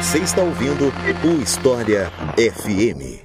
Você está ouvindo o História FM.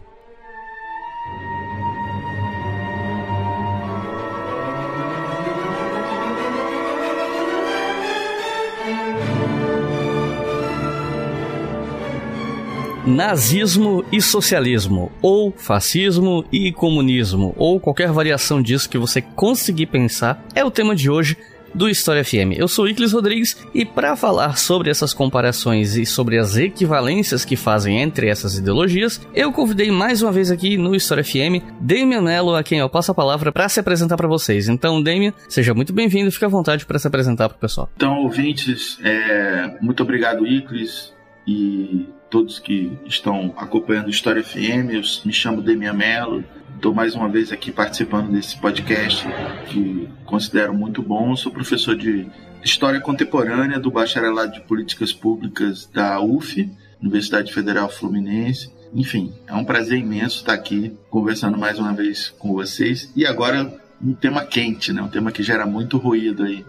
Nazismo e socialismo, ou fascismo e comunismo, ou qualquer variação disso que você conseguir pensar, é o tema de hoje do História FM. Eu sou Iclis Rodrigues e para falar sobre essas comparações e sobre as equivalências que fazem entre essas ideologias, eu convidei mais uma vez aqui no História FM Damian Nello, a quem eu passo a palavra para se apresentar para vocês. Então, Damian, seja muito bem-vindo, fique à vontade para se apresentar para o pessoal. Então, ouvintes, é... muito obrigado, Iclis, e todos que estão acompanhando História FM. Eu me chamo Demian Mello. Estou mais uma vez aqui participando desse podcast que considero muito bom. Sou professor de História Contemporânea do Bacharelado de Políticas Públicas da UF, Universidade Federal Fluminense. Enfim, é um prazer imenso estar aqui conversando mais uma vez com vocês. E agora um tema quente, né? Um tema que gera muito ruído aí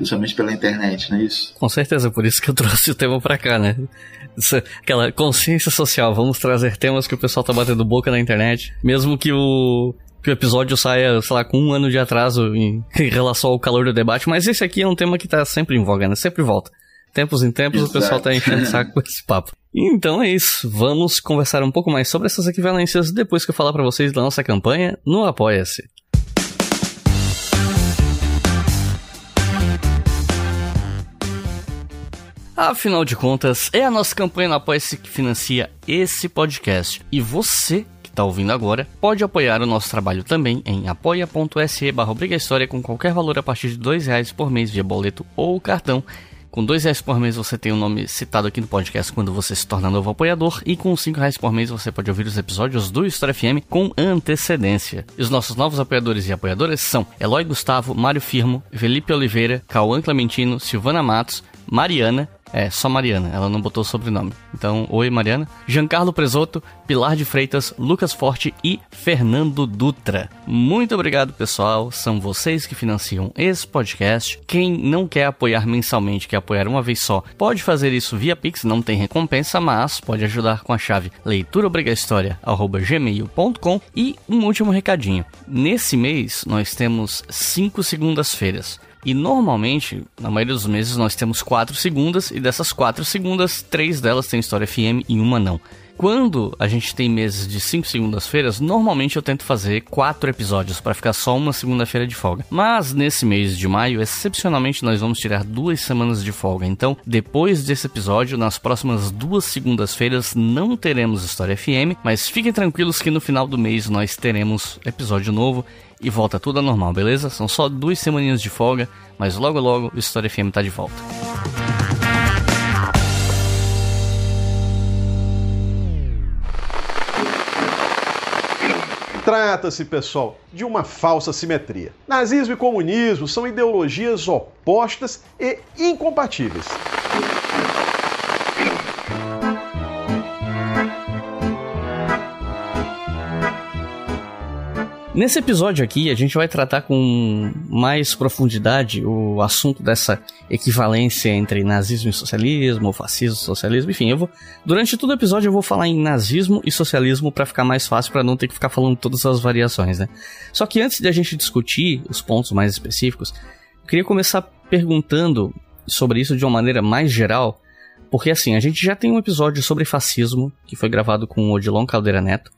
principalmente pela internet, não é isso? Com certeza, por isso que eu trouxe o tema para cá, né? Essa, aquela consciência social, vamos trazer temas que o pessoal tá batendo boca na internet, mesmo que o que o episódio saia, sei lá, com um ano de atraso em, em relação ao calor do debate, mas esse aqui é um tema que tá sempre em voga, né? Sempre volta. Tempos em tempos Exato. o pessoal tá enchendo o saco com esse papo. Então é isso, vamos conversar um pouco mais sobre essas equivalências depois que eu falar para vocês da nossa campanha no Apoia-se. Afinal de contas, é a nossa campanha no Apoia-se que financia esse podcast. E você que está ouvindo agora pode apoiar o nosso trabalho também em apoia.se barra com qualquer valor a partir de dois reais por mês via boleto ou cartão. Com dois reais por mês você tem o um nome citado aqui no podcast quando você se torna novo apoiador e com cinco reais por mês você pode ouvir os episódios do História FM com antecedência. E os nossos novos apoiadores e apoiadoras são Eloy Gustavo, Mário Firmo, Felipe Oliveira, Cauã Clementino, Silvana Matos, Mariana, é, só Mariana, ela não botou sobrenome. Então, oi Mariana. Giancarlo Presoto, Pilar de Freitas, Lucas Forte e Fernando Dutra. Muito obrigado, pessoal. São vocês que financiam esse podcast. Quem não quer apoiar mensalmente, quer apoiar uma vez só, pode fazer isso via Pix, não tem recompensa, mas pode ajudar com a chave leituraobrigahistoria.gmail.com E um último recadinho. Nesse mês, nós temos cinco segundas-feiras. E normalmente, na maioria dos meses, nós temos quatro segundas, e dessas quatro segundas, três delas têm história FM e uma não. Quando a gente tem meses de 5 segundas-feiras, normalmente eu tento fazer 4 episódios para ficar só uma segunda-feira de folga. Mas nesse mês de maio, excepcionalmente nós vamos tirar duas semanas de folga. Então, depois desse episódio, nas próximas duas segundas-feiras não teremos História FM, mas fiquem tranquilos que no final do mês nós teremos episódio novo e volta tudo a normal, beleza? São só duas semaninhas de folga, mas logo logo o História FM tá de volta. Trata-se, pessoal, de uma falsa simetria. Nazismo e comunismo são ideologias opostas e incompatíveis. Nesse episódio aqui, a gente vai tratar com mais profundidade o assunto dessa equivalência entre nazismo e socialismo, fascismo e socialismo, enfim, eu vou durante todo o episódio eu vou falar em nazismo e socialismo para ficar mais fácil para não ter que ficar falando todas as variações, né? Só que antes de a gente discutir os pontos mais específicos, eu queria começar perguntando sobre isso de uma maneira mais geral, porque assim, a gente já tem um episódio sobre fascismo que foi gravado com o Odilon Caldeira Neto.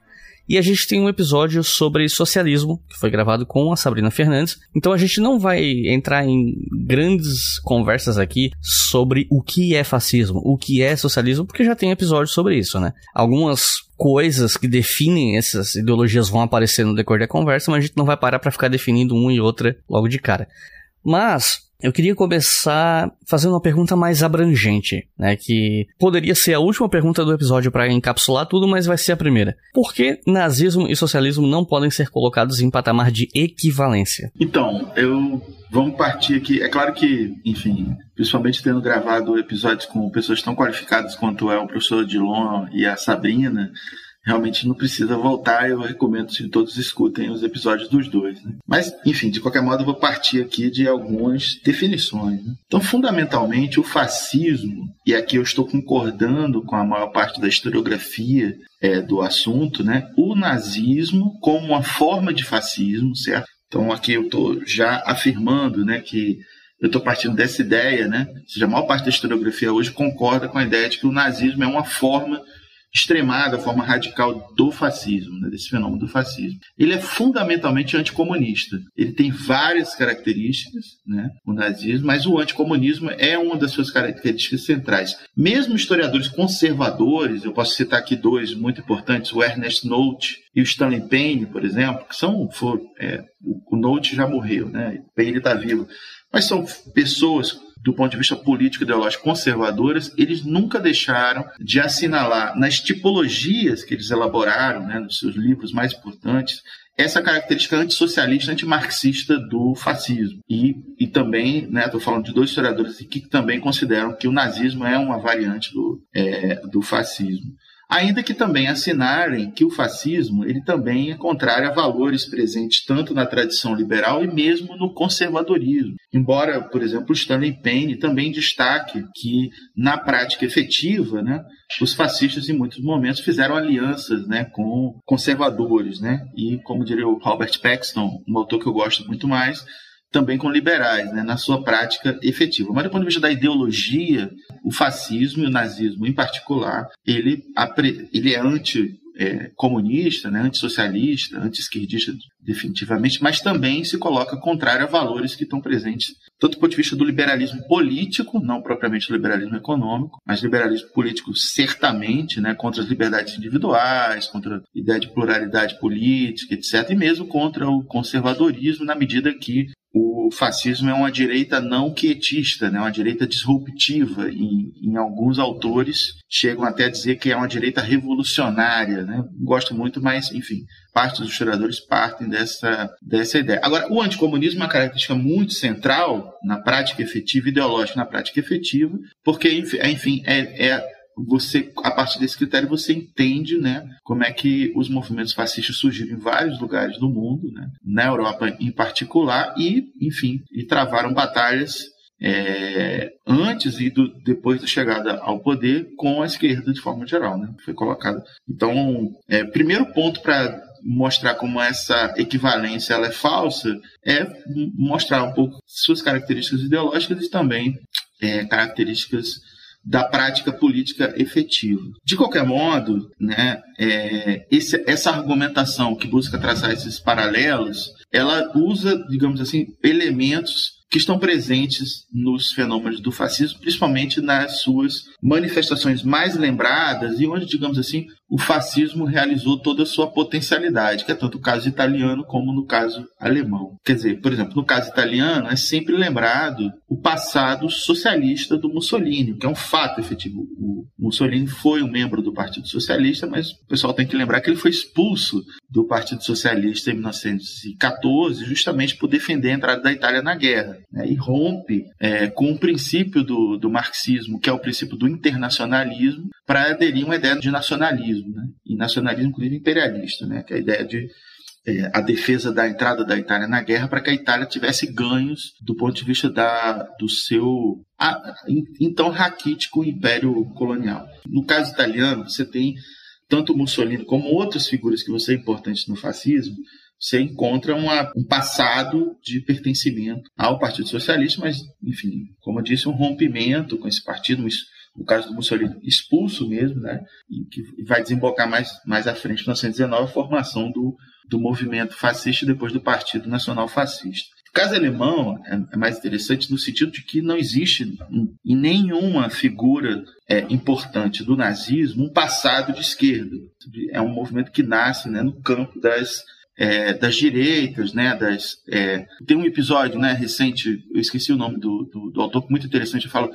E a gente tem um episódio sobre socialismo, que foi gravado com a Sabrina Fernandes. Então a gente não vai entrar em grandes conversas aqui sobre o que é fascismo, o que é socialismo, porque já tem episódio sobre isso, né? Algumas coisas que definem essas ideologias vão aparecer no decorrer da conversa, mas a gente não vai parar para ficar definindo uma e outra logo de cara. Mas eu queria começar fazendo uma pergunta mais abrangente, né? Que poderia ser a última pergunta do episódio para encapsular tudo, mas vai ser a primeira. Por que nazismo e socialismo não podem ser colocados em patamar de equivalência? Então, eu vamos partir aqui. É claro que, enfim, principalmente tendo gravado episódios com pessoas tão qualificadas quanto é o professor Dilon e a Sabrina, realmente não precisa voltar. Eu recomendo que todos escutem os episódios dos dois. Né? Mas, enfim, de qualquer modo, eu vou partir aqui de algumas definições. Né? Então, fundamentalmente, o fascismo, e aqui eu estou concordando com a maior parte da historiografia é, do assunto, né? o nazismo como uma forma de fascismo, certo? Então, aqui eu estou já afirmando né, que eu estou partindo dessa ideia, né? Ou seja, a maior parte da historiografia hoje concorda com a ideia de que o nazismo é uma forma extremada, forma radical do fascismo, né, desse fenômeno do fascismo. Ele é fundamentalmente anticomunista. Ele tem várias características, né, o nazismo, mas o anticomunismo é uma das suas características centrais. Mesmo historiadores conservadores, eu posso citar aqui dois muito importantes, o Ernest Nolte e o Stanley Payne, por exemplo, que são, for, é, o Nolte já morreu, né, Payne está vivo, mas são pessoas do ponto de vista político ideológico conservadoras, eles nunca deixaram de assinalar nas tipologias que eles elaboraram, né, nos seus livros mais importantes, essa característica antissocialista, antimarxista do fascismo. E, e também, estou né, falando de dois historiadores que também consideram que o nazismo é uma variante do, é, do fascismo ainda que também assinarem que o fascismo ele também é contrário a valores presentes tanto na tradição liberal e mesmo no conservadorismo. Embora, por exemplo, Stanley Payne também destaque que na prática efetiva, né, os fascistas em muitos momentos fizeram alianças, né, com conservadores, né, e como diria o Robert Paxton, um autor que eu gosto muito mais, também com liberais, né, na sua prática efetiva. Mas do ponto de vista da ideologia, o fascismo e o nazismo em particular, ele, ele é anti é, comunista, né, antissocialista, anti-esquerdista definitivamente, mas também se coloca contrário a valores que estão presentes, tanto do ponto de vista do liberalismo político, não propriamente do liberalismo econômico, mas liberalismo político certamente, né, contra as liberdades individuais, contra a ideia de pluralidade política, etc., e mesmo contra o conservadorismo, na medida que o fascismo é uma direita não quietista, né? uma direita disruptiva. E, em alguns autores chegam até a dizer que é uma direita revolucionária. Né? Gosto muito, mas, enfim, parte dos historiadores partem dessa, dessa ideia. Agora, o anticomunismo é uma característica muito central na prática efetiva, ideológica na prática efetiva, porque, enfim, é, é você a partir desse critério você entende né como é que os movimentos fascistas surgiram em vários lugares do mundo né, na Europa em particular e enfim e travaram batalhas é, antes e do, depois da chegada ao poder com a esquerda de forma geral né foi colocada. Então é, primeiro ponto para mostrar como essa equivalência ela é falsa é mostrar um pouco suas características ideológicas e também é, características da prática política efetiva. De qualquer modo, né, é, esse, essa argumentação que busca traçar esses paralelos, ela usa, digamos assim, elementos que estão presentes nos fenômenos do fascismo, principalmente nas suas manifestações mais lembradas e onde, digamos assim, o fascismo realizou toda a sua potencialidade, que é tanto o caso italiano como no caso alemão. Quer dizer, por exemplo, no caso italiano é sempre lembrado o passado socialista do Mussolini, que é um fato efetivo. O Mussolini foi um membro do Partido Socialista, mas o pessoal tem que lembrar que ele foi expulso do Partido Socialista em 1914, justamente por defender a entrada da Itália na guerra, né? e rompe é, com o princípio do, do marxismo, que é o princípio do internacionalismo, para aderir a uma ideia de nacionalismo né? e nacionalismo, inclusive, imperialista, né? que é a ideia de é, a defesa da entrada da Itália na guerra para que a Itália tivesse ganhos do ponto de vista da, do seu a, então raquítico império colonial. No caso italiano, você tem tanto Mussolini como outras figuras que vão ser importantes no fascismo, você encontra uma, um passado de pertencimento ao Partido Socialista, mas, enfim, como eu disse, um rompimento com esse partido, no caso do Mussolini, expulso mesmo, né? E que vai desembocar mais, mais à frente, em 1919, a formação do, do movimento fascista depois do Partido Nacional Fascista. O caso alemão é, é mais interessante no sentido de que não existe em nenhuma figura é, importante do nazismo um passado de esquerda. É um movimento que nasce né, no campo das é, das direitas, né, das, é, tem um episódio né, recente, eu esqueci o nome do, do, do autor, muito interessante, eu falo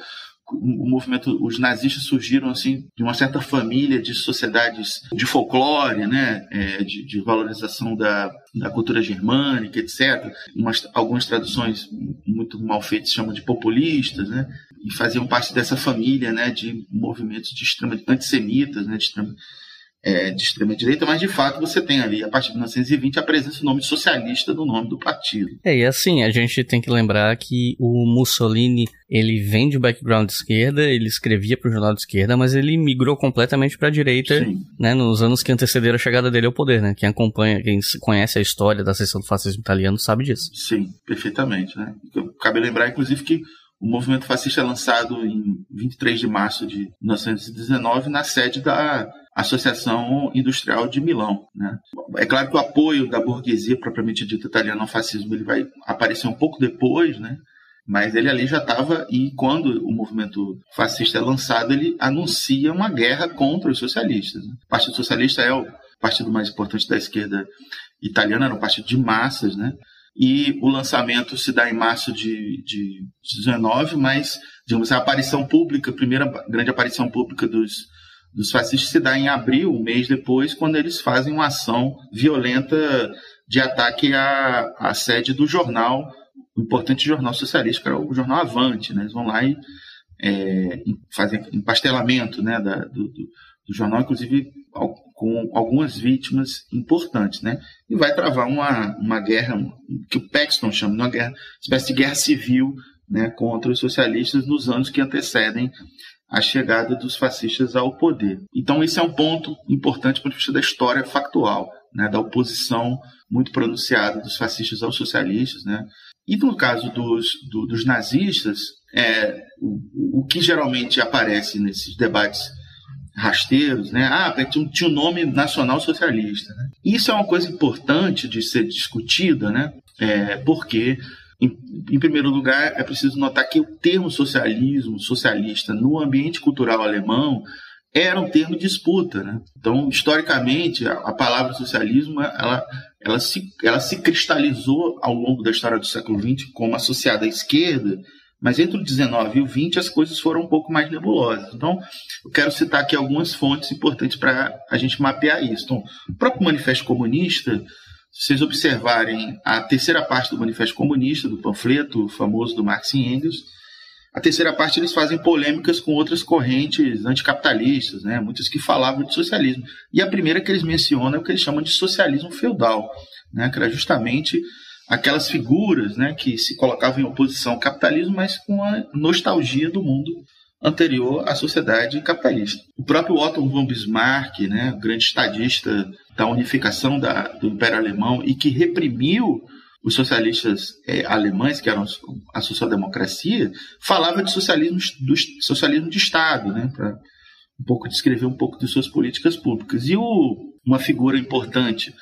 o movimento, os nazistas surgiram assim de uma certa família de sociedades de folclore, né, é, de, de, valorização da, da cultura germânica, etc. Umas, algumas traduções muito mal feitas chamam de populistas, né, e faziam parte dessa família, né, de movimentos de extrema antissemitas, né, de extrema é, de extrema-direita, mas de fato você tem ali, a partir de 1920, a presença do nome socialista no nome do partido. É, e assim, a gente tem que lembrar que o Mussolini, ele vem de background de esquerda, ele escrevia para o jornal de esquerda, mas ele migrou completamente para a direita, Sim. né, nos anos que antecederam a chegada dele ao poder, né? Quem acompanha, quem conhece a história da seção do fascismo italiano sabe disso. Sim, perfeitamente, né? Cabe lembrar, inclusive, que o movimento fascista é lançado em 23 de março de 1919 na sede da Associação Industrial de Milão. Né? É claro que o apoio da burguesia propriamente dita italiana ao fascismo ele vai aparecer um pouco depois, né? mas ele ali já estava, e quando o movimento fascista é lançado, ele anuncia uma guerra contra os socialistas. Né? O Partido Socialista é o partido mais importante da esquerda italiana, era um partido de massas, né? e o lançamento se dá em março de, de 19, mas, digamos, a aparição pública, a primeira grande aparição pública dos, dos fascistas se dá em abril, um mês depois, quando eles fazem uma ação violenta de ataque à, à sede do jornal, o importante jornal socialista, que era o jornal Avante, né? Eles vão lá e é, fazem empastelamento né, da, do, do, do jornal, inclusive com algumas vítimas importantes, né? E vai travar uma, uma guerra que o Paxton chama de uma guerra, uma espécie de guerra civil, né, contra os socialistas nos anos que antecedem a chegada dos fascistas ao poder. Então esse é um ponto importante para o da história factual, né, da oposição muito pronunciada dos fascistas aos socialistas, né? E no caso dos, do, dos nazistas, é, o, o que geralmente aparece nesses debates rasteiros, né? Ah, tinha um nome nacional socialista. Né? Isso é uma coisa importante de ser discutida, né? É, porque, em, em, primeiro lugar, é preciso notar que o termo socialismo, socialista, no ambiente cultural alemão, era um termo de disputa. Né? Então, historicamente, a, a palavra socialismo ela, ela, se, ela se cristalizou ao longo da história do século XX como associada à esquerda mas entre o 19 e o 20 as coisas foram um pouco mais nebulosas. Então, eu quero citar aqui algumas fontes importantes para a gente mapear isso. Então, o próprio Manifesto Comunista, se vocês observarem a terceira parte do Manifesto Comunista, do panfleto famoso do Marx e Engels, a terceira parte eles fazem polêmicas com outras correntes anticapitalistas, né? muitas que falavam de socialismo. E a primeira que eles mencionam é o que eles chamam de socialismo feudal, né? que era justamente aquelas figuras né, que se colocavam em oposição ao capitalismo, mas com a nostalgia do mundo anterior à sociedade capitalista. O próprio Otto von Bismarck, né, grande estadista da unificação da, do Império Alemão e que reprimiu os socialistas é, alemães, que eram a social-democracia, falava de socialismo, do socialismo de Estado, né, para um pouco descrever um pouco de suas políticas públicas. E o, uma figura importante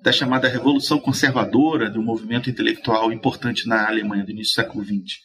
da chamada Revolução Conservadora, de um movimento intelectual importante na Alemanha do início do século XX,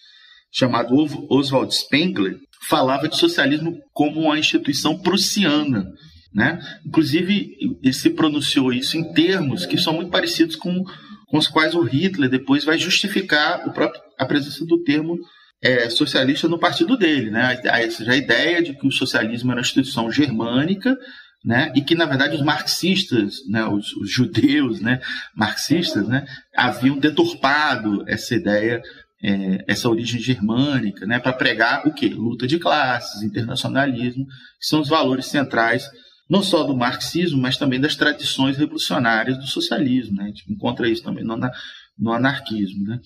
chamado Oswald Spengler, falava de socialismo como uma instituição prussiana. Né? Inclusive, ele se pronunciou isso em termos que são muito parecidos com, com os quais o Hitler depois vai justificar o próprio, a presença do termo é, socialista no partido dele. Né? A, a, ideia de que o socialismo era uma instituição germânica né? e que, na verdade, os marxistas, né? os, os judeus né? marxistas, né? haviam deturpado essa ideia, é, essa origem germânica, né? para pregar o quê? Luta de classes, internacionalismo, que são os valores centrais não só do marxismo, mas também das tradições revolucionárias do socialismo. Né? A gente encontra isso também no, no anarquismo. Né?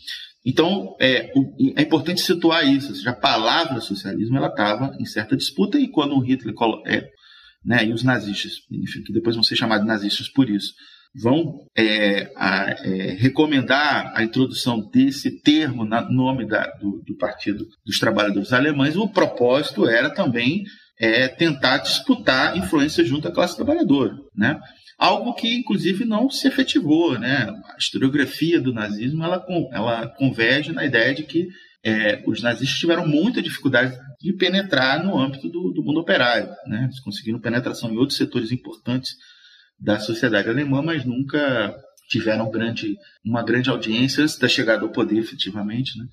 Então, é, é, importante situar isso. Ou seja, a palavra socialismo ela estava em certa disputa e quando o Hitler é, né, e os nazistas, que depois vão ser chamados nazistas por isso, vão é, a, é, recomendar a introdução desse termo no nome da, do, do, Partido dos Trabalhadores Alemães, o propósito era também é, tentar disputar influência junto à classe trabalhadora, né? Algo que, inclusive, não se efetivou, né? A historiografia do nazismo, ela, ela converge na ideia de que é, os nazistas tiveram muita dificuldade de penetrar no âmbito do, do mundo operário. Né? Eles conseguiram penetração em outros setores importantes da sociedade alemã, mas nunca tiveram grande, uma grande audiência antes da chegada ao poder, efetivamente, né?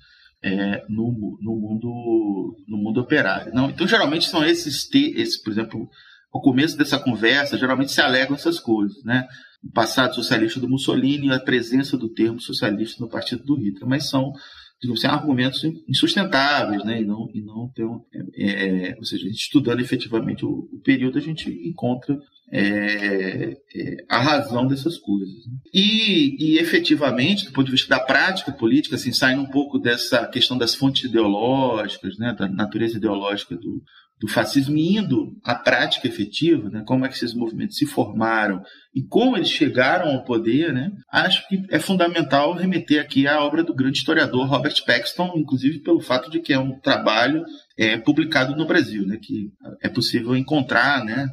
É, no, no, mundo, no mundo operário. Não, então, geralmente são esses, esses, por exemplo, ao começo dessa conversa, geralmente se alegam essas coisas, né? O passado socialista do Mussolini a presença do termo socialista no partido do Hitler, mas são digamos assim, argumentos insustentáveis, né? E não, e não ter um, é, é, ou seja, estudando efetivamente o, o, período, a gente encontra é, é, a razão dessas coisas. Né? E, e, efetivamente, do ponto de vista da prática política, assim, saindo um pouco dessa questão das fontes ideológicas, né, da natureza ideológica do, do fascismo, indo à prática efetiva, né, como é que esses movimentos se formaram e como eles chegaram ao poder, né, acho que é fundamental remeter aqui à obra do grande historiador Robert Paxton, inclusive pelo fato de que é um trabalho é, publicado no Brasil, né, que é possível encontrar, né,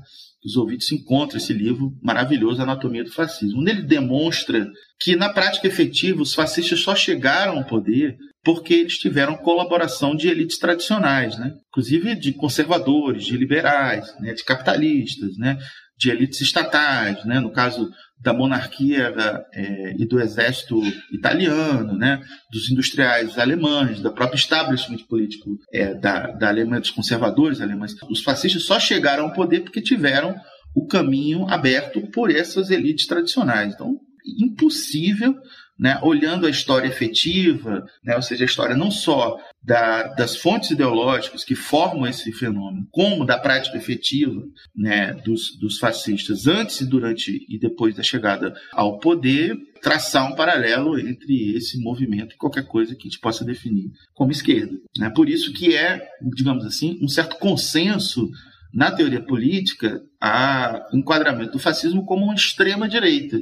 os ouvintes encontram esse livro maravilhoso, Anatomia do Fascismo. Nele demonstra que, na prática efetiva, os fascistas só chegaram ao poder porque eles tiveram colaboração de elites tradicionais, né? inclusive de conservadores, de liberais, né? de capitalistas, né? De elites estatais, né? no caso da monarquia é, e do exército italiano, né? dos industriais alemães, da própria establishment político é, da, da Alemanha, dos conservadores alemães. Os fascistas só chegaram ao poder porque tiveram o caminho aberto por essas elites tradicionais. Então, impossível né, olhando a história efetiva, né, ou seja, a história não só da, das fontes ideológicas que formam esse fenômeno, como da prática efetiva né, dos, dos fascistas antes, durante e depois da chegada ao poder, traçar um paralelo entre esse movimento e qualquer coisa que a gente possa definir como esquerda. Né? Por isso que é, digamos assim, um certo consenso na teoria política a enquadramento do fascismo como uma extrema direita,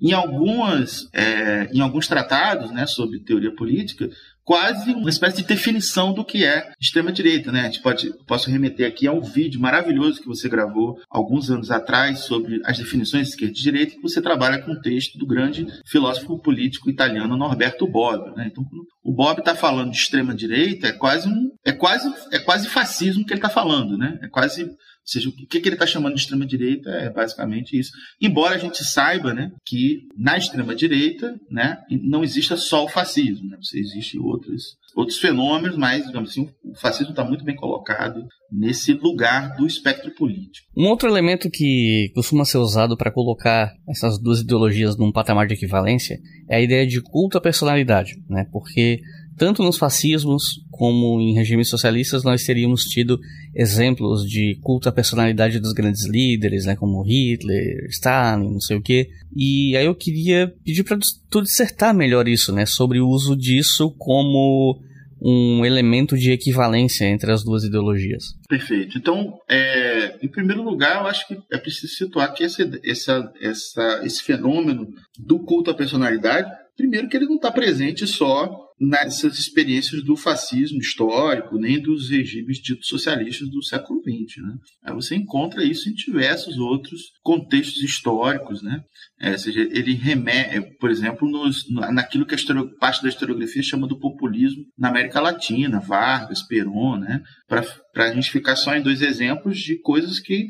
em, algumas, é, em alguns tratados né, sobre teoria política, quase uma espécie de definição do que é extrema-direita. Né? A gente pode, posso remeter aqui a um vídeo maravilhoso que você gravou alguns anos atrás sobre as definições de esquerda e direita, que você trabalha com um texto do grande filósofo político italiano Norberto Bobbio. Né? Então, o Bob está falando de extrema-direita, é quase um, é quase, é quase fascismo que ele está falando. Né? É quase seja, o que, que ele está chamando de extrema-direita é basicamente isso. Embora a gente saiba né, que na extrema-direita né, não exista só o fascismo, né, você existe outros, outros fenômenos, mas digamos assim, o fascismo está muito bem colocado nesse lugar do espectro político. Um outro elemento que costuma ser usado para colocar essas duas ideologias num patamar de equivalência é a ideia de culto à personalidade, né? porque tanto nos fascismos como em regimes socialistas nós teríamos tido exemplos de culto à personalidade dos grandes líderes, né, como Hitler, Stalin, não sei o quê. E aí eu queria pedir para tu dissertar melhor isso, né, sobre o uso disso como um elemento de equivalência entre as duas ideologias. Perfeito. Então, é, em primeiro lugar, eu acho que é preciso situar que esse, essa, essa, esse fenômeno do culto à personalidade, primeiro que ele não está presente só nessas experiências do fascismo histórico, nem dos regimes ditos socialistas do século XX. Né? Aí você encontra isso em diversos outros contextos históricos. Né? É, seja, ele remete, é, por exemplo, nos, naquilo que a parte da historiografia chama do populismo na América Latina, Vargas, Perón, né? para a gente ficar só em dois exemplos de coisas que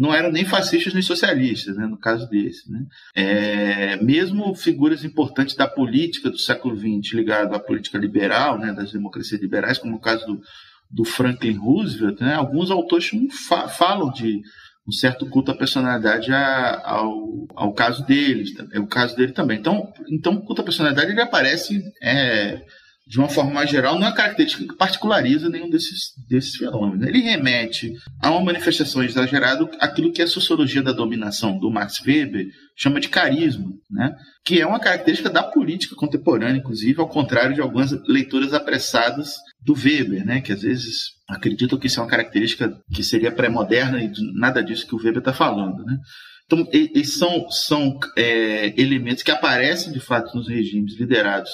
não eram nem fascistas nem socialistas, né, no caso desse. Né. É, mesmo figuras importantes da política do século XX ligado à política liberal, né, das democracias liberais, como o caso do, do Franklin Roosevelt, né, alguns autores fa falam de um certo culto à personalidade a, ao, ao caso deles, é o caso dele também. Então, então o culto à personalidade ele aparece é, de uma forma mais geral, não é característica que particulariza nenhum desses, desses fenômenos. Ele remete a uma manifestação exagerada, aquilo que a sociologia da dominação do Max Weber chama de carisma, né? que é uma característica da política contemporânea, inclusive, ao contrário de algumas leituras apressadas do Weber, né? que às vezes acreditam que isso é uma característica que seria pré-moderna e nada disso que o Weber está falando. Né? Então, esses são, são é, elementos que aparecem de fato nos regimes liderados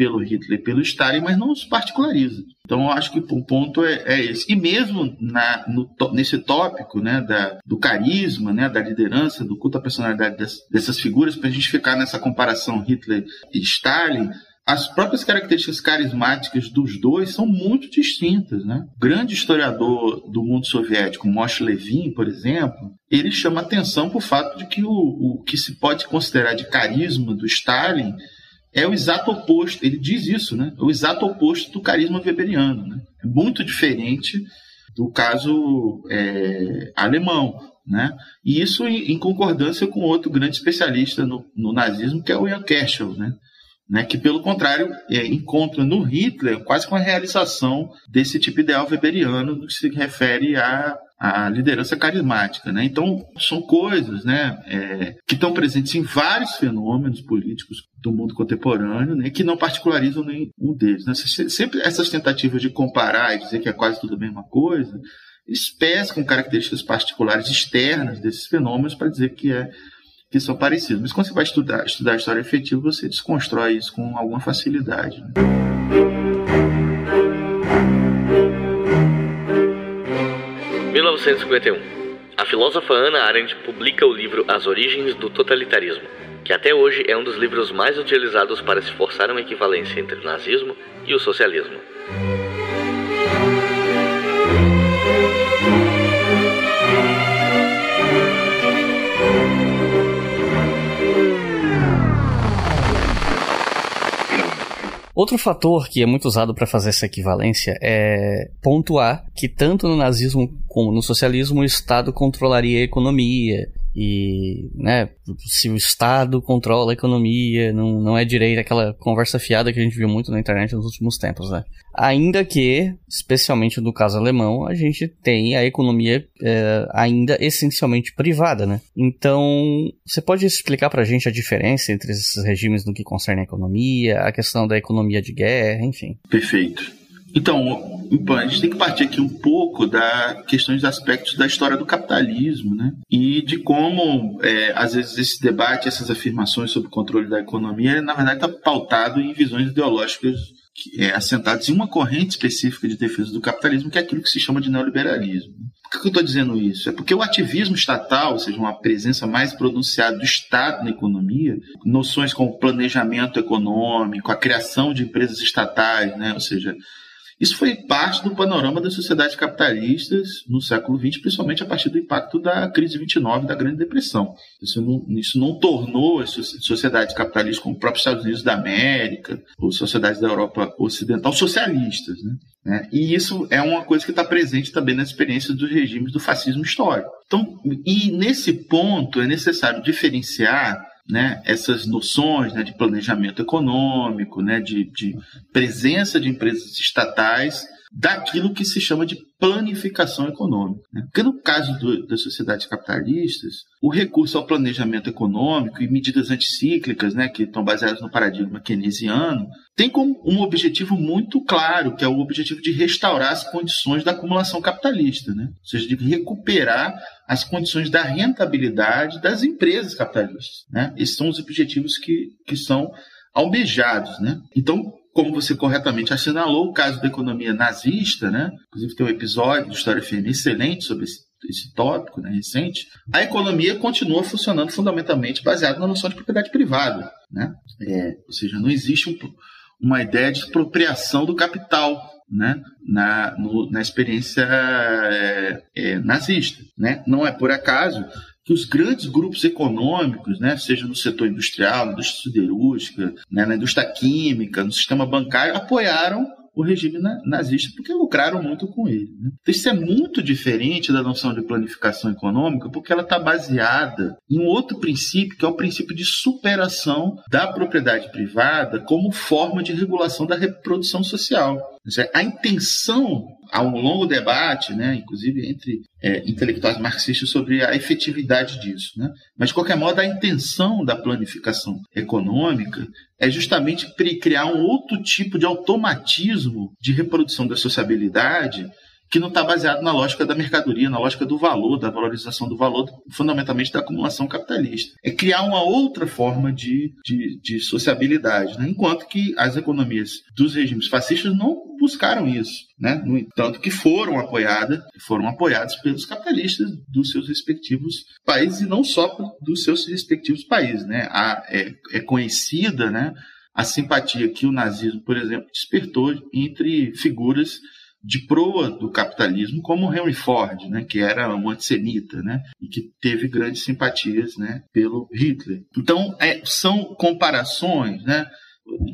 pelo Hitler e pelo Stalin, mas não os particulariza. Então, eu acho que o ponto é, é esse. E mesmo na, no, nesse tópico né, da, do carisma, né, da liderança, do culto à personalidade des, dessas figuras, para a gente ficar nessa comparação Hitler e Stalin, as próprias características carismáticas dos dois são muito distintas. Né? O grande historiador do mundo soviético, Moshe Levin, por exemplo, ele chama atenção para o fato de que o, o que se pode considerar de carisma do Stalin é o exato oposto, ele diz isso, né? É o exato oposto do carisma weberiano, né? É muito diferente do caso é, alemão, né? E isso em, em, concordância com outro grande especialista no, no, nazismo, que é o Ian Kershaw, né? né? Que, pelo contrário, é, encontra no Hitler quase com a realização desse tipo ideal weberiano no que se refere a a liderança carismática. Né? Então, são coisas né, é, que estão presentes em vários fenômenos políticos do mundo contemporâneo né, que não particularizam nenhum deles. Né? Sempre essas tentativas de comparar e dizer que é quase tudo a mesma coisa, eles pescam características particulares externas desses fenômenos para dizer que é que são parecidos. Mas quando você vai estudar, estudar a história efetiva, você desconstrói isso com alguma facilidade. Né? 1951. A filósofa Hannah Arendt publica o livro As Origens do Totalitarismo, que até hoje é um dos livros mais utilizados para se forçar uma equivalência entre o nazismo e o socialismo. Outro fator que é muito usado para fazer essa equivalência é pontuar que tanto no nazismo como no socialismo o Estado controlaria a economia e, né, se o Estado controla a economia, não, não é direito aquela conversa fiada que a gente viu muito na internet nos últimos tempos, né? Ainda que, especialmente no caso alemão, a gente tem a economia é, ainda essencialmente privada, né? Então, você pode explicar pra gente a diferença entre esses regimes no que concerne a economia, a questão da economia de guerra, enfim? Perfeito. Então, a gente tem que partir aqui um pouco da questões dos aspectos da história do capitalismo, né? E de como, é, às vezes, esse debate, essas afirmações sobre o controle da economia, na verdade, está pautado em visões ideológicas é, assentadas em uma corrente específica de defesa do capitalismo, que é aquilo que se chama de neoliberalismo. Por que eu estou dizendo isso? É porque o ativismo estatal, ou seja, uma presença mais pronunciada do Estado na economia, noções como planejamento econômico, a criação de empresas estatais, né? ou seja, isso foi parte do panorama das sociedades capitalistas no século XX, principalmente a partir do impacto da crise de 29 da Grande Depressão. Isso não, isso não tornou as sociedades capitalistas como os próprios Estados Unidos da América ou sociedades da Europa Ocidental socialistas. Né? né? E isso é uma coisa que está presente também na experiência dos regimes do fascismo histórico. Então, e nesse ponto é necessário diferenciar né, essas noções né, de planejamento econômico, né, de, de presença de empresas estatais daquilo que se chama de planificação econômica. Né? Porque no caso do, das sociedades capitalistas, o recurso ao planejamento econômico e medidas anticíclicas, né, que estão baseadas no paradigma keynesiano, tem como um objetivo muito claro, que é o objetivo de restaurar as condições da acumulação capitalista, né? ou seja, de recuperar as condições da rentabilidade das empresas capitalistas. Né? Esses são os objetivos que, que são almejados. Né? Então, como você corretamente assinalou, o caso da economia nazista, né? inclusive tem um episódio do História FM excelente sobre esse, esse tópico né, recente, a economia continua funcionando fundamentalmente baseada na noção de propriedade privada. Né? É, ou seja, não existe um, uma ideia de expropriação do capital né, na, no, na experiência é, é, nazista. Né? Não é por acaso que os grandes grupos econômicos, né, seja no setor industrial, na indústria siderúrgica, né, na indústria química, no sistema bancário, apoiaram o regime nazista porque lucraram muito com ele. Né? Então, isso é muito diferente da noção de planificação econômica porque ela está baseada em um outro princípio, que é o princípio de superação da propriedade privada como forma de regulação da reprodução social. A intenção há um longo debate, né, inclusive entre é, intelectuais marxistas, sobre a efetividade disso. Né? Mas, de qualquer modo, a intenção da planificação econômica é justamente criar um outro tipo de automatismo de reprodução da sociabilidade que não está baseado na lógica da mercadoria, na lógica do valor, da valorização do valor, fundamentalmente da acumulação capitalista. É criar uma outra forma de, de, de sociabilidade, né? enquanto que as economias dos regimes fascistas não buscaram isso, né? No entanto, que foram apoiadas, foram apoiadas pelos capitalistas dos seus respectivos países e não só dos seus respectivos países, né? A, é, é conhecida, né? A simpatia que o nazismo, por exemplo, despertou entre figuras de proa do capitalismo, como Henry Ford, né, que era um antissemita, né, e que teve grandes simpatias, né, pelo Hitler. Então, é, são comparações, né,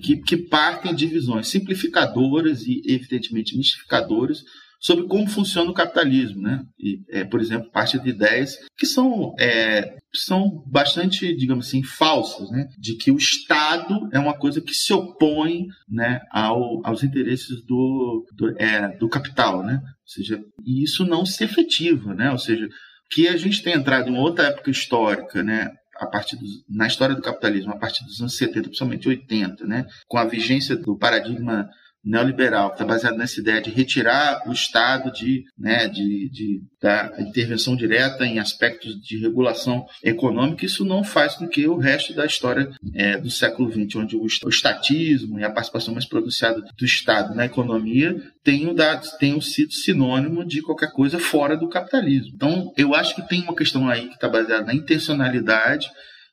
que, que partem de visões simplificadoras e, evidentemente, mistificadoras sobre como funciona o capitalismo, né? E, é, por exemplo, parte de ideias que são, é, são bastante, digamos assim, falsas, né? De que o Estado é uma coisa que se opõe, né, ao, aos interesses do, do, é, do capital, né? Ou seja, e isso não se efetiva, né? Ou seja, que a gente tem entrado em outra época histórica, né? a partir dos, na história do capitalismo, a partir dos anos 70, principalmente 80, né, com a vigência do paradigma neoliberal, que está baseado nessa ideia de retirar o Estado de, né, de, de, da intervenção direta em aspectos de regulação econômica, isso não faz com que o resto da história é, do século XX, onde o, o estatismo e a participação mais pronunciada do Estado na economia tenham, dado, tenham sido sinônimo de qualquer coisa fora do capitalismo. Então, eu acho que tem uma questão aí que está baseada na intencionalidade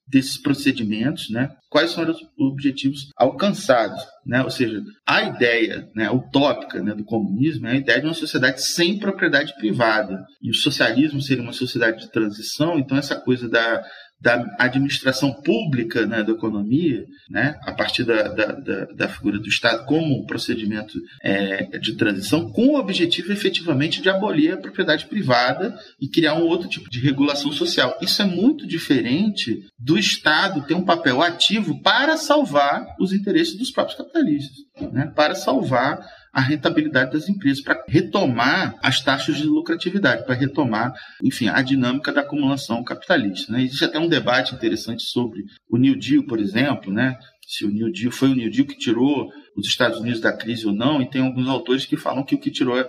desses procedimentos, né? Quais são os objetivos alcançados, né? Ou seja, a ideia, né, utópica, né, do comunismo é a ideia de uma sociedade sem propriedade privada. E o socialismo seria uma sociedade de transição, então essa coisa da da administração pública né, da economia, né, a partir da, da, da, figura do Estado como procedimento é, de transição, com o objetivo efetivamente de abolir a propriedade privada e criar um outro tipo de regulação social. Isso é muito diferente do Estado ter um papel ativo para salvar os interesses dos próprios capitalistas, né, para salvar a rentabilidade das empresas, para retomar as taxas de lucratividade, para retomar, enfim, a dinâmica da acumulação capitalista. Né? Existe até um debate interessante sobre o New Deal, por exemplo, né? se o New Deal foi o New Deal que tirou os Estados Unidos da crise ou não, e tem alguns autores que falam que o que tirou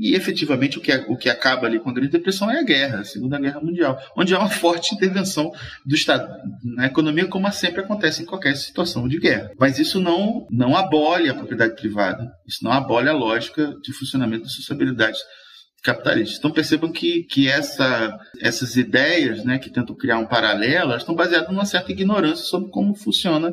e efetivamente o que, o que acaba ali com a Grande Depressão é a guerra, a Segunda Guerra Mundial, onde há uma forte intervenção do Estado na economia, como sempre acontece em qualquer situação de guerra. Mas isso não, não abole a propriedade privada, isso não abole a lógica de funcionamento das sociabilidades capitalistas. Então percebam que, que essa, essas ideias né, que tentam criar um paralelo, estão baseadas numa certa ignorância sobre como funciona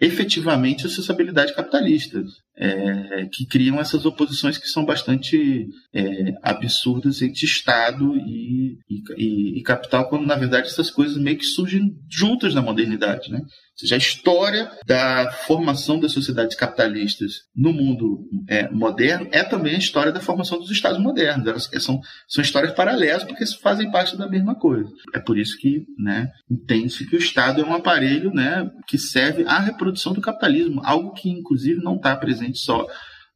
efetivamente a sociabilidade capitalista é, que criam essas oposições que são bastante é, absurdas entre Estado e, e, e, capital, quando na verdade essas coisas meio que surgem juntas na modernidade. Né? Ou seja, a história da formação das sociedades capitalistas no mundo é, moderno é também a história da formação dos Estados modernos. Elas são, são histórias paralelas porque fazem parte da mesma coisa. É por isso que né, entende-se que o Estado é um aparelho né, que serve à reprodução do capitalismo, algo que inclusive não está presente presente só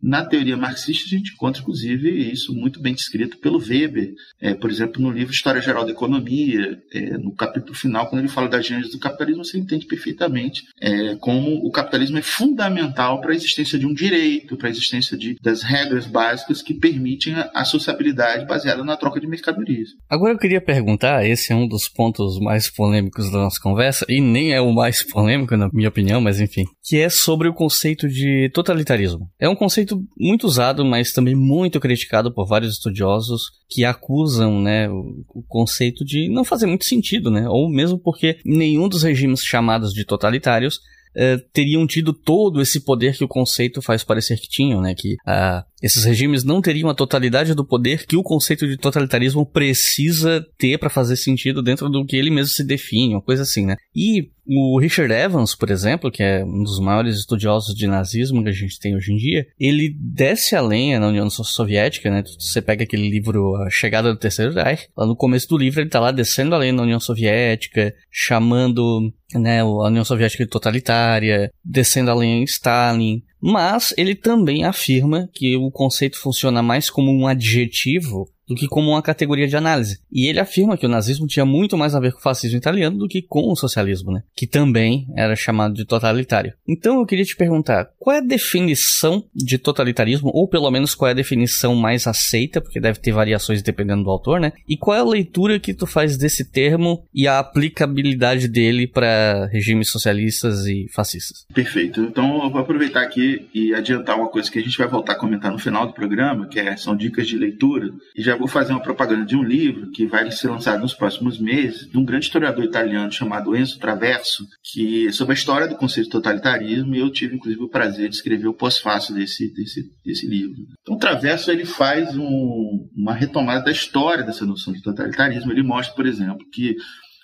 na teoria marxista, a gente encontra, inclusive, isso muito bem descrito pelo Weber, é, por exemplo, no livro História Geral da Economia, é, no capítulo final, quando ele fala da gênese do capitalismo, você entende perfeitamente é, como o capitalismo é fundamental para a existência de um direito, para a existência de, das regras básicas que permitem a, a sociabilidade baseada na troca de mercadorias. Agora eu queria perguntar, esse é um dos pontos mais polêmicos da nossa conversa, e nem é o mais polêmico, na minha opinião, mas enfim, que é sobre o conceito de totalitarismo. É um conceito conceito muito usado, mas também muito criticado por vários estudiosos que acusam, né, o, o, conceito de não fazer muito sentido, né, ou mesmo porque nenhum dos regimes chamados de totalitários eh, teriam tido todo esse poder que o conceito faz parecer que tinham, né? Que uh, esses regimes não teriam a totalidade do poder que o conceito de totalitarismo precisa ter para fazer sentido dentro do que ele mesmo se define, uma coisa assim, né? E o Richard Evans, por exemplo, que é um dos maiores estudiosos de nazismo que a gente tem hoje em dia, ele desce a lenha na União Soviética, né? Você pega aquele livro A Chegada do Terceiro Reich, lá no começo do livro ele tá lá descendo a lenha na União Soviética, chamando né, a União Soviética de totalitária, descendo a lenha em Stalin, mas ele também afirma que o conceito funciona mais como um adjetivo do que como uma categoria de análise. E ele afirma que o nazismo tinha muito mais a ver com o fascismo italiano do que com o socialismo, né? Que também era chamado de totalitário. Então eu queria te perguntar, qual é a definição de totalitarismo, ou pelo menos qual é a definição mais aceita, porque deve ter variações dependendo do autor, né? E qual é a leitura que tu faz desse termo e a aplicabilidade dele para regimes socialistas e fascistas? Perfeito. Então eu vou aproveitar aqui e adiantar uma coisa que a gente vai voltar a comentar no final do programa, que é, são dicas de leitura. E já vou fazer uma propaganda de um livro que vai ser lançado nos próximos meses, de um grande historiador italiano chamado Enzo Traverso, que sobre a história do conceito de totalitarismo, e eu tive inclusive o prazer de escrever o pós-fácil desse, desse, desse livro. Então, Traverso ele faz um, uma retomada da história dessa noção de totalitarismo. Ele mostra, por exemplo, que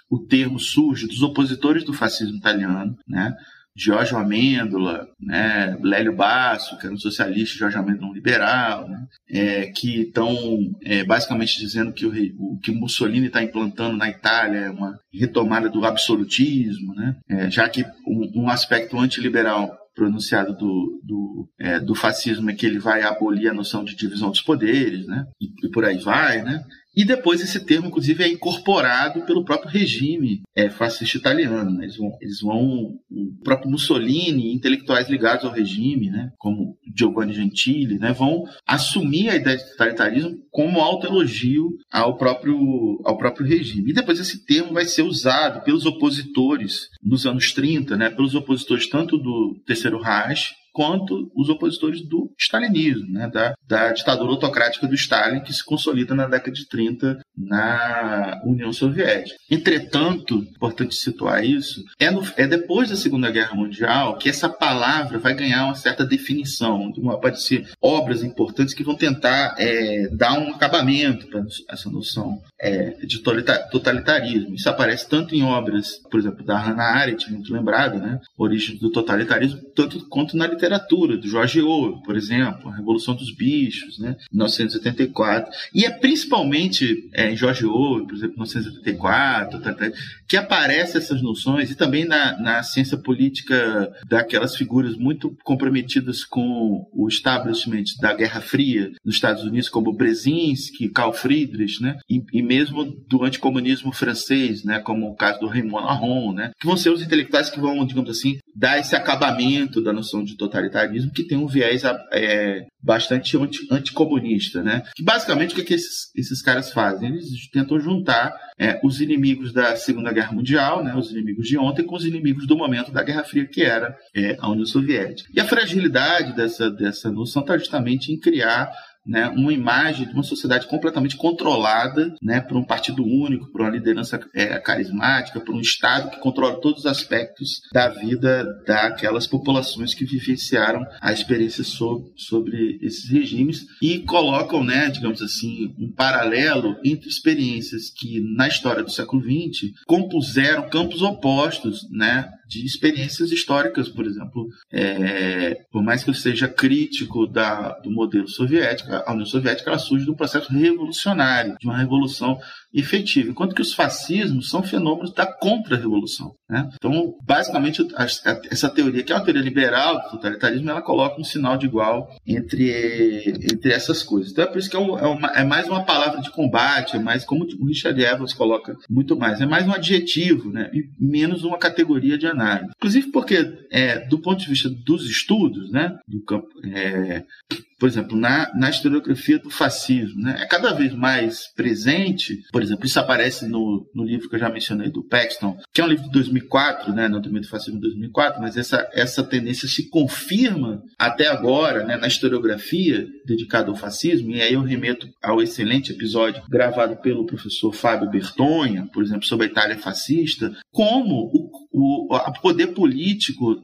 o termo surge dos opositores do fascismo italiano, né? Jorge Amêndola, né, Lélio Basso, que era um socialista, Jorge Amêndola um liberal, né, é, que estão é, basicamente dizendo que o, o que Mussolini está implantando na Itália é uma retomada do absolutismo, né, é, já que um, um aspecto antiliberal pronunciado do, do, é, do fascismo é que ele vai abolir a noção de divisão dos poderes, né? E, e, por aí vai, né? E depois esse termo, inclusive, é incorporado pelo próprio regime é, fascista italiano. Né? Eles, vão, eles vão, o próprio Mussolini, intelectuais ligados ao regime, né? como Giovanni Gentili, né? vão assumir a ideia de totalitarismo como autoelogio ao próprio, ao próprio regime. E depois esse termo vai ser usado pelos opositores nos anos 30, né? pelos opositores tanto do Terceiro Reich quanto os opositores do stalinismo, né, da, da ditadura autocrática do Stalin, que se consolida na década de 30 na União Soviética. Entretanto, importante situar isso, é, no, é depois da Segunda Guerra Mundial que essa palavra vai ganhar uma certa definição, vão aparecer obras importantes que vão tentar é, dar um acabamento para essa noção é, de totalitarismo. Isso aparece tanto em obras, por exemplo, da Hannah Arendt, muito lembrada, né, Origem do Totalitarismo, tanto quanto na literatura do Jorge Orwell, por exemplo, A Revolução dos Bichos, né, 1984. E é principalmente é, em Jorge Orwell, por exemplo, 1984, tá, tá, que aparecem essas noções, e também na, na ciência política daquelas figuras muito comprometidas com o establishment da Guerra Fria nos Estados Unidos, como Brzezinski, Carl Friedrich, né, e, e mesmo do anticomunismo francês, né, como o caso do Raymond Aron, né, que vão ser os intelectuais que vão, digamos assim, dar esse acabamento da noção de totalitarismo que tem um viés é, bastante anti, anticomunista, né? Que basicamente o que, é que esses, esses caras fazem? Eles tentam juntar é, os inimigos da Segunda Guerra Mundial, né, os inimigos de ontem, com os inimigos do momento da Guerra Fria, que era é, a União Soviética. E a fragilidade dessa, dessa noção está justamente em criar né, uma imagem de uma sociedade completamente controlada né, por um partido único, por uma liderança é, carismática, por um Estado que controla todos os aspectos da vida daquelas populações que vivenciaram a experiência sobre, sobre esses regimes e colocam, né, digamos assim, um paralelo entre experiências que na história do século XX compuseram campos opostos, né, de experiências históricas, por exemplo, é, por mais que eu seja crítico da, do modelo soviético, a União Soviética surge de um processo revolucionário, de uma revolução efetiva, enquanto que os fascismos são fenômenos da contra-revolução. Né? Então, basicamente, essa teoria, que é uma teoria liberal do totalitarismo, ela coloca um sinal de igual entre, entre essas coisas. Então, é por isso que é, é, uma, é mais uma palavra de combate, é mais, como o Richard Evans coloca muito mais, é mais um adjetivo, né? e menos uma categoria de análise. Inclusive porque, é, do ponto de vista dos estudos, né? do campo, é, por exemplo, na, na historiografia do fascismo, né? é cada vez mais presente, por exemplo, isso aparece no, no livro que eu já mencionei, do Paxton, que é um livro de 2004, né, no do fascismo de 2004, mas essa, essa tendência se confirma até agora né, na historiografia dedicada ao fascismo, e aí eu remeto ao excelente episódio gravado pelo professor Fábio Bertonha, por exemplo, sobre a Itália fascista, como o o, poder político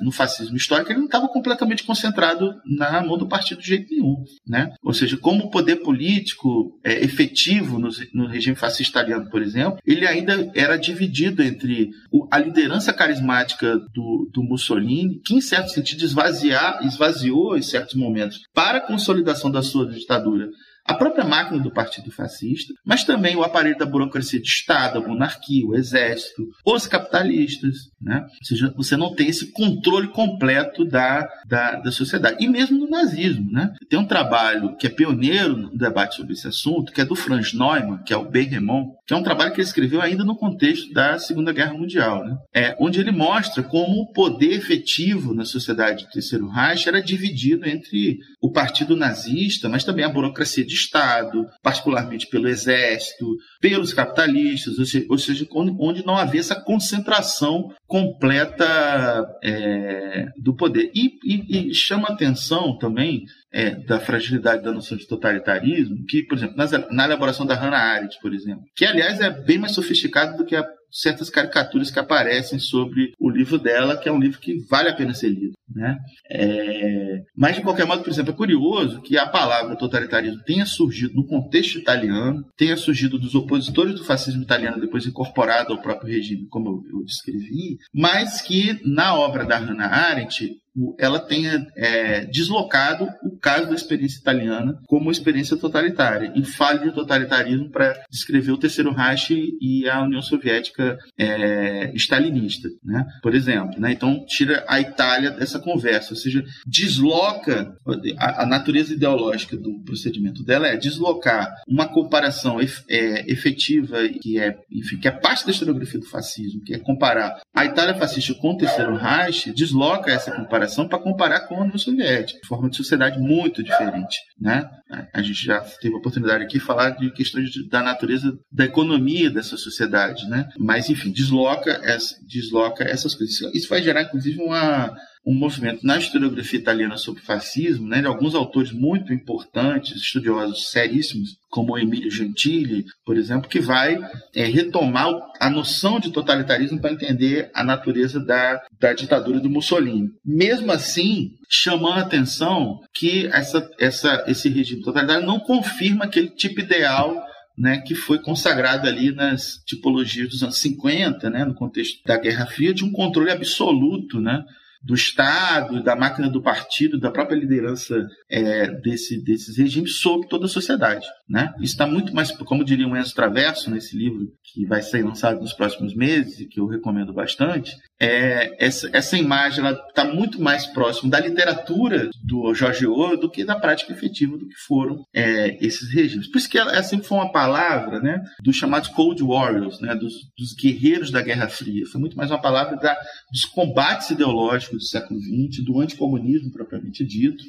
no fascismo histórico ele não estava completamente concentrado na mão do partido de jeito nenhum. Né? Ou seja, como o poder político é, efetivo no, no regime fascista italiano, por exemplo, ele ainda era dividido entre o, a liderança carismática do, do Mussolini, que em certo sentido esvaziar, esvaziou em certos momentos para a consolidação da sua ditadura a própria máquina do partido fascista, mas também o aparelho da burocracia de Estado, a monarquia, o exército, os capitalistas. Né? Ou seja, você não tem esse controle completo da, da, da sociedade. E mesmo no nazismo. Né? Tem um trabalho que é pioneiro no debate sobre esse assunto, que é do Franz Neumann, que é o Benremont, que é um trabalho que ele escreveu ainda no contexto da Segunda Guerra Mundial, né? é, onde ele mostra como o poder efetivo na sociedade do Terceiro Reich era dividido entre o partido nazista, mas também a burocracia de Estado, particularmente pelo Exército, pelos capitalistas, ou seja, onde não havia essa concentração completa é, do poder. E, e, e chama atenção também é, da fragilidade da noção de totalitarismo, que, por exemplo, nas, na elaboração da Hannah Arendt, por exemplo, que aliás é bem mais sofisticado do que a certas caricaturas que aparecem sobre o livro dela, que é um livro que vale a pena ser lido. Né? É... Mas, de qualquer modo, por exemplo, é curioso que a palavra totalitarismo tenha surgido no contexto italiano, tenha surgido dos opositores do fascismo italiano, depois incorporado ao próprio regime, como eu descrevi, mas que na obra da Hannah Arendt ela tenha é, deslocado o caso da experiência italiana como experiência totalitária e fale de totalitarismo para descrever o Terceiro Reich e a União Soviética é, stalinista, né? por exemplo. Né? Então, tira a Itália dessa conversa, ou seja, desloca a, a natureza ideológica do procedimento dela é deslocar uma comparação ef, é, efetiva que é, enfim, que é parte da historiografia do fascismo, que é comparar a Itália fascista com o Terceiro Reich, desloca essa comparação comparação para comparar com a União Soviética, forma de sociedade muito diferente. Né? A gente já teve a oportunidade aqui de falar de questões da natureza da economia dessa sociedade, né? mas enfim, desloca, desloca essas coisas. Isso vai gerar, inclusive, uma um movimento na historiografia italiana sobre fascismo, né, de alguns autores muito importantes, estudiosos seríssimos, como Emílio Gentili, por exemplo, que vai é, retomar a noção de totalitarismo para entender a natureza da, da ditadura do Mussolini. Mesmo assim, chamando a atenção que essa, essa, esse regime totalitário não confirma aquele tipo ideal né, que foi consagrado ali nas tipologias dos anos 50, né, no contexto da Guerra Fria, de um controle absoluto né, do Estado, da máquina do partido, da própria liderança é, desse, desses regimes sobre toda a sociedade. Né? Isso está muito mais, como diria o Enzo Traverso nesse livro, que vai ser lançado nos próximos meses e que eu recomendo bastante, é, essa, essa imagem está muito mais próximo da literatura do Jorge Orwell do que da prática efetiva do que foram é, esses regimes. Por isso que ela, sempre foi uma palavra né, dos chamados Cold Warriors, né, dos, dos guerreiros da Guerra Fria. Foi muito mais uma palavra da, dos combates ideológicos do século XX, do anticomunismo propriamente dito,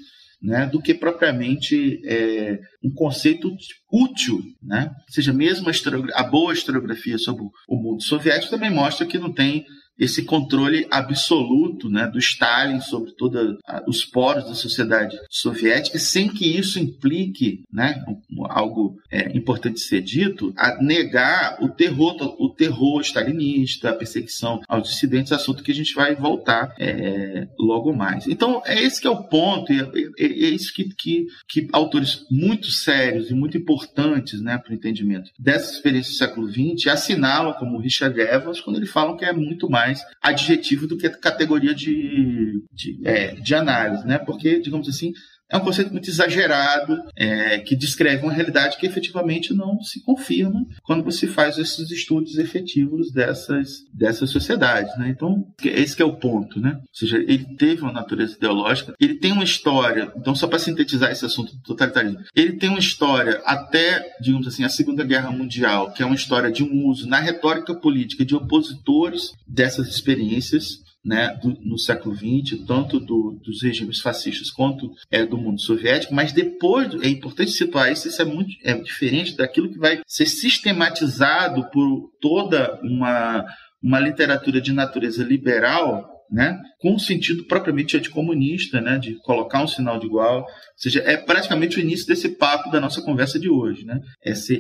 né, do que propriamente é, um conceito útil. Né? Ou seja, mesmo a, a boa historiografia sobre o mundo soviético também mostra que não tem esse controle absoluto né, do Stalin sobre todos os poros da sociedade soviética, sem que isso implique né, algo é, importante ser dito, a negar o terror, o terror stalinista, a perseguição aos dissidentes, assunto que a gente vai voltar é, logo mais. Então, é esse que é o ponto, e é, é, é isso que, que, que, autores muito sérios e muito importantes né, para o entendimento dessa experiência do século XX assinalam, como Richard Evans, quando eles falam que é muito mais mais adjetivo do que categoria de, de, é, de análise, né? Porque, digamos assim, é um conceito muito exagerado, é, que descreve uma realidade que efetivamente não se confirma quando você faz esses estudos efetivos dessas, dessas sociedades. Né? Então, esse é o ponto. Né? Ou seja, ele teve uma natureza ideológica, ele tem uma história, então só para sintetizar esse assunto do totalitarismo, ele tem uma história até, digamos assim, a Segunda Guerra Mundial, que é uma história de um uso na retórica política de opositores dessas experiências, né, do, no século XX, tanto do, dos regimes fascistas quanto é, do mundo soviético, mas depois, é importante situar isso, isso é muito é diferente daquilo que vai ser sistematizado por toda uma, uma literatura de natureza liberal né, com o sentido propriamente anticomunista, né, de colocar um sinal de igual. Ou seja, é praticamente o início desse papo da nossa conversa de hoje. Né? Essa,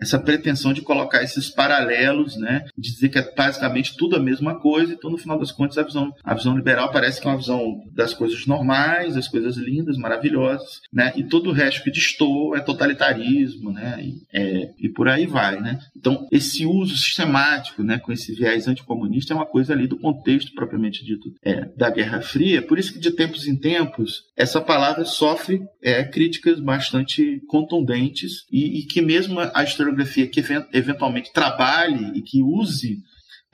essa, pretensão de colocar esses paralelos, né, dizer que é basicamente tudo a mesma coisa, então no final das contas a visão, a visão liberal parece que é uma visão das coisas normais, das coisas lindas, maravilhosas, né, e todo o resto que destoa é totalitarismo, né, e, é, e por aí vai. Né? Então, esse uso sistemático né, com esse viés anticomunista é uma coisa ali do contexto propriamente dito é, da Guerra Fria. Por isso que de tempos em tempos essa palavra sofre é, críticas bastante contundentes e, e, que mesmo a historiografia que eventualmente trabalhe e que use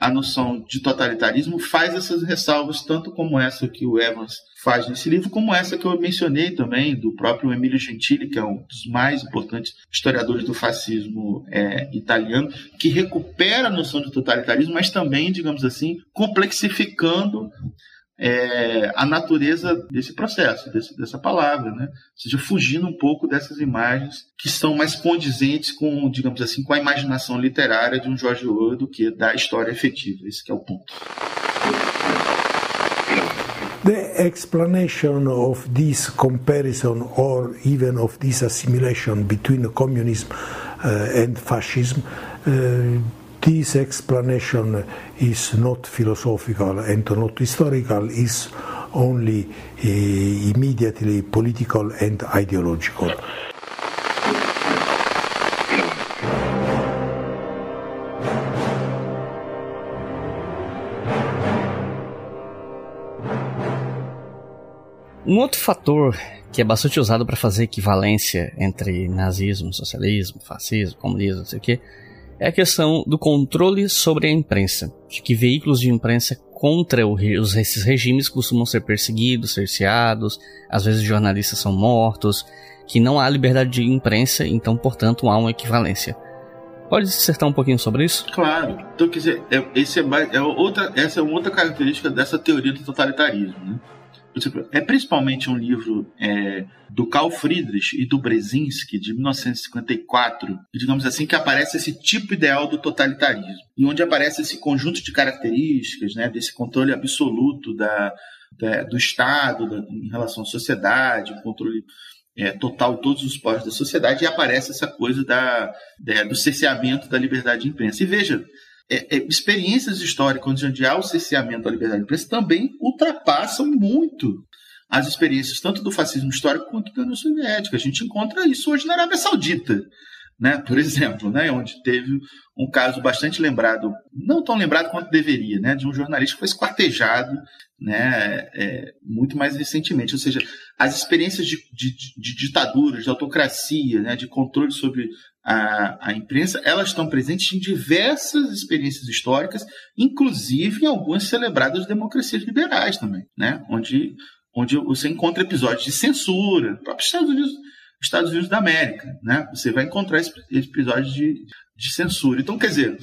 a noção de totalitarismo faz essas ressalvas, tanto como essa que o Evans faz nesse livro, como essa que eu mencionei também, do próprio Emílio Gentili, que é um dos mais importantes historiadores do fascismo é, italiano, que recupera a noção de totalitarismo, mas também, digamos assim, complexificando é, a natureza desse processo, desse, dessa palavra, né? Ou seja, fugindo um pouco dessas imagens que são mais condizentes com, digamos assim, com a imaginação literária de um Jorge Orwell do que da história efetiva. Esse é o ponto. The explanation of this comparison or even of this assimilation between communism uh, and fascism uh, this explanation is not philosophical and not historical, is only uh, immediately political and ideological. Um outro fator que é bastante usado para fazer equivalência entre nazismo, socialismo, fascismo, comunismo, não sei o que, é a questão do controle sobre a imprensa. De que veículos de imprensa contra os, esses regimes costumam ser perseguidos, cerceados, às vezes jornalistas são mortos, que não há liberdade de imprensa, então, portanto, há uma equivalência. Pode dissertar um pouquinho sobre isso? Claro. Então, quer dizer, é, esse é, é outra, essa é outra característica dessa teoria do totalitarismo. Né? É principalmente um livro é, do Karl Friedrich e do Brzezinski, de 1954, digamos assim, que aparece esse tipo ideal do totalitarismo, e onde aparece esse conjunto de características, né, desse controle absoluto da, da do Estado da, em relação à sociedade, controle é, total todos os poros da sociedade, e aparece essa coisa da, da, do cerceamento da liberdade de imprensa. E veja, é, é, experiências históricas onde há o cerceamento da liberdade de imprensa também ultrapassam muito as experiências tanto do fascismo histórico quanto da União Soviética. A gente encontra isso hoje na Arábia Saudita, né? por exemplo, né? onde teve um caso bastante lembrado, não tão lembrado quanto deveria, né? de um jornalista que foi esquartejado né? É, muito mais recentemente. Ou seja, as experiências de, de, de ditadura, de autocracia, né? de controle sobre a, a imprensa, elas estão presentes em diversas experiências históricas, inclusive em algumas celebradas democracias liberais também, né? onde, onde você encontra episódios de censura, próprios Estados Unidos, Estados Unidos da América, né? Você vai encontrar episódios de, de censura. Então, quer dizer,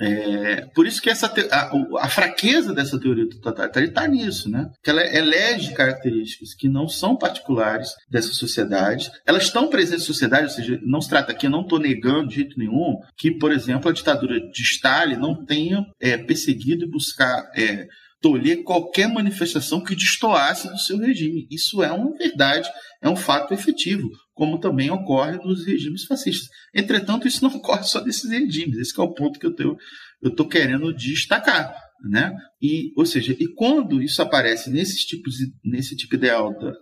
é, por isso que essa a, a, fraqueza dessa teoria do totalitarismo está nisso, né? Que ela elege características que não são particulares dessa sociedade. Elas estão presentes na sociedade, ou seja, não se trata aqui, eu não estou negando de jeito nenhum que, por exemplo, a ditadura de Stalin não tenha é, perseguido e buscar é, tolher qualquer manifestação que destoasse do seu regime. Isso é uma verdade, é um fato efetivo como também ocorre nos regimes fascistas. Entretanto, isso não ocorre só desses regimes. Esse é o ponto que eu estou querendo destacar. Né? E, ou seja, e quando isso aparece nesses tipos, nesse tipo ideal do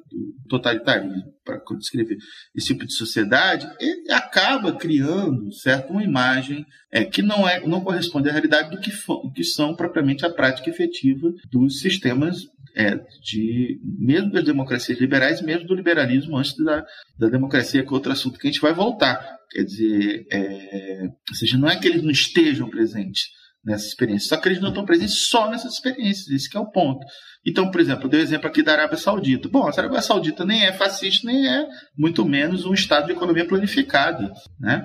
totalitarismo, para descrever esse tipo de sociedade, ele acaba criando certo, uma imagem é, que não, é, não corresponde à realidade do que, que são propriamente a prática efetiva dos sistemas é, de mesmo das democracias liberais, mesmo do liberalismo antes da, da democracia, que é outro assunto que a gente vai voltar. Quer dizer, é, ou seja, não é que eles não estejam presentes nessa experiência, só que eles não estão presentes só nessas experiências, esse é o ponto. Então, por exemplo, eu dei o exemplo aqui da Arábia Saudita. Bom, a Arábia Saudita nem é fascista, nem é, muito menos, um estado de economia planificada. Né?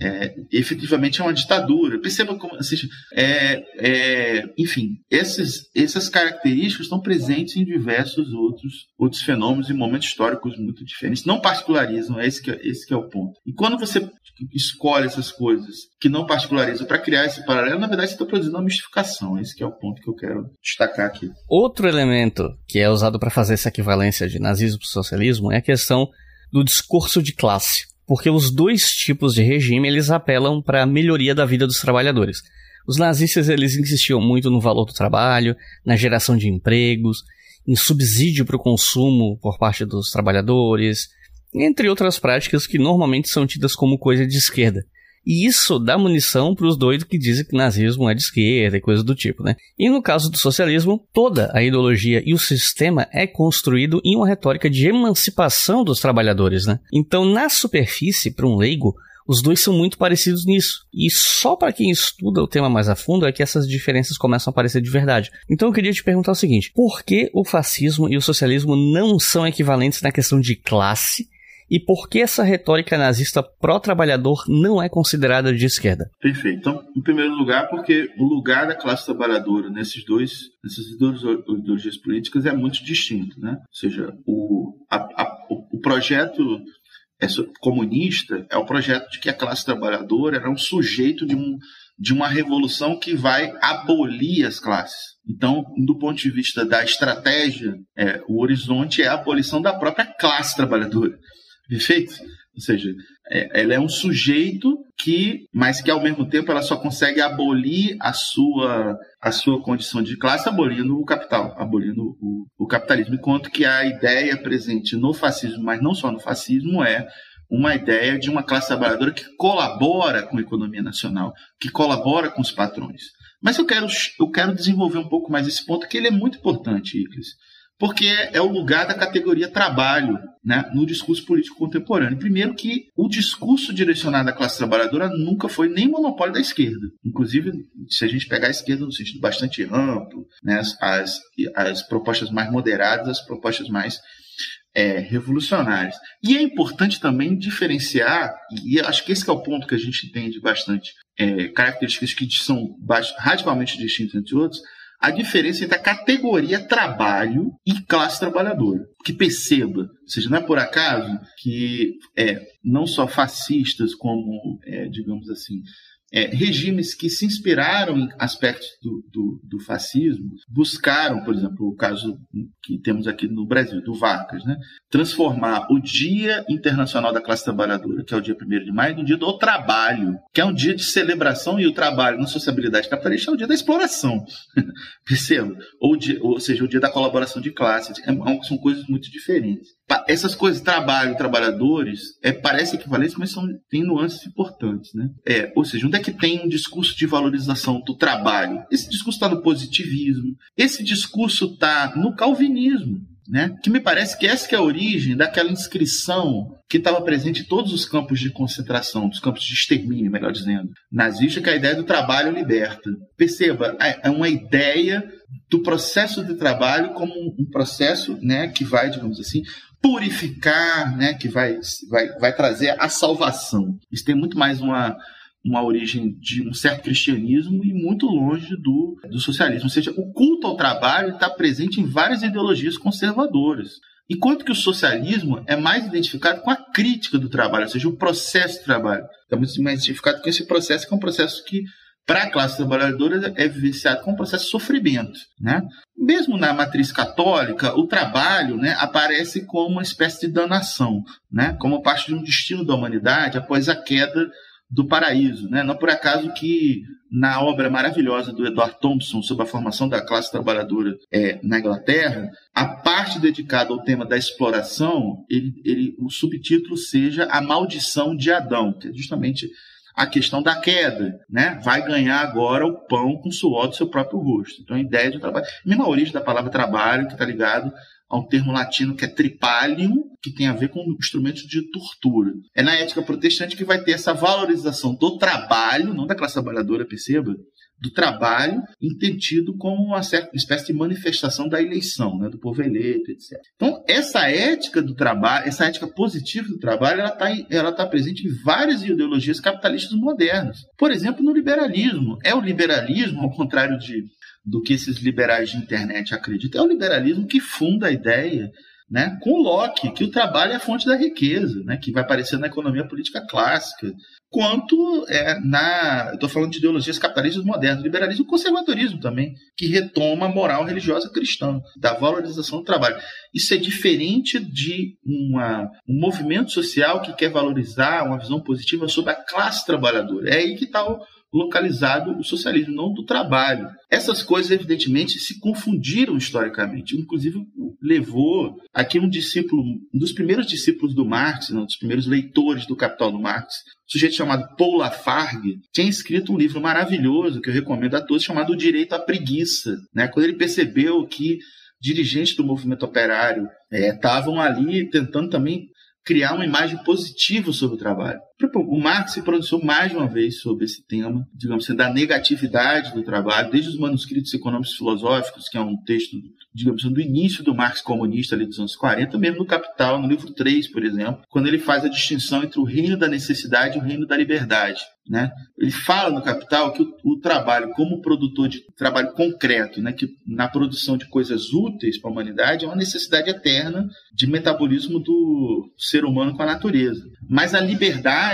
É, efetivamente é uma ditadura. Perceba como, assim, é, é, enfim, esses, essas características estão presentes em diversos outros, outros fenômenos e momentos históricos muito diferentes. Não particularizam, é esse que é, esse que é o ponto. E quando você escolhe essas coisas que não particularizam para criar esse paralelo, na verdade você está produzindo uma mistificação. Esse que é o ponto que eu quero destacar aqui. Outro elemento que é usado para fazer essa equivalência de nazismo e socialismo é a questão do discurso de classe porque os dois tipos de regime eles apelam para a melhoria da vida dos trabalhadores. Os nazistas eles insistiam muito no valor do trabalho, na geração de empregos, em subsídio para o consumo por parte dos trabalhadores, entre outras práticas que normalmente são tidas como coisa de esquerda. E isso dá munição para os doidos que dizem que nazismo é de esquerda e coisa do tipo, né? E no caso do socialismo, toda a ideologia e o sistema é construído em uma retórica de emancipação dos trabalhadores, né? Então, na superfície, para um leigo, os dois são muito parecidos nisso. E só para quem estuda o tema mais a fundo é que essas diferenças começam a aparecer de verdade. Então eu queria te perguntar o seguinte: por que o fascismo e o socialismo não são equivalentes na questão de classe e por que essa retórica nazista pró-trabalhador não é considerada de esquerda? Perfeito. Então, em primeiro lugar, porque o lugar da classe trabalhadora nesses dois, nessas duas ideologias políticas é muito distinto, né? Ou seja, o, a, a, o projeto comunista é o projeto de que a classe trabalhadora era um sujeito de, um, de uma revolução que vai abolir as classes. Então, do ponto de vista da estratégia, é, o horizonte é a abolição da própria classe trabalhadora. Perfeito? Ou seja, é, ela é um sujeito que, mas que ao mesmo tempo ela só consegue abolir a sua, a sua condição de classe abolindo o capital, abolindo o, o capitalismo. Enquanto que a ideia presente no fascismo, mas não só no fascismo, é uma ideia de uma classe trabalhadora que colabora com a economia nacional, que colabora com os patrões. Mas eu quero, eu quero desenvolver um pouco mais esse ponto, que ele é muito importante, Iclis porque é o lugar da categoria trabalho né, no discurso político contemporâneo. Primeiro que o discurso direcionado à classe trabalhadora nunca foi nem monopólio da esquerda. Inclusive, se a gente pegar a esquerda no sentido bastante amplo, né, as, as propostas mais moderadas, as propostas mais é, revolucionárias. E é importante também diferenciar, e acho que esse é o ponto que a gente entende bastante, é, características que são radicalmente distintas entre outros, a diferença entre a categoria trabalho e classe trabalhadora. Que perceba, ou seja, não é por acaso que é, não só fascistas como, é, digamos assim, é, regimes que se inspiraram em aspectos do, do, do, fascismo buscaram, por exemplo, o caso que temos aqui no Brasil, do Vargas, né, transformar o Dia Internacional da Classe Trabalhadora, que é o dia 1 de maio, no dia do trabalho, que é um dia de celebração, e o trabalho na sociabilidade capitalista é o dia da exploração. Perceba? Ou, ou seja, o dia da colaboração de classes. É, são coisas muito diferentes essas coisas, trabalho, trabalhadores, é, parece equivalentes, mas são, tem nuances importantes. Né? É, ou seja, onde é que tem um discurso de valorização do trabalho? Esse discurso está no positivismo, esse discurso está no calvinismo. Né? Que me parece que essa que é a origem daquela inscrição que estava presente em todos os campos de concentração, dos campos de extermínio, melhor dizendo, nazista, que é a ideia do trabalho liberta. Perceba, é, é uma ideia do processo de trabalho como um processo né, que vai, digamos assim, purificar, né, que vai, vai, vai trazer a salvação. Isso tem muito mais uma, uma origem de um certo cristianismo e muito longe do, do socialismo. Ou seja, o culto ao trabalho está presente em várias ideologias conservadoras. Enquanto que o socialismo é mais identificado com a crítica do trabalho, ou seja, o processo de trabalho. Está muito mais identificado com esse processo, que é um processo que para a classe trabalhadora é vivenciado como um processo de sofrimento. Né? Mesmo na matriz católica, o trabalho né, aparece como uma espécie de danação, né? como parte de um destino da humanidade após a queda do paraíso. Né? Não por acaso que na obra maravilhosa do Edward Thompson sobre a formação da classe trabalhadora é, na Inglaterra, a parte dedicada ao tema da exploração, ele, ele, o subtítulo seja A Maldição de Adão, que é justamente a questão da queda, né? Vai ganhar agora o pão com o suor do seu próprio rosto. Então a ideia de trabalho, mesma origem da palavra trabalho que está ligado a um termo latino que é tripalium, que tem a ver com instrumentos de tortura. É na ética protestante que vai ter essa valorização do trabalho, não da classe trabalhadora, perceba, do trabalho, entendido como uma certa espécie de manifestação da eleição, né, do povo eleito, etc. Então, essa ética do trabalho, essa ética positiva do trabalho, ela está ela tá presente em várias ideologias capitalistas modernas. Por exemplo, no liberalismo. É o liberalismo, ao contrário de, do que esses liberais de internet acreditam, é o liberalismo que funda a ideia né, com Locke, que o trabalho é a fonte da riqueza, né, que vai aparecer na economia política clássica, quanto é, na. Estou falando de ideologias capitalistas modernas, liberalismo e conservadorismo também, que retoma a moral religiosa cristã, da valorização do trabalho. Isso é diferente de uma, um movimento social que quer valorizar uma visão positiva sobre a classe trabalhadora. É aí que está o localizado o socialismo, não do trabalho. Essas coisas, evidentemente, se confundiram historicamente. Inclusive, levou aqui um discípulo, um dos primeiros discípulos do Marx, um dos primeiros leitores do Capital do Marx, um sujeito chamado Paul Lafargue, tinha escrito um livro maravilhoso que eu recomendo a todos, chamado O Direito à Preguiça. Né? Quando ele percebeu que dirigentes do movimento operário estavam é, ali tentando também criar uma imagem positiva sobre o trabalho. O Marx se pronunciou mais uma vez sobre esse tema, digamos assim, da negatividade do trabalho, desde os manuscritos econômicos filosóficos, que é um texto, digamos assim, do início do Marx comunista ali dos anos 40, mesmo no Capital, no livro 3, por exemplo, quando ele faz a distinção entre o reino da necessidade e o reino da liberdade. Né? Ele fala no Capital que o, o, trabalho como produtor de trabalho concreto, né, que na produção de coisas úteis para a humanidade é uma necessidade eterna de metabolismo do ser humano com a natureza. Mas a liberdade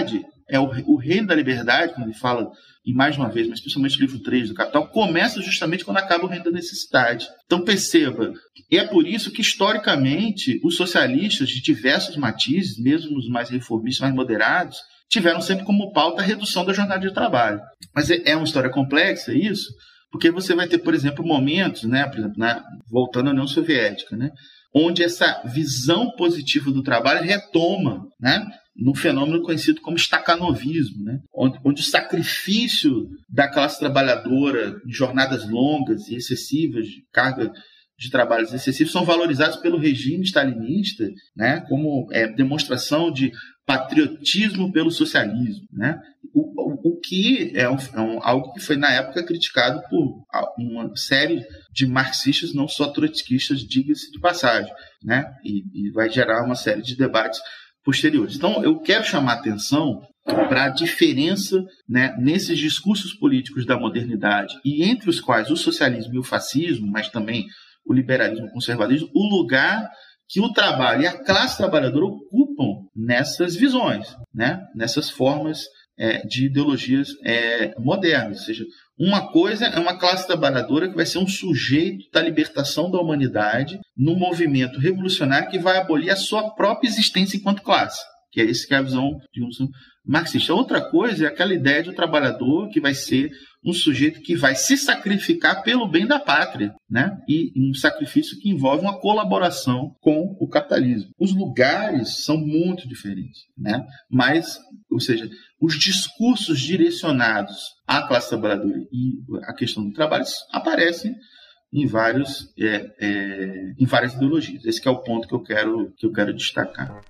é o, o reino da liberdade, quando ele fala e mais uma vez, mas principalmente o livro 3 do Capital, começa justamente quando acaba o reino da necessidade. Então perceba, é por isso que historicamente os socialistas de diversos matizes, mesmo os mais reformistas, mais moderados, tiveram sempre como pauta a redução da jornada de trabalho. Mas é, é uma história complexa isso, porque você vai ter, por exemplo, momentos, né, por exemplo, na, voltando à União Soviética, né, onde essa visão positiva do trabalho retoma, né, no fenômeno conhecido como stacanovismo, né? onde, onde, o sacrifício da classe trabalhadora de jornadas longas e excessivas, de carga de trabalhos excessivos, são valorizados pelo regime stalinista né? como é, demonstração de patriotismo pelo socialismo. Né? O, o, o que é, um, é um, algo que foi, na época, criticado por uma série de marxistas, não só trotskistas, diga-se de passagem, né? E, e vai gerar uma série de debates posteriores. Então, eu quero chamar atenção para a diferença né, nesses discursos políticos da modernidade, e entre os quais o socialismo e o fascismo, mas também o liberalismo e o conservadorismo, o lugar que o trabalho e a classe trabalhadora ocupam nessas visões, né, nessas formas é, de ideologias é, modernas. Ou seja, uma coisa é uma classe trabalhadora que vai ser um sujeito da libertação da humanidade num movimento revolucionário que vai abolir a sua própria existência enquanto classe. Que é esse que é a visão, digamos, marxista. Outra coisa é aquela ideia de um trabalhador que vai ser um sujeito que vai se sacrificar pelo bem da pátria, né? E um sacrifício que envolve uma colaboração com o capitalismo. Os lugares são muito diferentes, né? Mas, ou seja, os discursos direcionados à classe trabalhadora e à questão do trabalho aparecem em vários é, é, em várias ideologias. Esse é o ponto que eu quero que eu quero destacar.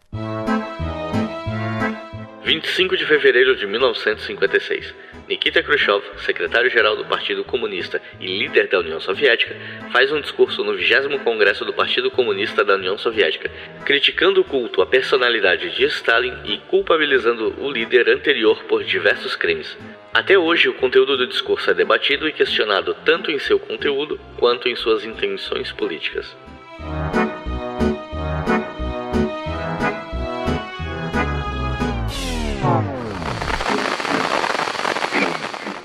25 de fevereiro de 1956. Nikita Khrushchev, secretário-geral do Partido Comunista e líder da União Soviética, faz um discurso no 20 Congresso do Partido Comunista da União Soviética, criticando o culto à personalidade de Stalin e culpabilizando o líder anterior por diversos crimes. Até hoje, o conteúdo do discurso é debatido e questionado tanto em seu conteúdo quanto em suas intenções políticas.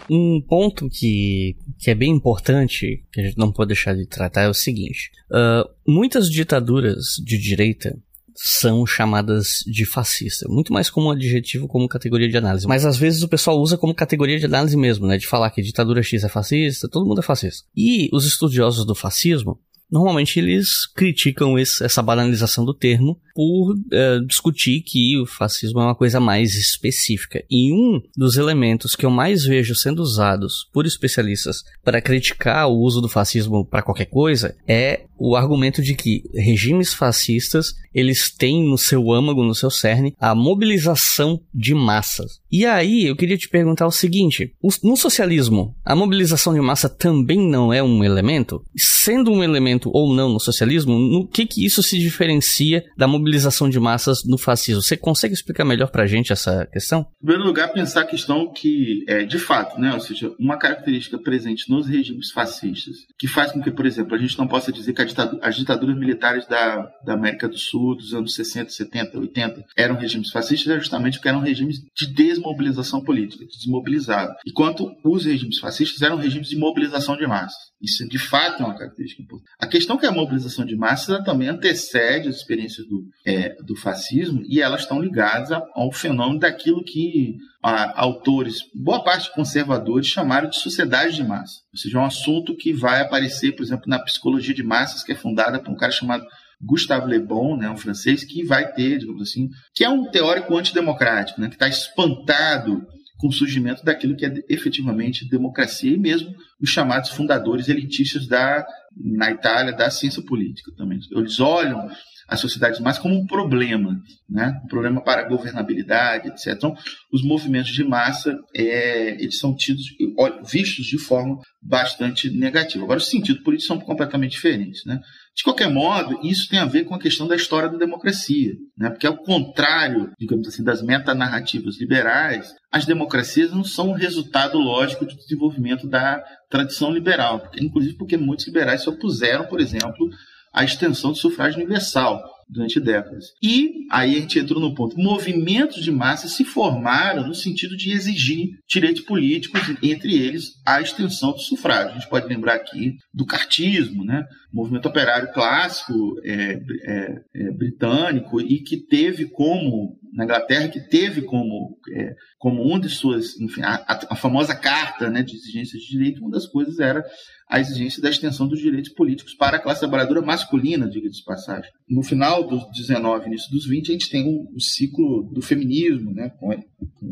Um ponto que, que é bem importante, que a gente não pode deixar de tratar, é o seguinte: uh, muitas ditaduras de direita são chamadas de fascista, muito mais como adjetivo, como categoria de análise. Mas às vezes o pessoal usa como categoria de análise mesmo, né? De falar que ditadura X é fascista, todo mundo é fascista. E os estudiosos do fascismo normalmente eles criticam esse, essa banalização do termo por uh, discutir que o fascismo é uma coisa mais específica. E um dos elementos que eu mais vejo sendo usados por especialistas para criticar o uso do fascismo para qualquer coisa é o argumento de que regimes fascistas eles têm no seu âmago, no seu cerne, a mobilização de massas. E aí eu queria te perguntar o seguinte: no socialismo, a mobilização de massa também não é um elemento? Sendo um elemento ou não no socialismo, no que que isso se diferencia da mobilização mobilização de massas no fascismo. Você consegue explicar melhor para a gente essa questão? Em primeiro lugar, pensar a questão que, é, de fato, né, ou seja, uma característica presente nos regimes fascistas, que faz com que, por exemplo, a gente não possa dizer que as ditaduras militares da, da América do Sul dos anos 60, 70, 80 eram regimes fascistas, é justamente porque eram regimes de desmobilização política, de desmobilizado. Enquanto os regimes fascistas eram regimes de mobilização de massas. Isso, de fato, é uma característica importante. A questão é que a mobilização de massas também antecede as experiências do, é, do fascismo e elas estão ligadas ao fenômeno daquilo que a, autores, boa parte conservadores, chamaram de sociedade de massa. Ou seja, é um assunto que vai aparecer, por exemplo, na psicologia de massas, que é fundada por um cara chamado Gustave Le Bon, né, um francês, que vai ter, digamos assim, que é um teórico antidemocrático, né, que está espantado com o surgimento daquilo que é efetivamente democracia e mesmo os chamados fundadores elitistas da na Itália da ciência política também. Eles olham as sociedades mais como um problema, né? um problema para a governabilidade, etc. Então, os movimentos de massa é, eles são tidos, vistos de forma bastante negativa. Agora, os sentidos políticos são completamente diferentes. Né? De qualquer modo, isso tem a ver com a questão da história da democracia, né? porque ao contrário, digamos assim, das metanarrativas liberais, as democracias não são o resultado lógico do desenvolvimento da tradição liberal, inclusive porque muitos liberais se opuseram, por exemplo, a extensão do sufrágio universal. durante décadas. E aí a gente entrou no ponto: movimentos de massa se formaram no sentido de exigir direitos políticos, entre eles a extensão do sufrágio. A gente pode lembrar aqui do cartismo, né? movimento operário clássico é, é, é, britânico e que teve como na Inglaterra que teve como, é, como uma de suas, enfim, a, a, famosa carta né, de exigências de direito, uma das coisas era a exigência da extensão dos direitos políticos para a classe trabalhadora masculina, diga de passagem. No final dos 19, início dos 20, a gente tem o, o ciclo do feminismo, né, com,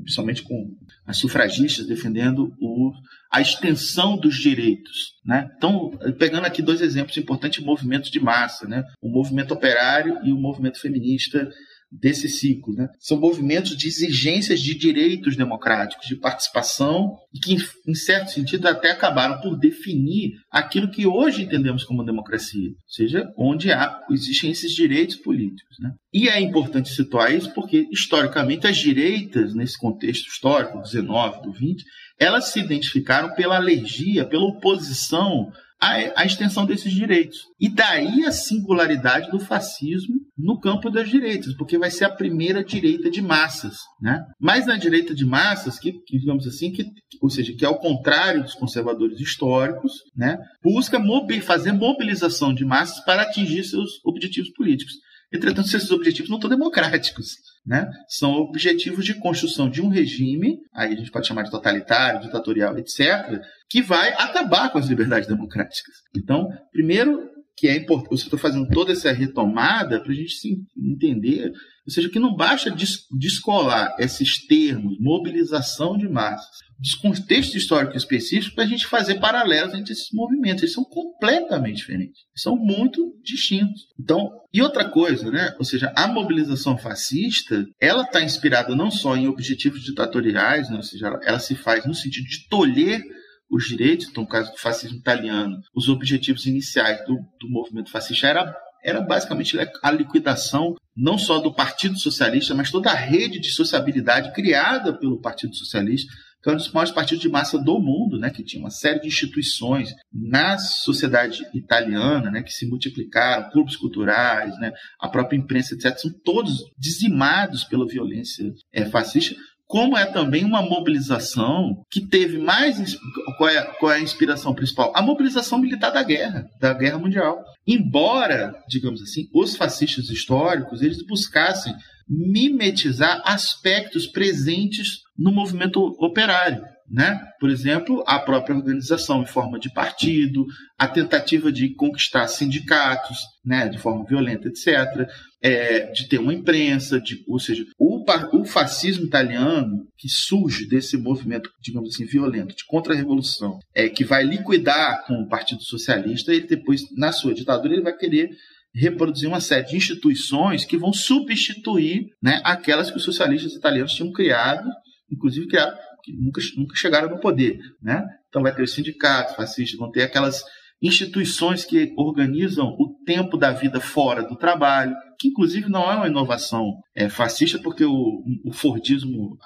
principalmente com as sufragistas defendendo o, a extensão dos direitos. Né? Então, pegando aqui dois exemplos importantes, movimentos de massa, né? o movimento operário e o movimento feminista desse ciclo. Né? São movimentos de exigências de direitos democráticos, de participação, e que, em certo sentido, até acabaram por definir aquilo que hoje entendemos como democracia, ou seja, onde há, existem esses direitos políticos. Né? E é importante situar isso porque, historicamente, as direitas, nesse contexto histórico, do 19, do 20, elas se identificaram pela alergia, pela oposição a, extensão desses direitos. E daí a singularidade do fascismo no campo das direitas, porque vai ser a primeira direita de massas, né? Mas na direita de massas, que, que digamos assim, que, ou seja, que é ao contrário dos conservadores históricos, né? Busca mobi fazer mobilização de massas para atingir seus objetivos políticos. Entretanto, esses objetivos não estão democráticos. Né? São objetivos de construção de um regime, aí a gente pode chamar de totalitário, ditatorial, etc., que vai acabar com as liberdades democráticas. Então, primeiro, que é importante, eu estou fazendo toda essa retomada para a gente se entender, ou seja, que não basta descolar esses termos, mobilização de massas, dos contextos históricos específicos para a gente fazer paralelos entre esses movimentos. Eles são completamente diferentes, são muito distintos. Então, e outra coisa, né? Ou seja, a mobilização fascista, ela está inspirada não só em objetivos ditatoriais, né? ou seja, ela, ela se faz no sentido de tolher os direitos, no caso do fascismo italiano, os objetivos iniciais do, do movimento fascista era, era basicamente a liquidação não só do Partido Socialista, mas toda a rede de sociabilidade criada pelo Partido Socialista, que é um dos maiores partidos de massa do mundo, né, que tinha uma série de instituições na sociedade italiana, né, que se multiplicaram, clubes culturais, né, a própria imprensa, etc., são todos dizimados pela violência é, fascista, como é também uma mobilização que teve mais. Qual é, qual é, a inspiração principal? A mobilização militar da guerra, da guerra mundial. Embora, digamos assim, os fascistas históricos eles buscassem mimetizar aspectos presentes no movimento operário. Né? Por exemplo, a própria organização em forma de partido, a tentativa de conquistar sindicatos né, de forma violenta, etc., é, de ter uma imprensa, de, ou seja, o, o fascismo italiano que surge desse movimento, digamos assim, violento, de contra-revolução, é, que vai liquidar com o Partido Socialista, ele depois, na sua ditadura, ele vai querer reproduzir uma série de instituições que vão substituir né, aquelas que os socialistas italianos tinham criado, inclusive criado, que nunca, nunca chegaram no poder. Né? Então vai ter os sindicatos fascistas, vão ter aquelas instituições que organizam o tempo da vida fora do trabalho, que inclusive não é uma inovação é, fascista, porque o, o Fordismo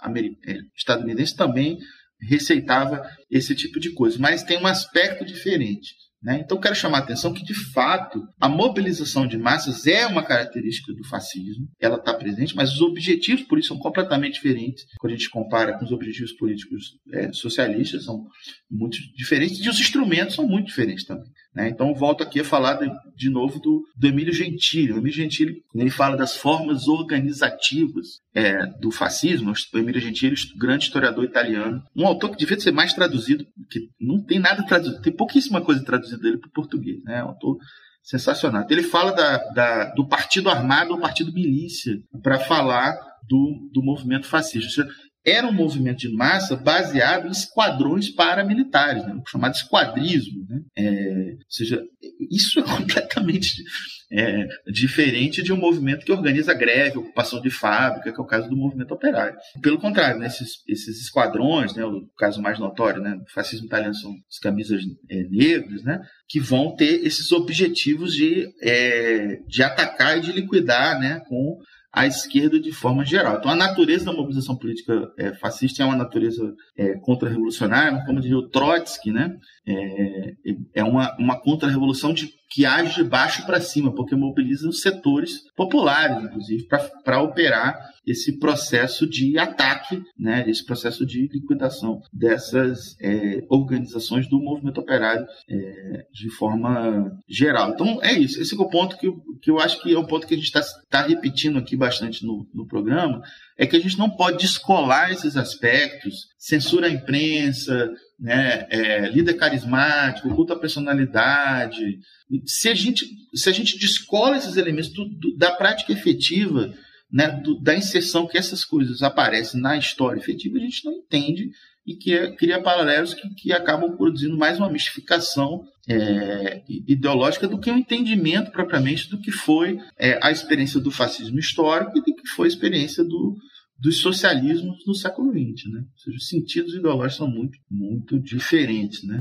é, estadunidense também receitava esse tipo de coisa, mas tem um aspecto diferente. Né? Então, quero chamar a atenção que, de fato, a mobilização de massas é uma característica do fascismo, ela está presente, mas os objetivos por isso são completamente diferentes quando a gente compara com os objetivos políticos é, socialistas, são muito diferentes, e os instrumentos são muito diferentes também. Né? Então, volto aqui a falar de, de novo do, do Emílio Gentili. O Emílio Gentili, ele fala das formas organizativas é, do fascismo, o Emílio Gentili, grande historiador italiano, um autor que devia ser mais traduzido, que não tem nada traduzido, tem pouquíssima coisa traduzida dele para o português. Né? É um autor sensacional. Ele fala da, da, do partido armado ou partido milícia para falar do, do movimento fascista era um movimento de massa baseado em esquadrões paramilitares, né? chamado esquadrismo. Né? É, ou seja, isso é completamente é, diferente de um movimento que organiza greve, ocupação de fábrica, que é o caso do movimento operário. Pelo contrário, né, esses, esses, esquadrões, né, o caso mais notório né, do fascismo italiano são as camisas é, negras, né, que vão ter esses objetivos de, é, de atacar e de liquidar né, com à esquerda de forma geral. Então, a natureza da mobilização política é, fascista é uma natureza é, contra-revolucionária, como diria o Trotsky, né? É, é uma, uma contra-revolução que age de baixo para cima, porque mobiliza os setores populares, inclusive, para operar esse processo de ataque, né, esse processo de liquidação dessas é, organizações do movimento operário é, de forma geral. Então é isso, esse é o ponto que, que eu acho que é o ponto que a gente está tá repetindo aqui bastante no, no programa, é que a gente não pode descolar esses aspectos, censura a imprensa, né, é, líder carismático, culto à personalidade. Se a gente, se a gente descola esses elementos do, do, da prática efetiva, né, do, da inserção que essas coisas aparecem na história efetiva, a gente não entende e que é, cria paralelos que, que acabam produzindo mais uma mistificação é, ideológica do que um entendimento propriamente do que foi é, a experiência do fascismo histórico e do que foi a experiência do, dos socialismos no século XX, né? Ou seja, os sentidos ideológicos são muito, muito diferentes, né?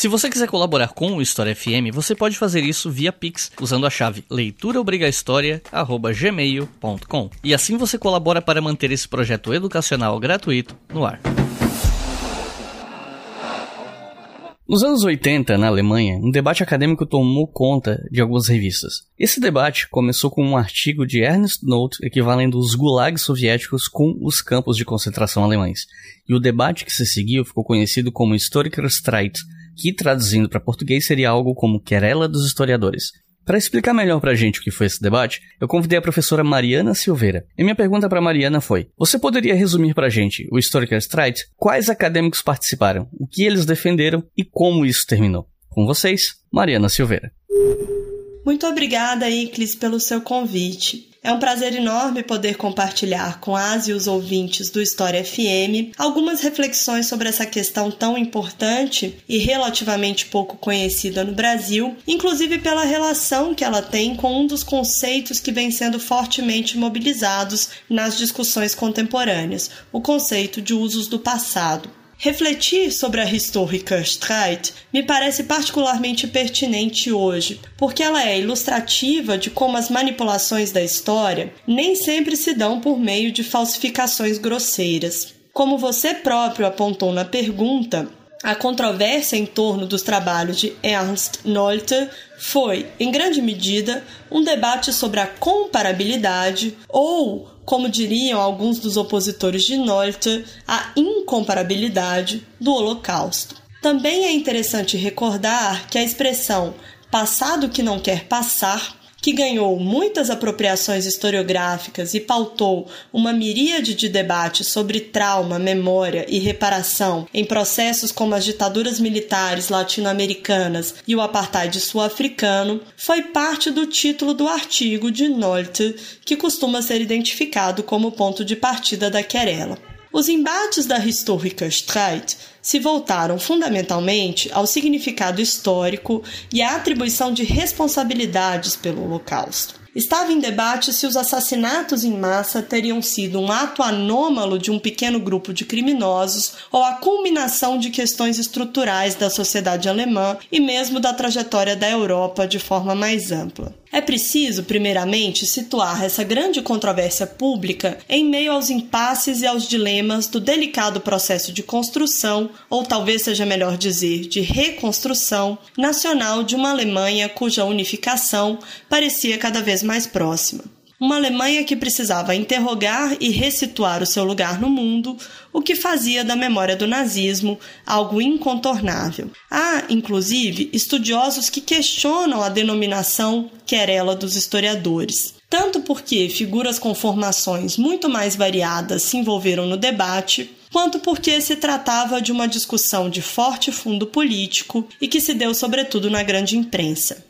Se você quiser colaborar com o História FM, você pode fazer isso via Pix, usando a chave leituraobrigahistoria@gmail.com. E assim você colabora para manter esse projeto educacional gratuito no ar. Nos anos 80, na Alemanha, um debate acadêmico tomou conta de algumas revistas. Esse debate começou com um artigo de Ernst Noth equivalendo os gulags soviéticos com os campos de concentração alemães. E o debate que se seguiu ficou conhecido como Historiker Streit, que traduzindo para português seria algo como querela dos historiadores. Para explicar melhor para a gente o que foi esse debate, eu convidei a professora Mariana Silveira. E minha pergunta para Mariana foi: Você poderia resumir para a gente, o Historical Strike, quais acadêmicos participaram, o que eles defenderam e como isso terminou? Com vocês, Mariana Silveira. Muito obrigada, Iclis, pelo seu convite. É um prazer enorme poder compartilhar com as e os ouvintes do História FM algumas reflexões sobre essa questão tão importante e relativamente pouco conhecida no Brasil, inclusive pela relação que ela tem com um dos conceitos que vem sendo fortemente mobilizados nas discussões contemporâneas, o conceito de usos do passado. Refletir sobre a Historiker Streit me parece particularmente pertinente hoje, porque ela é ilustrativa de como as manipulações da história nem sempre se dão por meio de falsificações grosseiras. Como você próprio apontou na pergunta, a controvérsia em torno dos trabalhos de Ernst Nolte foi, em grande medida, um debate sobre a comparabilidade ou como diriam alguns dos opositores de Nolte, a incomparabilidade do Holocausto. Também é interessante recordar que a expressão passado que não quer passar que ganhou muitas apropriações historiográficas e pautou uma miríade de debates sobre trauma, memória e reparação em processos como as ditaduras militares latino-americanas e o apartheid sul-africano, foi parte do título do artigo de Nolte, que costuma ser identificado como ponto de partida da querela. Os embates da Historiker Streit se voltaram fundamentalmente ao significado histórico e à atribuição de responsabilidades pelo Holocausto. Estava em debate se os assassinatos em massa teriam sido um ato anômalo de um pequeno grupo de criminosos ou a culminação de questões estruturais da sociedade alemã e mesmo da trajetória da Europa de forma mais ampla. É preciso, primeiramente, situar essa grande controvérsia pública em meio aos impasses e aos dilemas do delicado processo de construção, ou talvez seja melhor dizer, de reconstrução, nacional de uma Alemanha cuja unificação parecia cada vez mais próxima uma Alemanha que precisava interrogar e ressituar o seu lugar no mundo, o que fazia da memória do nazismo algo incontornável. Há, inclusive, estudiosos que questionam a denominação querela dos historiadores. Tanto porque figuras com formações muito mais variadas se envolveram no debate, quanto porque se tratava de uma discussão de forte fundo político e que se deu sobretudo na grande imprensa.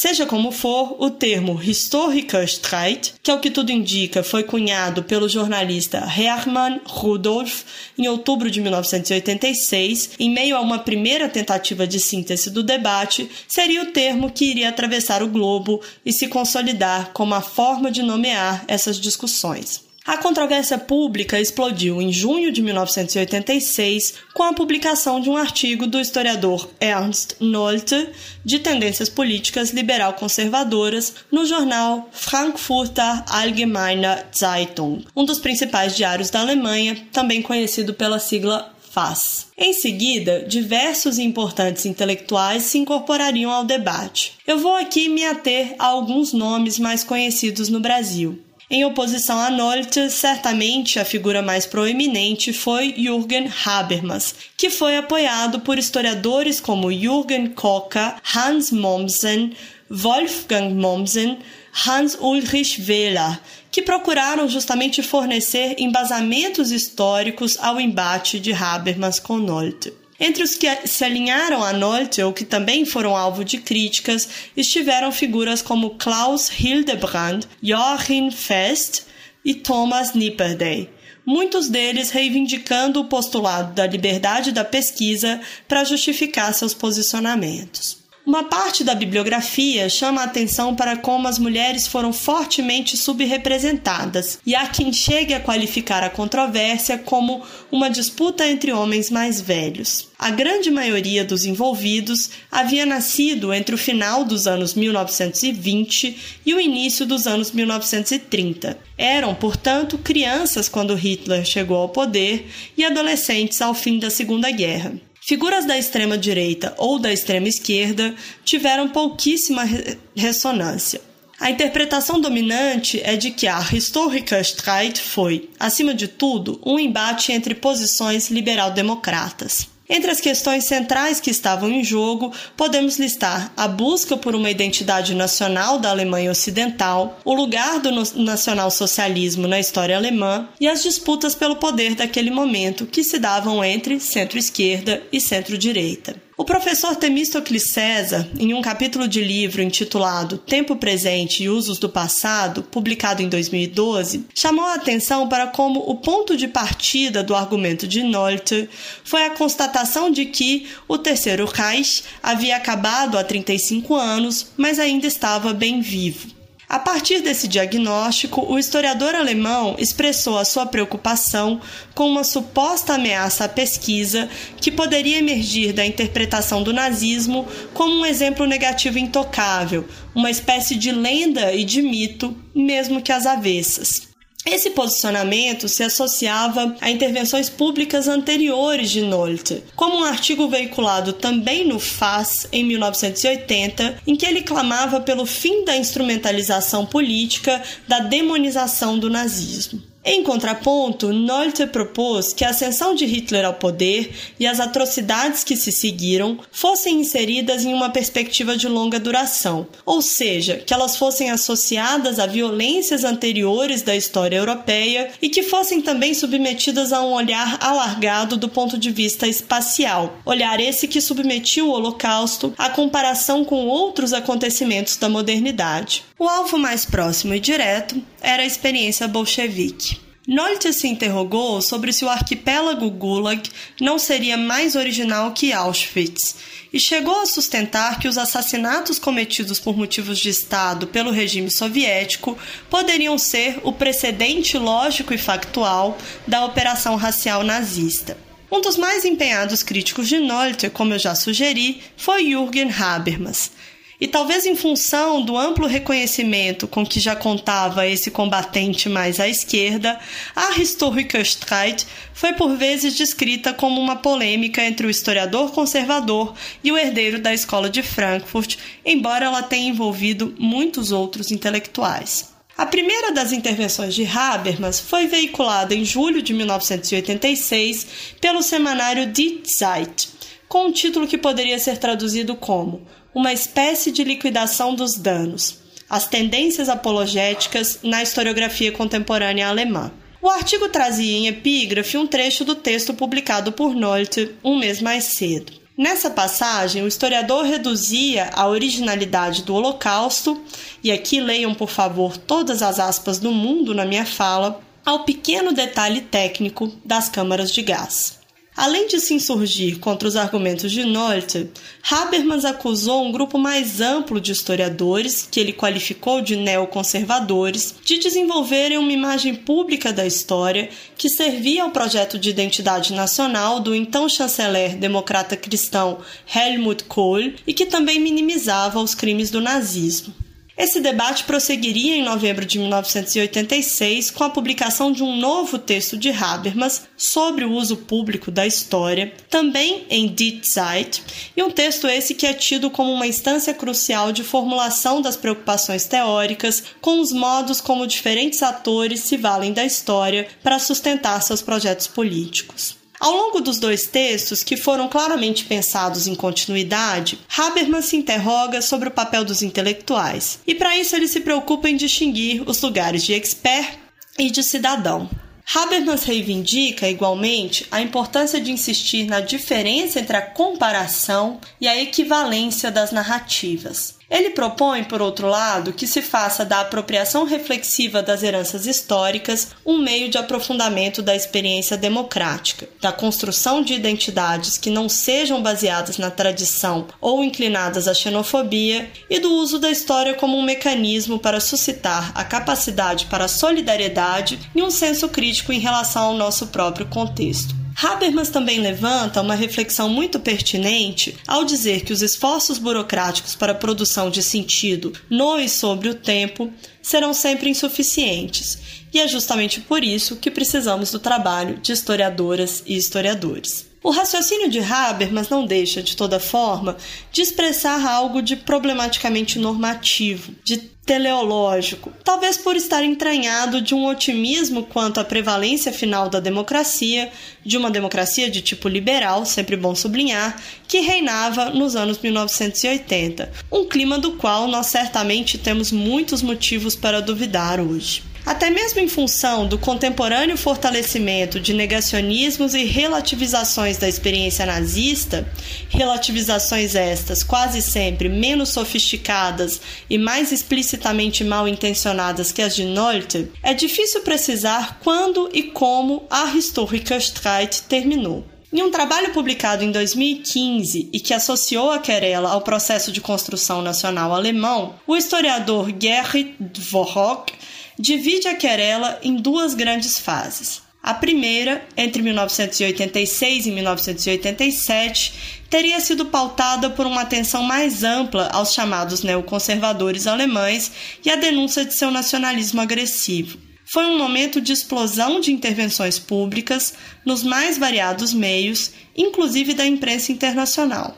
Seja como for, o termo Historiker Streit, que ao que tudo indica foi cunhado pelo jornalista Hermann Rudolph em outubro de 1986, em meio a uma primeira tentativa de síntese do debate, seria o termo que iria atravessar o globo e se consolidar como a forma de nomear essas discussões. A controvérsia pública explodiu em junho de 1986 com a publicação de um artigo do historiador Ernst Nolte de tendências políticas liberal-conservadoras no jornal Frankfurter Allgemeine Zeitung, um dos principais diários da Alemanha, também conhecido pela sigla faz. Em seguida, diversos importantes intelectuais se incorporariam ao debate. Eu vou aqui me ater a alguns nomes mais conhecidos no Brasil. Em oposição a Nolte, certamente a figura mais proeminente foi Jürgen Habermas, que foi apoiado por historiadores como Jürgen Kocher, Hans Mommsen, Wolfgang Mommsen, Hans Ulrich Wehler, que procuraram justamente fornecer embasamentos históricos ao embate de Habermas com Nolte. Entre os que se alinharam a Nolte ou que também foram alvo de críticas estiveram figuras como Klaus Hildebrand, Joachim Fest e Thomas Nipperdey, muitos deles reivindicando o postulado da liberdade da pesquisa para justificar seus posicionamentos. Uma parte da bibliografia chama a atenção para como as mulheres foram fortemente subrepresentadas, e há quem chegue a qualificar a controvérsia como uma disputa entre homens mais velhos. A grande maioria dos envolvidos havia nascido entre o final dos anos 1920 e o início dos anos 1930. Eram, portanto, crianças quando Hitler chegou ao poder e adolescentes ao fim da Segunda Guerra. Figuras da extrema-direita ou da extrema-esquerda tiveram pouquíssima re ressonância. A interpretação dominante é de que a Historiker Streit foi, acima de tudo, um embate entre posições liberal-democratas. Entre as questões centrais que estavam em jogo, podemos listar a busca por uma identidade nacional da Alemanha Ocidental, o lugar do nacionalsocialismo na história alemã e as disputas pelo poder daquele momento que se davam entre centro-esquerda e centro-direita. O professor Temístocles César, em um capítulo de livro intitulado Tempo Presente e Usos do Passado, publicado em 2012, chamou a atenção para como o ponto de partida do argumento de Nolte foi a constatação de que o Terceiro Reich havia acabado há 35 anos, mas ainda estava bem vivo. A partir desse diagnóstico, o historiador alemão expressou a sua preocupação com uma suposta ameaça à pesquisa que poderia emergir da interpretação do nazismo como um exemplo negativo intocável, uma espécie de lenda e de mito, mesmo que às avessas. Esse posicionamento se associava a intervenções públicas anteriores de Nolte, como um artigo veiculado também no FAS em 1980, em que ele clamava pelo fim da instrumentalização política da demonização do nazismo. Em contraponto, Nolte propôs que a ascensão de Hitler ao poder e as atrocidades que se seguiram fossem inseridas em uma perspectiva de longa duração, ou seja, que elas fossem associadas a violências anteriores da história europeia e que fossem também submetidas a um olhar alargado do ponto de vista espacial, olhar esse que submetia o Holocausto à comparação com outros acontecimentos da modernidade. O alvo mais próximo e direto era a experiência bolchevique. Nolte se interrogou sobre se o arquipélago Gulag não seria mais original que Auschwitz e chegou a sustentar que os assassinatos cometidos por motivos de Estado pelo regime soviético poderiam ser o precedente lógico e factual da operação racial nazista. Um dos mais empenhados críticos de Nolte, como eu já sugeri, foi Jürgen Habermas, e talvez em função do amplo reconhecimento com que já contava esse combatente mais à esquerda, a Historiker Streit foi por vezes descrita como uma polêmica entre o historiador conservador e o herdeiro da escola de Frankfurt, embora ela tenha envolvido muitos outros intelectuais. A primeira das intervenções de Habermas foi veiculada em julho de 1986 pelo semanário Die Zeit, com um título que poderia ser traduzido como uma espécie de liquidação dos danos, as tendências apologéticas na historiografia contemporânea alemã. O artigo trazia em epígrafe um trecho do texto publicado por Nolte um mês mais cedo. Nessa passagem, o historiador reduzia a originalidade do Holocausto, e aqui leiam por favor todas as aspas do mundo na minha fala, ao pequeno detalhe técnico das câmaras de gás. Além de se insurgir contra os argumentos de Nolte, Habermas acusou um grupo mais amplo de historiadores, que ele qualificou de neoconservadores, de desenvolverem uma imagem pública da história que servia ao projeto de identidade nacional do então chanceler democrata cristão Helmut Kohl e que também minimizava os crimes do nazismo. Esse debate prosseguiria em novembro de 1986 com a publicação de um novo texto de Habermas sobre o uso público da história, também em Die Zeit, e um texto esse que é tido como uma instância crucial de formulação das preocupações teóricas com os modos como diferentes atores se valem da história para sustentar seus projetos políticos. Ao longo dos dois textos, que foram claramente pensados em continuidade, Habermas se interroga sobre o papel dos intelectuais, e para isso ele se preocupa em distinguir os lugares de expert e de cidadão. Habermas reivindica, igualmente, a importância de insistir na diferença entre a comparação e a equivalência das narrativas. Ele propõe, por outro lado, que se faça da apropriação reflexiva das heranças históricas um meio de aprofundamento da experiência democrática, da construção de identidades que não sejam baseadas na tradição ou inclinadas à xenofobia e do uso da história como um mecanismo para suscitar a capacidade para a solidariedade e um senso crítico em relação ao nosso próprio contexto. Habermas também levanta uma reflexão muito pertinente ao dizer que os esforços burocráticos para a produção de sentido no e sobre o tempo serão sempre insuficientes, e é justamente por isso que precisamos do trabalho de historiadoras e historiadores. O raciocínio de Habermas não deixa, de toda forma, de expressar algo de problematicamente normativo, de teleológico, talvez por estar entranhado de um otimismo quanto à prevalência final da democracia, de uma democracia de tipo liberal, sempre bom sublinhar, que reinava nos anos 1980, um clima do qual nós certamente temos muitos motivos para duvidar hoje. Até mesmo em função do contemporâneo fortalecimento de negacionismos e relativizações da experiência nazista, relativizações estas quase sempre menos sofisticadas e mais explicitamente mal intencionadas que as de Nolte, é difícil precisar quando e como a Historiker Streit terminou. Em um trabalho publicado em 2015 e que associou a querela ao processo de construção nacional alemão, o historiador Gerrit Dvorak divide a querela em duas grandes fases. A primeira, entre 1986 e 1987, teria sido pautada por uma atenção mais ampla aos chamados neoconservadores alemães e a denúncia de seu nacionalismo agressivo. Foi um momento de explosão de intervenções públicas nos mais variados meios, inclusive da imprensa internacional.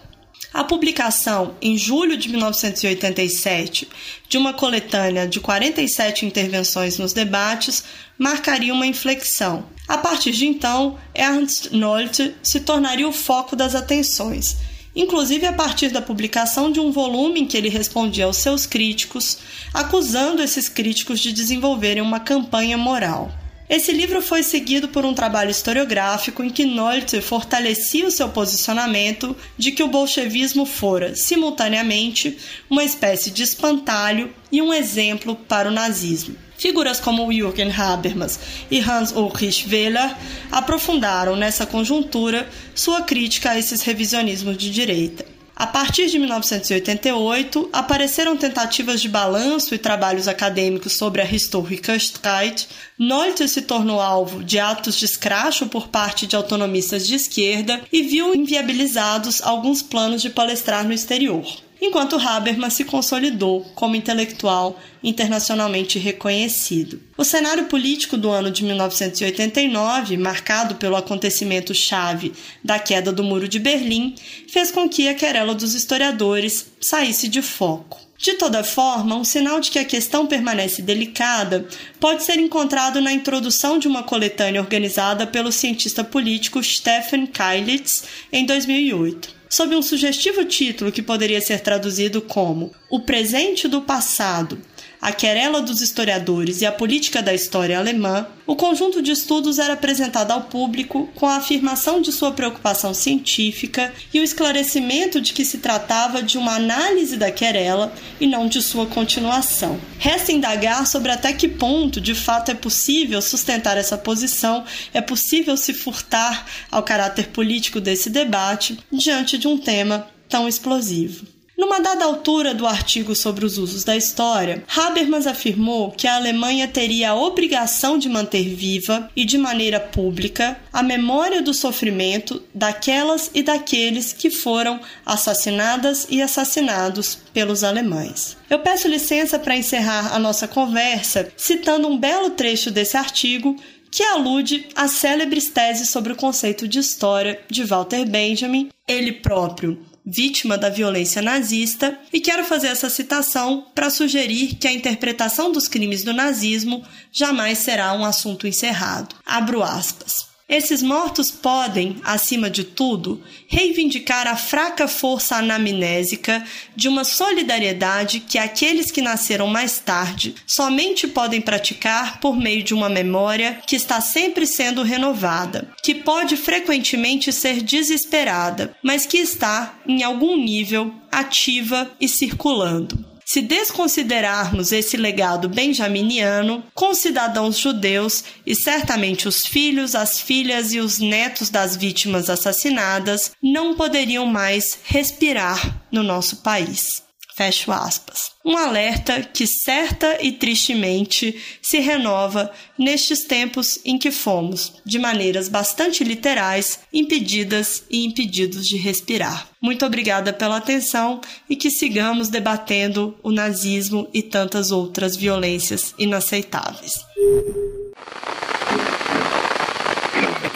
A publicação, em julho de 1987, de uma coletânea de 47 intervenções nos debates marcaria uma inflexão. A partir de então, Ernst Nolte se tornaria o foco das atenções, inclusive a partir da publicação de um volume em que ele respondia aos seus críticos, acusando esses críticos de desenvolverem uma campanha moral. Esse livro foi seguido por um trabalho historiográfico em que Nolte fortalecia o seu posicionamento de que o bolchevismo fora, simultaneamente, uma espécie de espantalho e um exemplo para o nazismo. Figuras como Jürgen Habermas e Hans Ulrich Wehler aprofundaram nessa conjuntura sua crítica a esses revisionismos de direita. A partir de 1988, apareceram tentativas de balanço e trabalhos acadêmicos sobre a Historikerstreit. Nolte se tornou alvo de atos de escracho por parte de autonomistas de esquerda e viu inviabilizados alguns planos de palestrar no exterior enquanto Habermas se consolidou como intelectual internacionalmente reconhecido. O cenário político do ano de 1989, marcado pelo acontecimento chave da queda do Muro de Berlim, fez com que a querela dos historiadores saísse de foco. De toda forma, um sinal de que a questão permanece delicada pode ser encontrado na introdução de uma coletânea organizada pelo cientista político Stephen Keilitz em 2008 sob um sugestivo título que poderia ser traduzido como O Presente do Passado, a querela dos historiadores e a política da história alemã, o conjunto de estudos era apresentado ao público com a afirmação de sua preocupação científica e o esclarecimento de que se tratava de uma análise da querela e não de sua continuação. Resta indagar sobre até que ponto de fato é possível sustentar essa posição, é possível se furtar ao caráter político desse debate diante de um tema tão explosivo. Numa dada altura do artigo sobre os usos da história, Habermas afirmou que a Alemanha teria a obrigação de manter viva e de maneira pública a memória do sofrimento daquelas e daqueles que foram assassinadas e assassinados pelos alemães. Eu peço licença para encerrar a nossa conversa citando um belo trecho desse artigo que alude às célebres teses sobre o conceito de história de Walter Benjamin, ele próprio vítima da violência nazista, e quero fazer essa citação para sugerir que a interpretação dos crimes do nazismo jamais será um assunto encerrado. Abro aspas. Esses mortos podem, acima de tudo, reivindicar a fraca força anamnésica de uma solidariedade que aqueles que nasceram mais tarde somente podem praticar por meio de uma memória que está sempre sendo renovada, que pode frequentemente ser desesperada, mas que está, em algum nível, ativa e circulando. Se desconsiderarmos esse legado benjaminiano, cidadãos judeus e certamente os filhos, as filhas e os netos das vítimas assassinadas não poderiam mais respirar no nosso país. Fecho aspas. Um alerta que certa e tristemente se renova nestes tempos em que fomos, de maneiras bastante literais, impedidas e impedidos de respirar. Muito obrigada pela atenção e que sigamos debatendo o nazismo e tantas outras violências inaceitáveis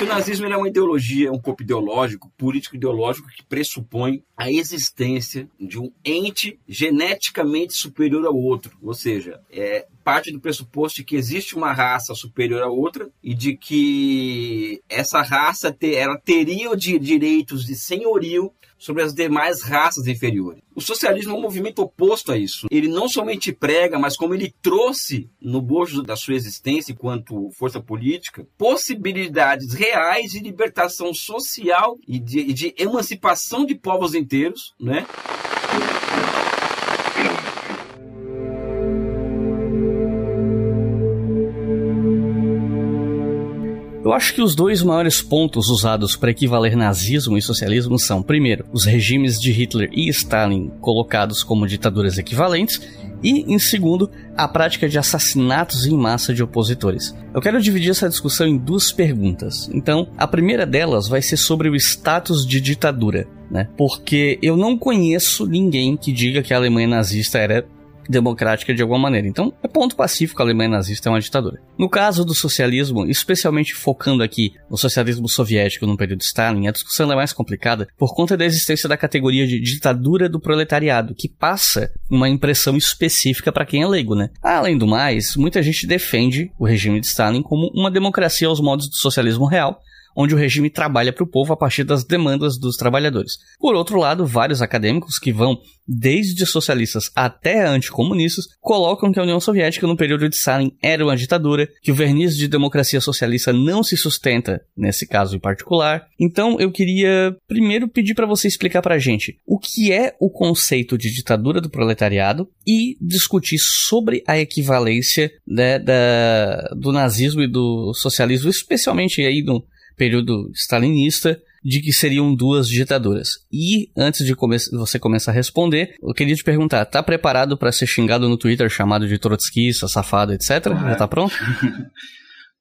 o nazismo é uma ideologia, um corpo ideológico, político ideológico que pressupõe a existência de um ente geneticamente superior ao outro, ou seja, é parte do pressuposto de que existe uma raça superior à outra e de que essa raça ter, ela teria de direitos de senhorio sobre as demais raças inferiores. O socialismo é um movimento oposto a isso. Ele não somente prega, mas como ele trouxe no bojo da sua existência enquanto força política, possibilidades reais de libertação social e de, de emancipação de povos inteiros, né? Eu acho que os dois maiores pontos usados para equivaler nazismo e socialismo são, primeiro, os regimes de Hitler e Stalin colocados como ditaduras equivalentes, e, em segundo, a prática de assassinatos em massa de opositores. Eu quero dividir essa discussão em duas perguntas. Então, a primeira delas vai ser sobre o status de ditadura, né? Porque eu não conheço ninguém que diga que a Alemanha nazista era democrática de alguma maneira. Então, é ponto pacífico a Alemanha nazista é uma ditadura. No caso do socialismo, especialmente focando aqui no socialismo soviético no período de Stalin, a discussão é mais complicada por conta da existência da categoria de ditadura do proletariado, que passa uma impressão específica para quem é leigo, né? Além do mais, muita gente defende o regime de Stalin como uma democracia aos modos do socialismo real, onde o regime trabalha para o povo a partir das demandas dos trabalhadores. Por outro lado, vários acadêmicos que vão desde socialistas até anticomunistas colocam que a União Soviética no período de Stalin era uma ditadura, que o verniz de democracia socialista não se sustenta nesse caso em particular. Então, eu queria primeiro pedir para você explicar para a gente o que é o conceito de ditadura do proletariado e discutir sobre a equivalência né, da, do nazismo e do socialismo, especialmente aí no, período stalinista, de que seriam duas ditaduras. E antes de come você começar a responder, eu queria te perguntar: tá preparado para ser xingado no Twitter, chamado de trotskista, safado, etc? Claro. Já tá pronto?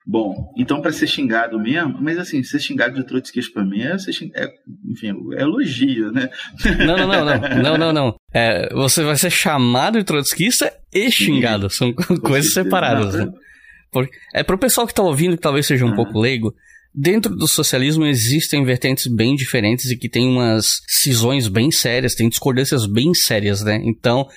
Bom, então para ser xingado mesmo, mas assim, ser xingado de trotskista para mim é, é, enfim, é elogio, né? Não, não, não, não, não, não, não. É, você vai ser chamado de trotskista e xingado, são coisas separadas. Né? É pro pessoal que tá ouvindo, que talvez seja um ah. pouco leigo, Dentro do socialismo existem vertentes bem diferentes e que tem umas cisões bem sérias, tem discordâncias bem sérias, né? Então,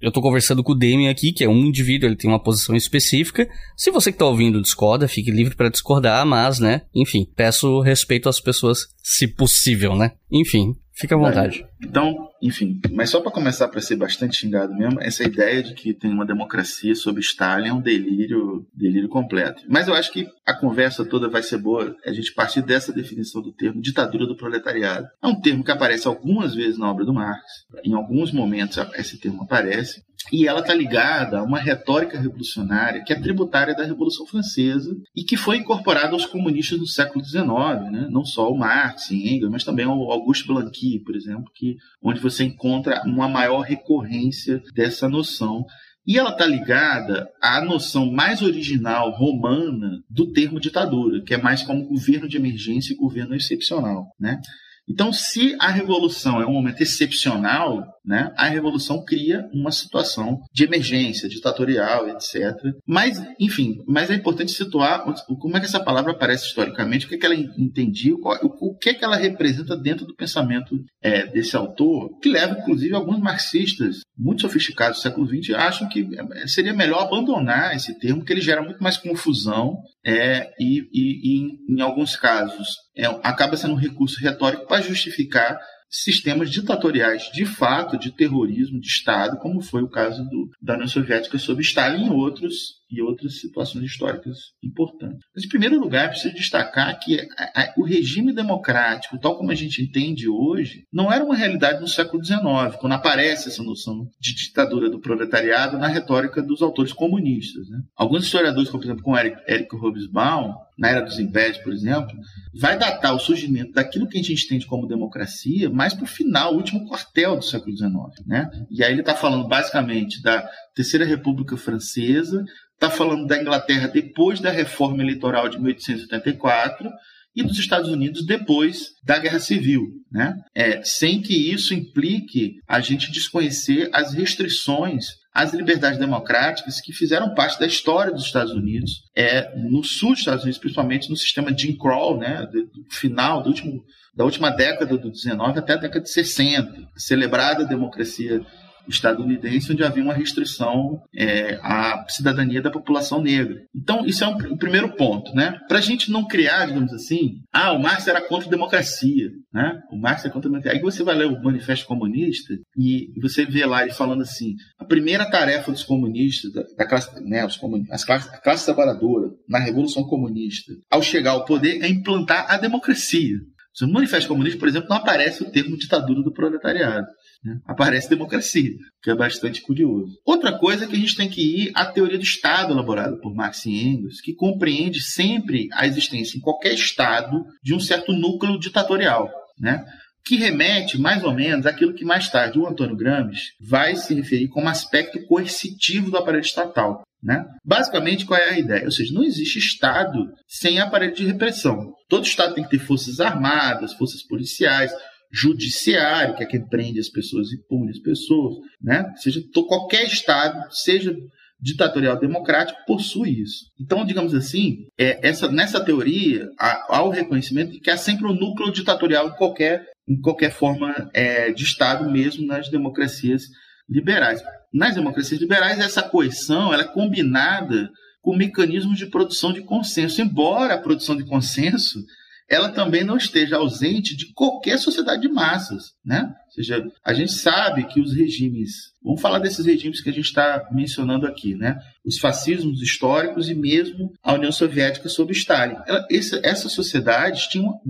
eu estou conversando com o Damien aqui, que é um indivíduo, ele tem uma posição específica. Se você que está ouvindo discorda, fique livre para discordar, mas, né? Enfim, peço respeito às pessoas, se possível, né? Enfim, Fica à vontade. Então, enfim, mas só para começar para ser bastante xingado mesmo, essa ideia de que tem uma democracia sob Stalin é um delírio, delírio completo. Mas eu acho que a conversa toda vai ser boa a gente partir dessa definição do termo ditadura do proletariado. É um termo que aparece algumas vezes na obra do Marx, em alguns momentos esse termo aparece, e ela está ligada a uma retórica revolucionária que é tributária da Revolução Francesa e que foi incorporada aos comunistas no século XIX, né? não só o Marx e Engels, mas também o Auguste Blanqui, por exemplo, que onde, você encontra uma maior recorrência dessa noção. E ela está ligada à noção mais original romana do termo ditadura, que é mais como governo de emergência e governo excepcional. Né? Então, se a revolução é um momento excepcional, né, a revolução cria uma situação de emergência ditatorial, etc. Mas, enfim, mas é importante situar como é que essa palavra aparece historicamente, o que, é que ela entendia, o, que é que ela representa dentro do pensamento é, desse autor, que leva, inclusive, alguns marxistas muito sofisticados do século XX acham que é, seria melhor abandonar esse termo, que ele gera muito mais confusão é, e, e, e em, alguns casos, é, acaba sendo um recurso retórico para justificar sistemas ditatoriais de fato de terrorismo de Estado, como foi o caso do, da União Soviética sob Stalin e outros e outras situações históricas importantes. Mas, em primeiro lugar, preciso destacar que a, a, o regime democrático, tal como a gente entende hoje, não era uma realidade no século XIX, quando aparece essa noção de ditadura do proletariado na retórica dos autores comunistas. Né? Alguns historiadores, como por exemplo com Eric, Eric Hobsbawm, na era dos impérios, por exemplo, vai datar o surgimento daquilo que a gente entende como democracia mais para o final, o último quartel do século XIX. Né? E aí ele está falando basicamente da Terceira República Francesa, está falando da Inglaterra depois da reforma eleitoral de 1884 e dos Estados Unidos depois da Guerra Civil, né? É, sem que isso implique a gente desconhecer as restrições às liberdades democráticas que fizeram parte da história dos Estados Unidos, é, no sul dos Estados Unidos, principalmente no sistema Jim Crow, né, do, final do último, da última década do 19 até a década de 60, celebrada democracia estadunidense, onde havia uma restrição é, à cidadania da população negra. Então, isso é um, primeiro ponto. Né? Para a gente não criar, digamos assim, ah, o Marx era contra a democracia. Né? O Marx é contra a democracia. Aí você vai ler o Manifesto Comunista e você vê lá ele falando assim: a primeira tarefa dos comunistas, da, da classe, né, os as classes, a classe trabalhadora, na Revolução Comunista, ao chegar ao poder, é implantar a democracia. No Manifesto Comunista, por exemplo, não aparece o termo ditadura do proletariado. Né? Aparece democracia, que é bastante curioso. Outra coisa é que a gente tem que ir à teoria do Estado elaborada por Marx e Engels, que compreende sempre a existência em qualquer Estado de um certo núcleo ditatorial. Né? Que remete mais ou menos àquilo que mais tarde o Antônio Gramsci vai se referir como aspecto coercitivo do aparelho estatal. Né? Basicamente, qual é a ideia? Ou seja, não existe Estado sem aparelho de repressão. Todo Estado tem que ter forças armadas, forças policiais, judiciário, que é quem prende as pessoas e pune as pessoas, né? Seja qualquer estado, seja ditatorial democrático, possui isso. Então, digamos assim, é, essa, nessa teoria há, há, o reconhecimento de que há sempre um núcleo ditatorial em qualquer, em qualquer forma é, de estado, mesmo nas democracias liberais. Nas democracias liberais, essa coerção ela é combinada com mecanismos de produção de consenso, embora a produção de consenso ela também não esteja ausente de qualquer sociedade de massas, né? Ou seja, a gente sabe que os regimes, vamos falar desses regimes que a gente está mencionando aqui, né? Os fascismos históricos e mesmo a União Soviética sob Stalin. Ela, essa, essas sociedades tinham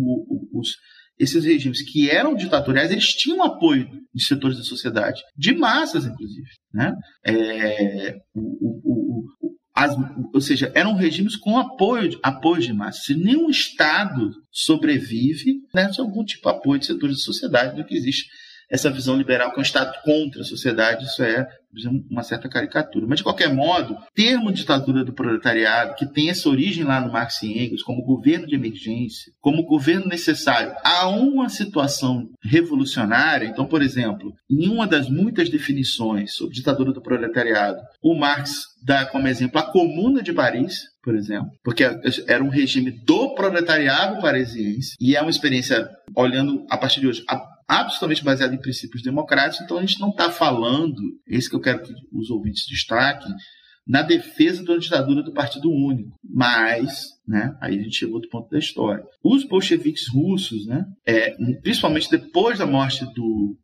os esses regimes que eram ditatoriais, eles tinham apoio de setores da sociedade, de massas, inclusive. Né? É, o, o, as, ou seja, eram regimes com apoio, apoio de massa. Se nenhum Estado sobrevive né, sem algum tipo de apoio de setores da sociedade do que existe essa visão liberal que é um Estado contra a sociedade, isso é uma certa caricatura. Mas, de qualquer modo, termo ditadura do proletariado, que tem essa origem lá no Marx e Engels, como governo de emergência, como governo necessário a uma situação revolucionária. Então, por exemplo, em uma das muitas definições sobre ditadura do proletariado, o Marx dá como exemplo a Comuna de Paris, por exemplo, porque era um regime do proletariado parisiense e é uma experiência, olhando a partir de hoje, absolutamente baseado em princípios democráticos, então a gente não está falando, esse que eu quero que os ouvintes destaquem, na defesa da ditadura do Partido Único. Mas, né, aí a gente chegou outro ponto da história. Os bolcheviques russos, né, é, principalmente depois da morte do,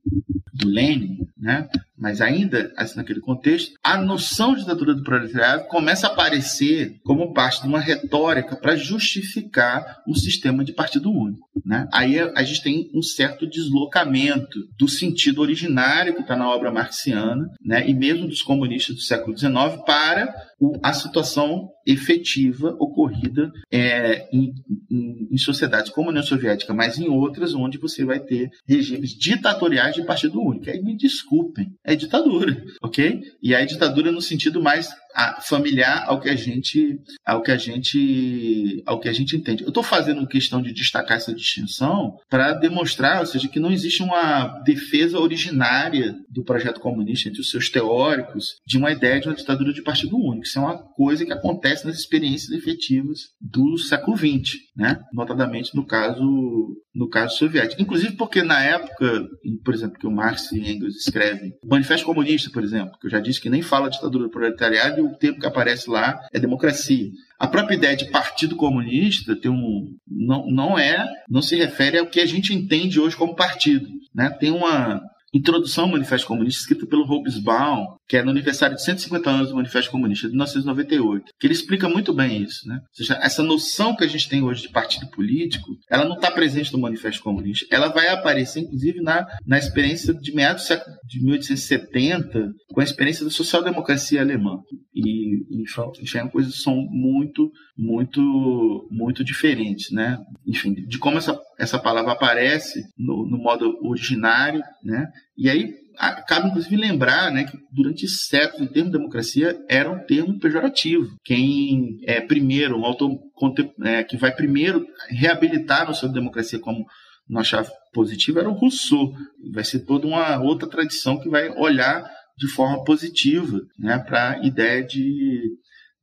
do Lenin, né, mas ainda assim, naquele contexto, a noção de ditadura do proletariado começa a aparecer como parte de uma retórica para justificar um sistema de partido único. Né? Aí a gente tem um certo deslocamento do sentido originário que está na obra marxiana, né? e mesmo dos comunistas do século XIX, para a situação efetiva ocorrida é, em, em, em, sociedades como a União Soviética, mas em outras onde você vai ter regimes ditatoriais de partido único. Aí me desculpem, é ditadura, ok? E aí ditadura no sentido mais familiar ao que a gente ao que a gente ao que a gente entende. Eu estou fazendo questão de destacar essa distinção para demonstrar, ou seja, que não existe uma defesa originária do projeto comunista entre os seus teóricos de uma ideia de uma ditadura de partido único. Isso é uma coisa que acontece nas experiências efetivas do século XX, né? Notadamente no caso no caso soviético. Inclusive porque na época, por exemplo, que o Marx e Engels escrevem, o Manifesto Comunista, por exemplo, que eu já disse que nem fala ditadura do proletariado, e o termo que aparece lá é democracia. A própria ideia de partido comunista tem um, não, não é, não se refere ao que a gente entende hoje como partido. Né? Tem uma, Introdução ao Manifesto Comunista, escrita pelo Hobsbawm, que é no aniversário de 150 anos do Manifesto Comunista, de 1998, que ele explica muito bem isso. Né? Ou seja, essa noção que a gente tem hoje de partido político, ela não está presente no Manifesto Comunista. Ela vai aparecer, inclusive, na, na experiência de meados do século de 1870, com a experiência da social-democracia alemã. E, enfim, coisas são muito, muito, muito diferentes. Né? Enfim, de como essa, essa palavra aparece no, no modo originário, né? E aí cabe inclusive lembrar né, que durante séculos o termo democracia era um termo pejorativo. Quem é primeiro, um autor é, que vai primeiro reabilitar a noção de democracia como uma chave positiva era o Rousseau. Vai ser toda uma outra tradição que vai olhar de forma positiva né, para a ideia de,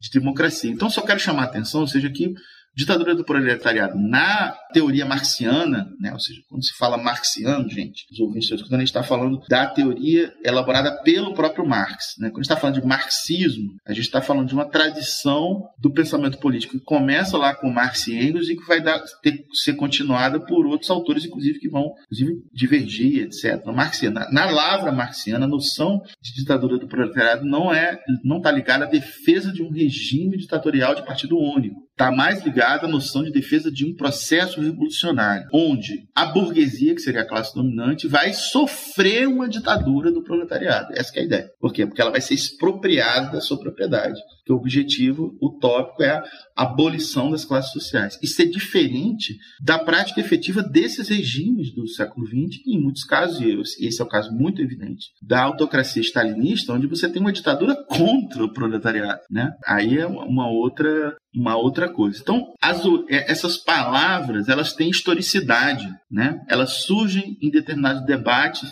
de democracia. Então, só quero chamar a atenção, ou seja, que Ditadura do proletariado na teoria marxiana, né, ou seja, quando se fala marxiano, gente, os ouvintes estão escutando, a gente está falando da teoria elaborada pelo próprio Marx. Né? Quando a gente está falando de marxismo, a gente está falando de uma tradição do pensamento político que começa lá com Marx e Engels e que vai dar, ter, ser continuada por outros autores, inclusive, que vão inclusive, divergir, etc. Marxiana, na lavra marxiana, a noção de ditadura do proletariado não é não está ligada à defesa de um regime ditatorial de partido único está mais ligada à noção de defesa de um processo revolucionário, onde a burguesia, que seria a classe dominante, vai sofrer uma ditadura do proletariado. Essa é a ideia. Por quê? Porque ela vai ser expropriada da sua propriedade que o objetivo utópico é abolição das classes sociais. Isso é diferente da prática efetiva desses regimes do século XX, e em muitos casos, e esse é o caso muito evidente, da autocracia stalinista, onde você tem uma ditadura contra o proletariado. Né? Aí é uma outra, uma outra coisa. Então, as, é, essas palavras, elas têm historicidade, né? elas surgem em determinados debates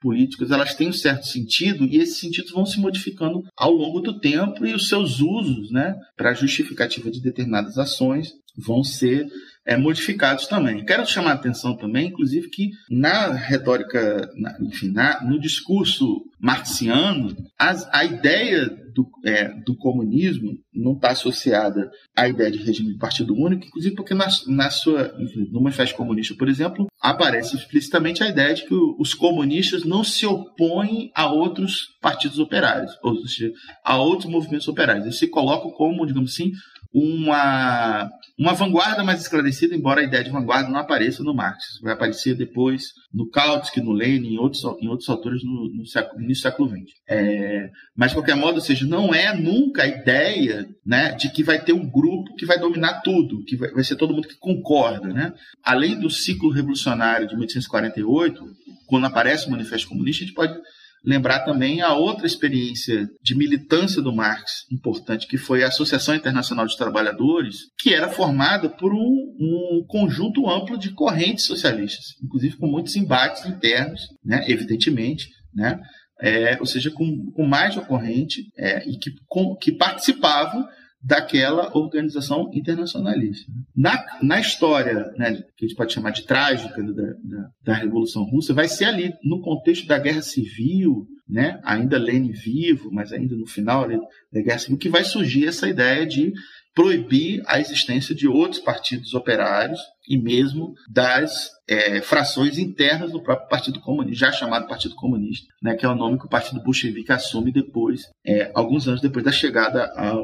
políticos, elas têm um certo sentido e esses sentidos vão se modificando ao longo do tempo e os seus usos, né, para justificativa de determinadas ações vão ser é, modificados também. Quero chamar a atenção também, inclusive, que na retórica, na, enfim, na, no discurso marxiano, as, a ideia do, é, do comunismo não está associada à ideia de regime de partido único, inclusive porque na, na sua, enfim, no Manifesto Comunista, por exemplo, aparece explicitamente a ideia de que os comunistas não se opõem a outros partidos operários, ou seja, a outros movimentos operários. Eles se colocam como, digamos assim, uma, uma vanguarda mais esclarecida, embora a ideia de vanguarda não apareça no Marx. Vai aparecer depois no Kautsky, no Lenin, em outros, em outros autores no, no, século, início do século XX. É, mas, de qualquer modo, ou seja, não é nunca a ideia né, de que vai ter um grupo que vai dominar tudo, que vai, vai ser todo mundo que concorda. Né? Além do ciclo revolucionário de 1848, quando aparece o Manifesto Comunista, a gente pode lembrar também a outra experiência de militância do Marx importante, que foi a Associação Internacional de Trabalhadores, que era formada por um, um conjunto amplo de correntes socialistas, inclusive com muitos embates internos, né, evidentemente, né, é, ou seja, com, com mais de uma corrente é, e que, com, que participavam daquela organização internacionalista. Na, na história, né, que a gente pode chamar de trágica da, da, da, Revolução Russa, vai ser ali no contexto da Guerra Civil, né, ainda Lenin vivo, mas ainda no final da Guerra Civil, que vai surgir essa ideia de proibir a existência de outros partidos operários e mesmo das é, frações internas do próprio Partido Comunista, já chamado Partido Comunista, né, que é o nome que o Partido Bolchevique assume depois, é, alguns anos depois da chegada ao,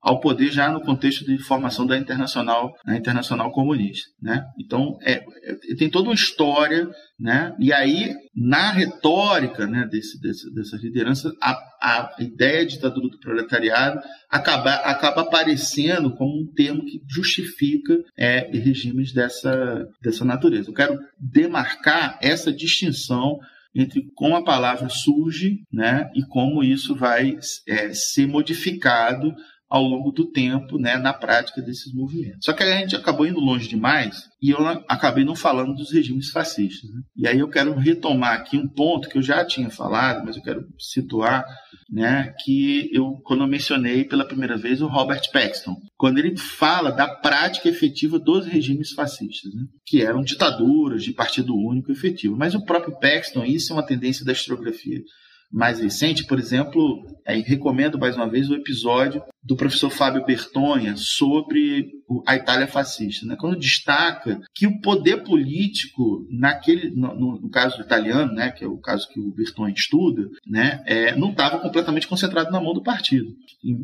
ao poder, já no contexto de formação da Internacional, a Internacional Comunista. Né? Então, é, é, tem toda uma história, né? e aí, na retórica né, desse, desse, dessas lideranças, a, a ideia de ditadura do proletariado acaba, acaba aparecendo como um termo que justifica é, regimes dessa, dessa natureza quero demarcar essa distinção entre como a palavra surge né, e como isso vai é, ser modificado ao longo do tempo, né, na prática desses movimentos. Só que a gente acabou indo longe demais e eu acabei não falando dos regimes fascistas. Né? E aí eu quero retomar aqui um ponto que eu já tinha falado, mas eu quero situar, né, que eu quando eu mencionei pela primeira vez o Robert Paxton, quando ele fala da prática efetiva dos regimes fascistas, né, que eram ditaduras de partido único efetivo. Mas o próprio Paxton, isso é uma tendência da historiografia mais recente, por exemplo, aí recomendo mais uma vez o episódio do professor Fábio Bertonha sobre a Itália fascista, né? quando destaca que o poder político, naquele, no, no caso italiano, né, que é o caso que o Bertonha estuda, né, é, não estava completamente concentrado na mão do partido.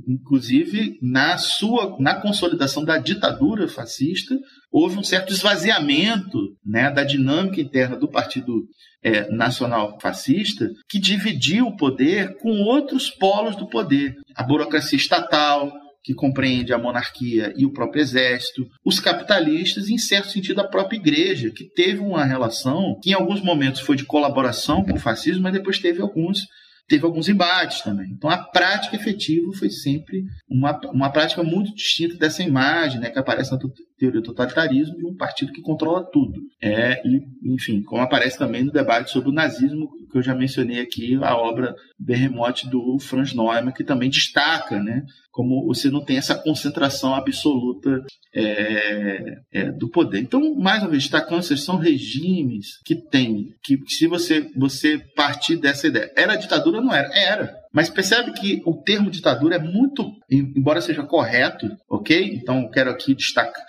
Inclusive, na sua na consolidação da ditadura fascista, houve um certo esvaziamento né, da dinâmica interna do partido é, nacional fascista que dividiu o poder com outros polos do poder. A burocracia estatal, que compreende a monarquia e o próprio exército, os capitalistas e, em certo sentido, a própria igreja, que teve uma relação que, em alguns momentos, foi de colaboração com o fascismo, mas depois teve alguns teve alguns embates também. Então, a prática efetiva foi sempre uma, uma prática muito distinta dessa imagem né, que aparece na teoria do totalitarismo de um partido que controla tudo. É, e, enfim, como aparece também no debate sobre o nazismo, que eu já mencionei aqui, a obra Berremote do Franz Neumann, que também destaca né, como você não tem essa concentração absoluta é, é, do poder. Então, mais uma vez, destacando, são regimes que têm, que se você, você partir dessa ideia, era ditadura ou não era? Era. Mas percebe que o termo ditadura é muito, embora seja correto, ok? Então, quero aqui destacar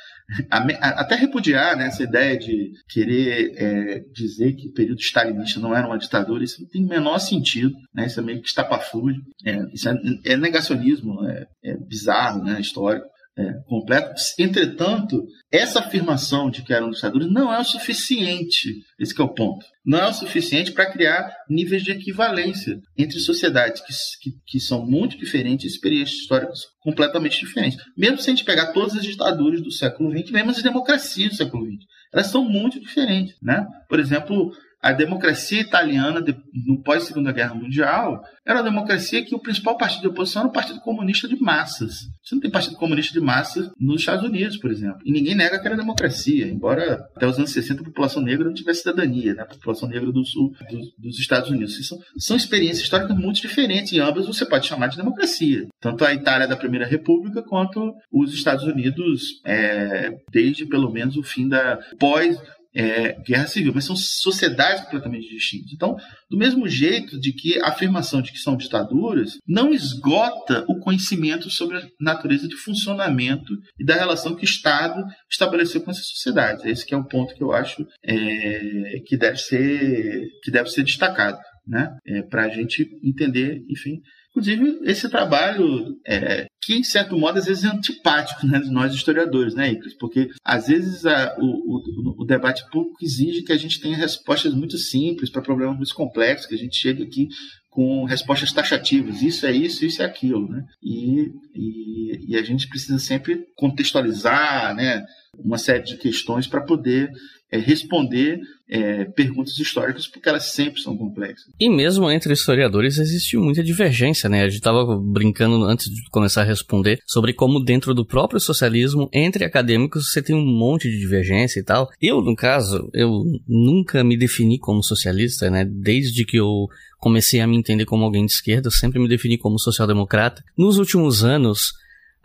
até repudiar né, essa ideia de querer é, dizer que o período stalinista não era uma ditadura, isso não tem o menor sentido, né, isso é meio que estapafúrdio, é, isso é, é negacionismo, é, é bizarro, né, histórico é, completo. Entretanto, essa afirmação de que eram ditadores não é o suficiente. Esse é o ponto. Não é o suficiente para criar níveis de equivalência entre sociedades que, que, que, são muito diferentes, experiências históricas completamente diferentes. Mesmo se a gente pegar todas as ditaduras do século XX, mesmo as democracias do século XX, elas são muito diferentes. Né? Por exemplo, a democracia italiana, no pós-Segunda Guerra Mundial, era uma democracia que o principal partido de oposição era o Partido Comunista de Massas. Você não tem Partido Comunista de Massas nos Estados Unidos, por exemplo. E ninguém nega que era democracia, embora até os anos 60 a população negra não tivesse cidadania, né? a população negra do sul dos, dos Estados Unidos. São, são experiências históricas muito diferentes, e ambas você pode chamar de democracia. Tanto a Itália da Primeira República quanto os Estados Unidos, é, desde pelo menos o fim da pós é, guerra civil, mas são sociedades completamente distintas. Então, do mesmo jeito de que a afirmação de que são ditaduras não esgota o conhecimento sobre a natureza de funcionamento e da relação que o Estado estabeleceu com essas sociedades. Esse é o ponto que eu acho é, que, deve ser, que deve ser destacado. Né? É, para a gente entender, enfim, Inclusive, esse trabalho, é, que em certo modo às vezes é antipático né, nós historiadores, né, Iclis? Porque às vezes a, o, o, o, debate público exige que a gente tenha respostas muito simples para problemas muito complexos, que a gente chegue aqui com respostas taxativas. Isso é isso, isso é aquilo, né? E, e, e a gente precisa sempre contextualizar, né? Uma série de questões para poder é, responder é, perguntas históricas, porque elas sempre são complexas. E mesmo entre historiadores existe muita divergência, né? A gente estava brincando antes de começar a responder sobre como dentro do próprio socialismo, entre acadêmicos, você tem um monte de divergência e tal. Eu, no caso, eu nunca me defini como socialista, né? Desde que eu comecei a me entender como alguém de esquerda, eu sempre me defini como social-democrata. Nos últimos anos,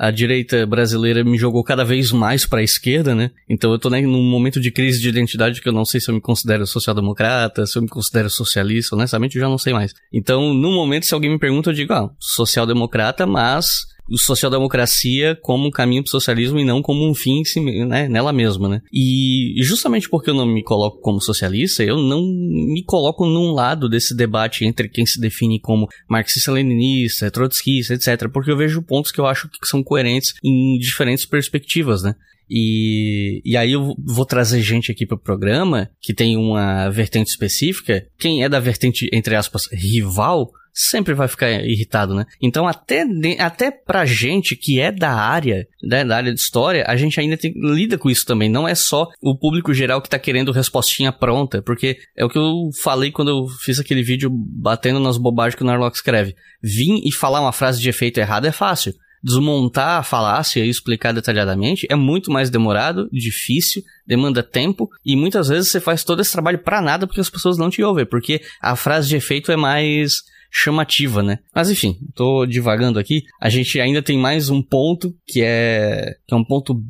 a direita brasileira me jogou cada vez mais para a esquerda, né? Então eu tô né, num momento de crise de identidade que eu não sei se eu me considero social-democrata, se eu me considero socialista, honestamente eu já não sei mais. Então, no momento, se alguém me pergunta, eu digo, ah, social-democrata, mas social-democracia como um caminho para o socialismo e não como um fim né, nela mesma, né? E justamente porque eu não me coloco como socialista, eu não me coloco num lado desse debate entre quem se define como marxista-leninista, trotskista, etc. Porque eu vejo pontos que eu acho que são coerentes em diferentes perspectivas, né? E, e aí eu vou trazer gente aqui pro programa que tem uma vertente específica. Quem é da vertente, entre aspas, rival, sempre vai ficar irritado, né? Então, até, até pra gente que é da área, né, da área de história, a gente ainda tem, lida com isso também. Não é só o público geral que tá querendo respostinha pronta, porque é o que eu falei quando eu fiz aquele vídeo batendo nas bobagens que o Narlock escreve. Vim e falar uma frase de efeito errado é fácil desmontar a falácia e explicar detalhadamente é muito mais demorado, difícil, demanda tempo e muitas vezes você faz todo esse trabalho para nada porque as pessoas não te ouvem, porque a frase de efeito é mais chamativa, né? Mas enfim, tô divagando aqui. A gente ainda tem mais um ponto que é que é um ponto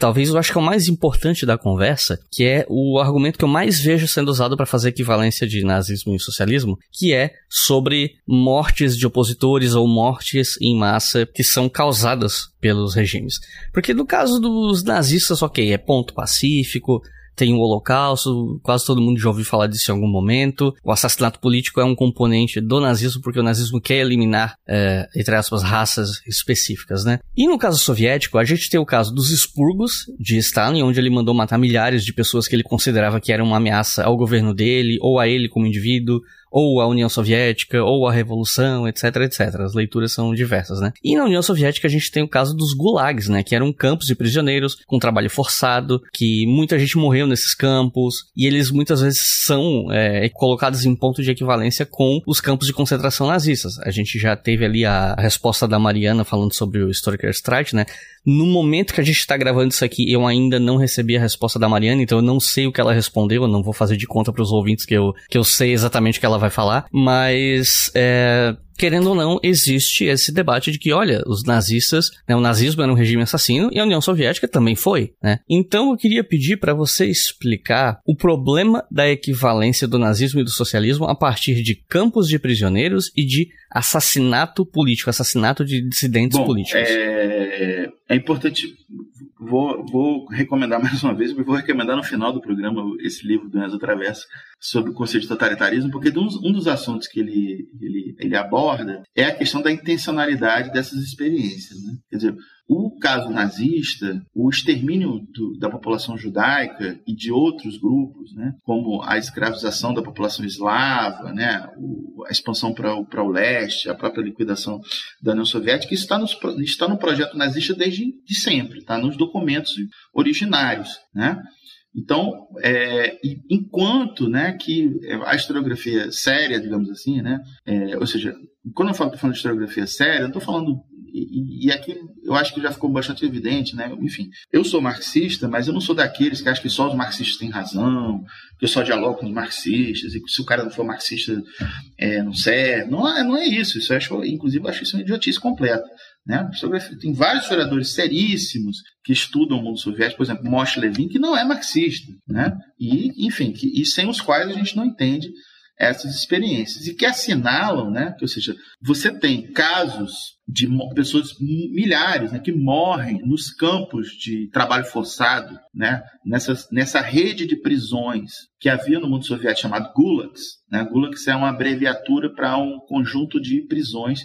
talvez eu acho que é o mais importante da conversa, que é o argumento que eu mais vejo sendo usado para fazer equivalência de nazismo e socialismo, que é sobre mortes de opositores ou mortes em massa que são causadas pelos regimes. Porque no caso dos nazistas, ok, é ponto pacífico, tem o Holocausto, quase todo mundo já ouviu falar disso em algum momento. O assassinato político é um componente do nazismo, porque o nazismo quer eliminar, é, entre aspas, raças específicas, né? E no caso soviético, a gente tem o caso dos expurgos de Stalin, onde ele mandou matar milhares de pessoas que ele considerava que eram uma ameaça ao governo dele, ou a ele como indivíduo, ou a União Soviética, ou a Revolução, etc, etc. As leituras são diversas, né? E na União Soviética a gente tem o caso dos gulags, né? Que eram campos de prisioneiros com trabalho forçado, que muita gente morreu nesses campos, e eles muitas vezes são é, colocados em ponto de equivalência com os campos de concentração nazistas. A gente já teve ali a resposta da Mariana falando sobre o Stoker Strike, né? No momento que a gente está gravando isso aqui, eu ainda não recebi a resposta da Mariana, então eu não sei o que ela respondeu, eu não vou fazer de conta para os ouvintes que eu, que eu sei exatamente o que ela vai falar, mas é, querendo ou não, existe esse debate de que, olha, os nazistas, né, o nazismo era um regime assassino e a União Soviética também foi, né? Então eu queria pedir para você explicar o problema da equivalência do nazismo e do socialismo a partir de campos de prisioneiros e de assassinato político, assassinato de dissidentes Bom, políticos. É, é importante vou, vou recomendar mais uma vez, vou recomendar no final do programa esse livro do Enzo Travessa sobre o conceito de totalitarismo, porque um, um dos assuntos que ele, ele, ele aborda é a questão da intencionalidade dessas experiências. Né? Quer dizer, o caso nazista, o extermínio do, da população judaica e de outros grupos, né, como a escravização da população eslava, né, o, a expansão para o leste, a própria liquidação da União Soviética, isso está, nos, está no projeto nazista desde de sempre, está nos documentos originários. Né? Então, é, enquanto né, que a historiografia séria, digamos assim, né, é, ou seja, quando eu falo, falando de historiografia séria, eu estou falando e, e, aqui eu acho que já ficou bastante evidente, né? Enfim, eu sou marxista, mas eu não sou daqueles que acham que só os marxistas têm razão, que eu só dialogo com os marxistas, e que se o cara não for marxista é, não serve. Não é, não é isso. Isso eu acho, inclusive, eu acho isso uma idiotice completa. Né? Tem vários historiadores seríssimos que estudam o mundo soviético, por exemplo, Moshe Levin, que não é marxista, né? E, enfim, que, e sem os quais a gente não entende essas experiências e que assinalam, né, ou seja, você tem casos de pessoas milhares né, que morrem nos campos de trabalho forçado, né, nessa, nessa rede de prisões que havia no mundo soviético chamado gulags. Né, gulags é uma abreviatura para um conjunto de prisões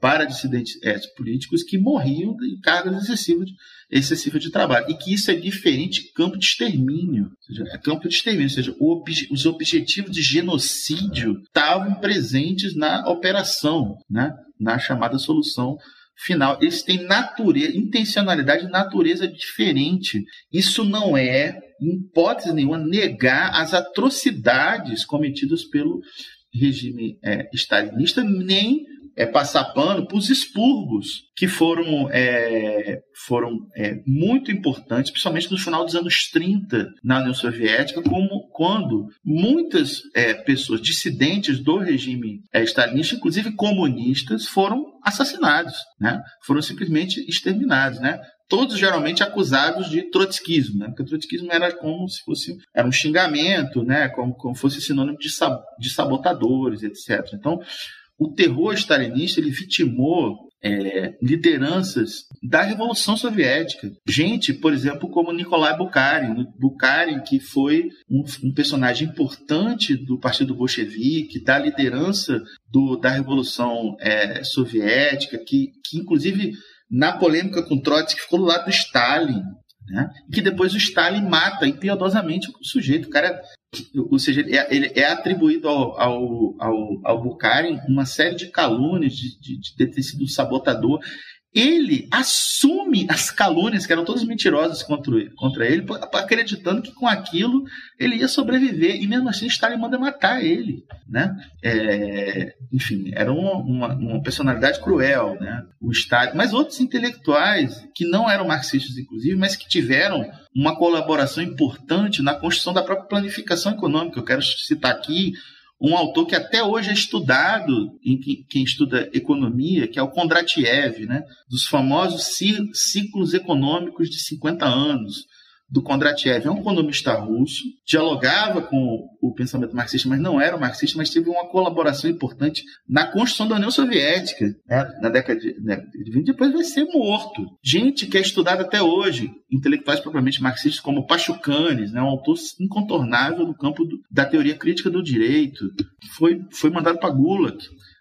para dissidentes é, políticos que morriam em cargas excessivas de, excessiva de trabalho. E que isso é diferente campo de extermínio. Seja, é campo de extermínio, ou seja, os objetivos de genocídio estavam presentes na operação, né? na chamada solução final. Eles têm natureza, intencionalidade e natureza diferente. Isso não é, em hipótese nenhuma, negar as atrocidades cometidas pelo regime é, stalinista, nem é, passar pano para os expurgos, que foram, é, foram é, muito importantes, principalmente no final dos anos 30 na União Soviética, como quando muitas é, pessoas dissidentes do regime é, stalinista, inclusive comunistas, foram assassinados, né? foram simplesmente exterminados. Né? todos geralmente acusados de trotskismo, né? Porque o trotskismo era como se fosse era um xingamento, né? Como, como fosse sinônimo de, sab, de sabotadores, etc. Então, o terror stalinista ele vitimou é, lideranças da Revolução Soviética. Gente, por exemplo, como Nikolai Bukharin, Bukharin que foi um, um personagem importante do Partido Bolchevique, da liderança do, da Revolução é, Soviética, que, que inclusive na polêmica com Trotsky ficou do lado do Stalin, né? que depois o Stalin mata impiedosamente o sujeito. O cara, ou seja, ele é, é atribuído ao, ao, ao, ao Bukharin uma série de calúnias de, de, de ter sido um sabotador ele assume as calúnias, que eram todas mentirosas contra, contra ele, acreditando que com aquilo ele ia sobreviver, e mesmo assim Stalin manda matar ele. Né? É, enfim, era uma, uma, uma, personalidade cruel, né? o Stalin, mas outros intelectuais, que não eram marxistas, inclusive, mas que tiveram uma colaboração importante na construção da própria planificação econômica. Eu quero citar aqui um autor que até hoje é estudado em quem estuda economia, que é o Kondratiev, né? dos famosos ciclos econômicos de 50 anos do Kondratiev. É um economista russo, dialogava com o pensamento marxista, mas não era marxista, mas teve uma colaboração importante na construção da União Soviética, né? na década de, né, de 20, depois vai ser morto. Gente que é estudada até hoje, intelectuais propriamente marxistas, como Pachucanes, né? um autor incontornável no campo do, da teoria crítica do direito, foi, foi mandado para Gulag.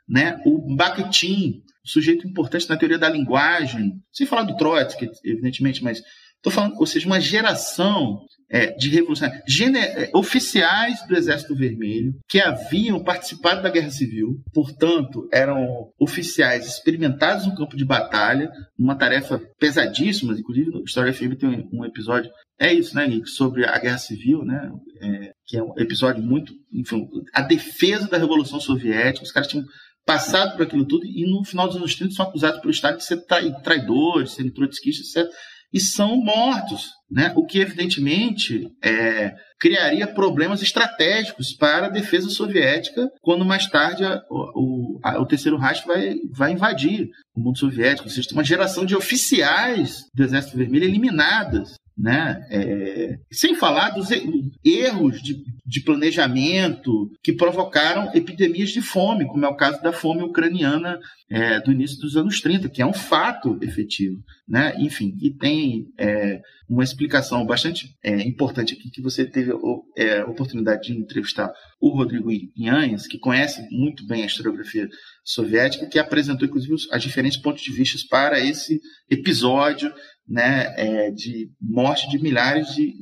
Né? O Bakhtin, sujeito importante na teoria da linguagem, sem falar do Trotsky, evidentemente, mas Estou falando, ou seja, uma geração é, de revolucionários, é, oficiais do Exército Vermelho, que haviam participado da Guerra Civil, portanto, eram oficiais experimentados no campo de batalha, uma tarefa pesadíssima, inclusive no História FM tem um episódio, é isso, né, Nick, sobre a Guerra Civil, né, é, que é um episódio muito, enfim, a defesa da Revolução Soviética, os caras tinham passado por aquilo tudo e no final dos anos 30 são acusados pelo Estado de ser traidores, serem trotskistas, etc e são mortos, né? o que evidentemente é, criaria problemas estratégicos para a defesa soviética quando mais tarde a, o, a, o terceiro Reich vai, vai invadir o mundo soviético. Ou seja, tem uma geração de oficiais do Exército Vermelho eliminadas né? É, sem falar dos erros de, de, planejamento que provocaram epidemias de fome, como é o caso da fome ucraniana é, do início dos anos 30, que é um fato efetivo. Né? Enfim, e tem é, uma explicação bastante é, importante aqui, que você teve é, a oportunidade de entrevistar o Rodrigo Inhanhas, que conhece muito bem a historiografia soviética, que apresentou, inclusive, os diferentes pontos de vista para esse episódio né, é, de morte de milhares de,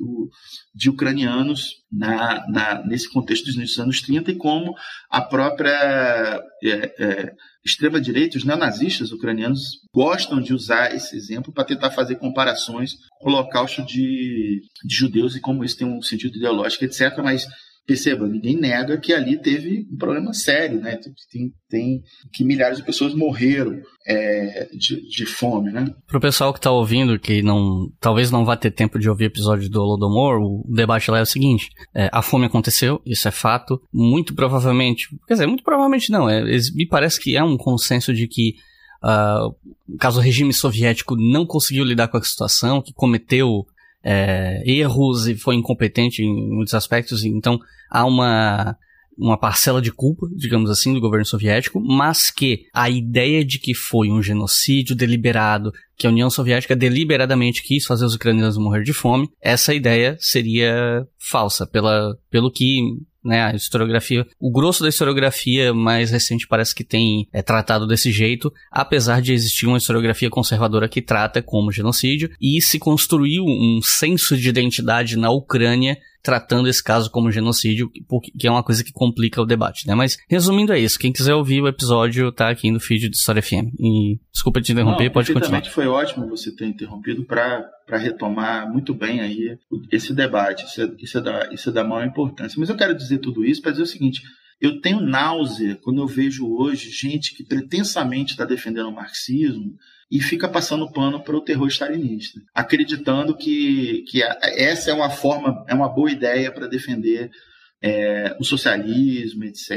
de ucranianos na, na, nesse contexto dos anos 30 e como a própria é, é, extrema-direita, os neonazistas ucranianos, gostam de usar esse exemplo para tentar fazer comparações com o holocausto de, de judeus e como isso tem um sentido ideológico, etc. Mas perceba, ninguém nega que ali teve um problema sério, né? Tem, tem que milhares de pessoas morreram é, de, de, fome, né? Pro pessoal que tá ouvindo, que não talvez não vá ter tempo de ouvir o episódio do Holodomor, o debate lá é o seguinte: é, a fome aconteceu, isso é fato. Muito provavelmente, quer dizer, muito provavelmente não. É, me parece que é um consenso de que Uh, caso o regime soviético não conseguiu lidar com a situação, que cometeu é, erros e foi incompetente em muitos aspectos, então há uma, uma parcela de culpa, digamos assim, do governo soviético, mas que a ideia de que foi um genocídio deliberado, que a União Soviética deliberadamente quis fazer os ucranianos morrer de fome, essa ideia seria falsa, pela, pelo que né, a historiografia, o grosso da historiografia mais recente parece que tem é tratado desse jeito, apesar de existir uma historiografia conservadora que trata como genocídio, e se construiu um senso de identidade na Ucrânia tratando esse caso como genocídio, que é uma coisa que complica o debate, né? Mas resumindo é isso. Quem quiser ouvir o episódio tá aqui no feed do História FM. E desculpa te interromper, Não, pode continuar. Foi ótimo você ter interrompido para retomar muito bem aí esse debate. Isso é, isso, é da, isso é da maior importância. Mas eu quero dizer tudo isso para dizer o seguinte. Eu tenho náusea quando eu vejo hoje gente que pretensamente está defendendo o marxismo e fica passando pano para o terror stalinista, acreditando que, que essa é uma forma, é uma boa ideia para defender é, o socialismo, etc.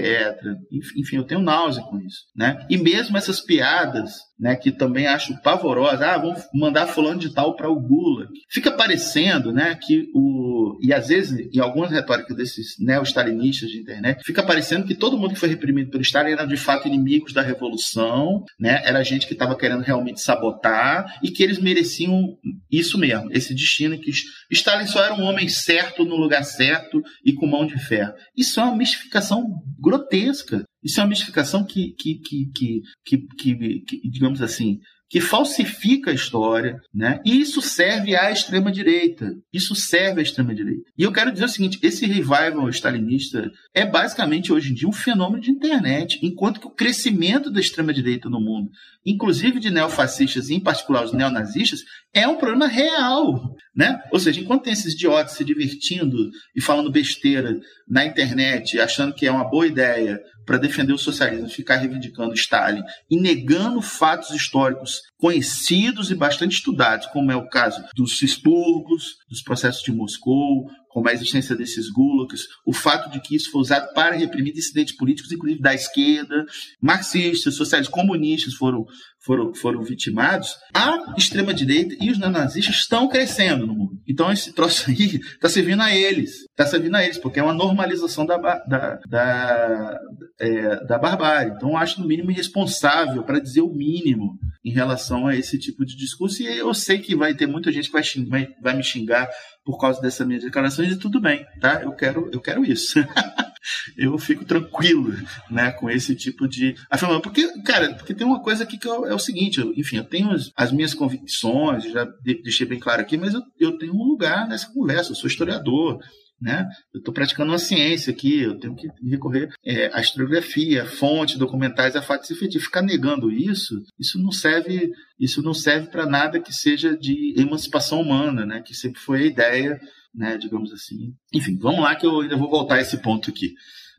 Enfim, eu tenho náusea com isso. Né? E mesmo essas piadas né, que também acho pavorosa. Ah, vamos mandar fulano de tal para o Gulag. Fica parecendo, né, que o e às vezes em algumas retóricas desses neo-stalinistas de internet, fica parecendo que todo mundo que foi reprimido pelo Stalin era de fato inimigos da revolução, né? Era gente que estava querendo realmente sabotar e que eles mereciam isso mesmo, esse destino que Stalin só era um homem certo no lugar certo e com mão de ferro. Isso é uma mistificação grotesca. Isso é uma mistificação que, que, que, que, que, que digamos assim, que falsifica a história, né? E isso serve à extrema direita. Isso serve à extrema direita. E eu quero dizer o seguinte: esse revival stalinista é basicamente hoje em dia um fenômeno de internet, enquanto que o crescimento da extrema direita no mundo, inclusive de neofascistas, em particular os neonazistas, é um problema real, né? Ou seja, enquanto tem esses idiotas se divertindo e falando besteira na internet, achando que é uma boa ideia para defender o socialismo, ficar reivindicando Stalin e negando fatos históricos conhecidos e bastante estudados, como é o caso dos expurgos, dos processos de Moscou, como a existência desses gulags, o fato de que isso foi usado para reprimir dissidentes políticos, inclusive da esquerda, marxistas, socialistas, comunistas foram, foram, foram vitimados, a extrema-direita e os neonazistas estão crescendo no mundo. Então esse troço aí está servindo a eles, está servindo a eles, porque é uma normalização da, da, da, é, da barbárie. Então acho no mínimo irresponsável, para dizer o mínimo, em relação a esse tipo de discurso. E eu sei que vai ter muita gente que vai, vai, vai me xingar por causa dessa minha declaração e tudo bem, tá? Eu quero, eu quero isso. eu fico tranquilo, né, com esse tipo de afirmação. Porque, cara, porque tem uma coisa aqui que é o seguinte, eu, enfim, eu tenho as, as, minhas convicções, já deixei bem claro aqui, mas eu, eu tenho um lugar nessa conversa, eu sou historiador, né? Eu estou praticando uma ciência aqui, eu tenho que recorrer é, à historiografia, fontes, documentais, a fatos efetivos. Ficar negando isso, isso não serve, isso não serve para nada que seja de emancipação humana, né? Que sempre foi a ideia, né? Digamos assim. Enfim, vamos lá que eu ainda vou voltar a esse ponto aqui.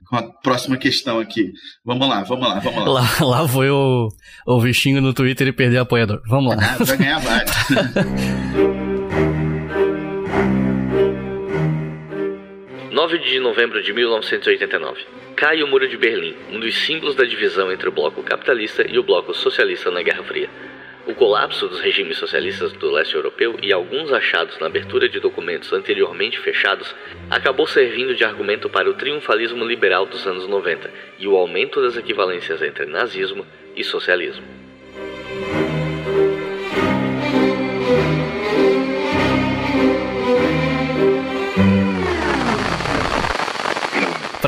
Com a próxima questão aqui. Vamos lá, vamos lá, vamos lá. Lá, lá foi o, o bichinho no Twitter e perder apoiador. Vamos lá. Ah, vai ganhar vários. 9 de novembro de 1989. Cai o Muro de Berlim, um dos símbolos da divisão entre o bloco capitalista e o bloco socialista na Guerra Fria. O colapso dos regimes socialistas do leste europeu e alguns achados na abertura de documentos anteriormente fechados acabou servindo de argumento para o triunfalismo liberal dos anos 90 e o aumento das equivalências entre nazismo e socialismo.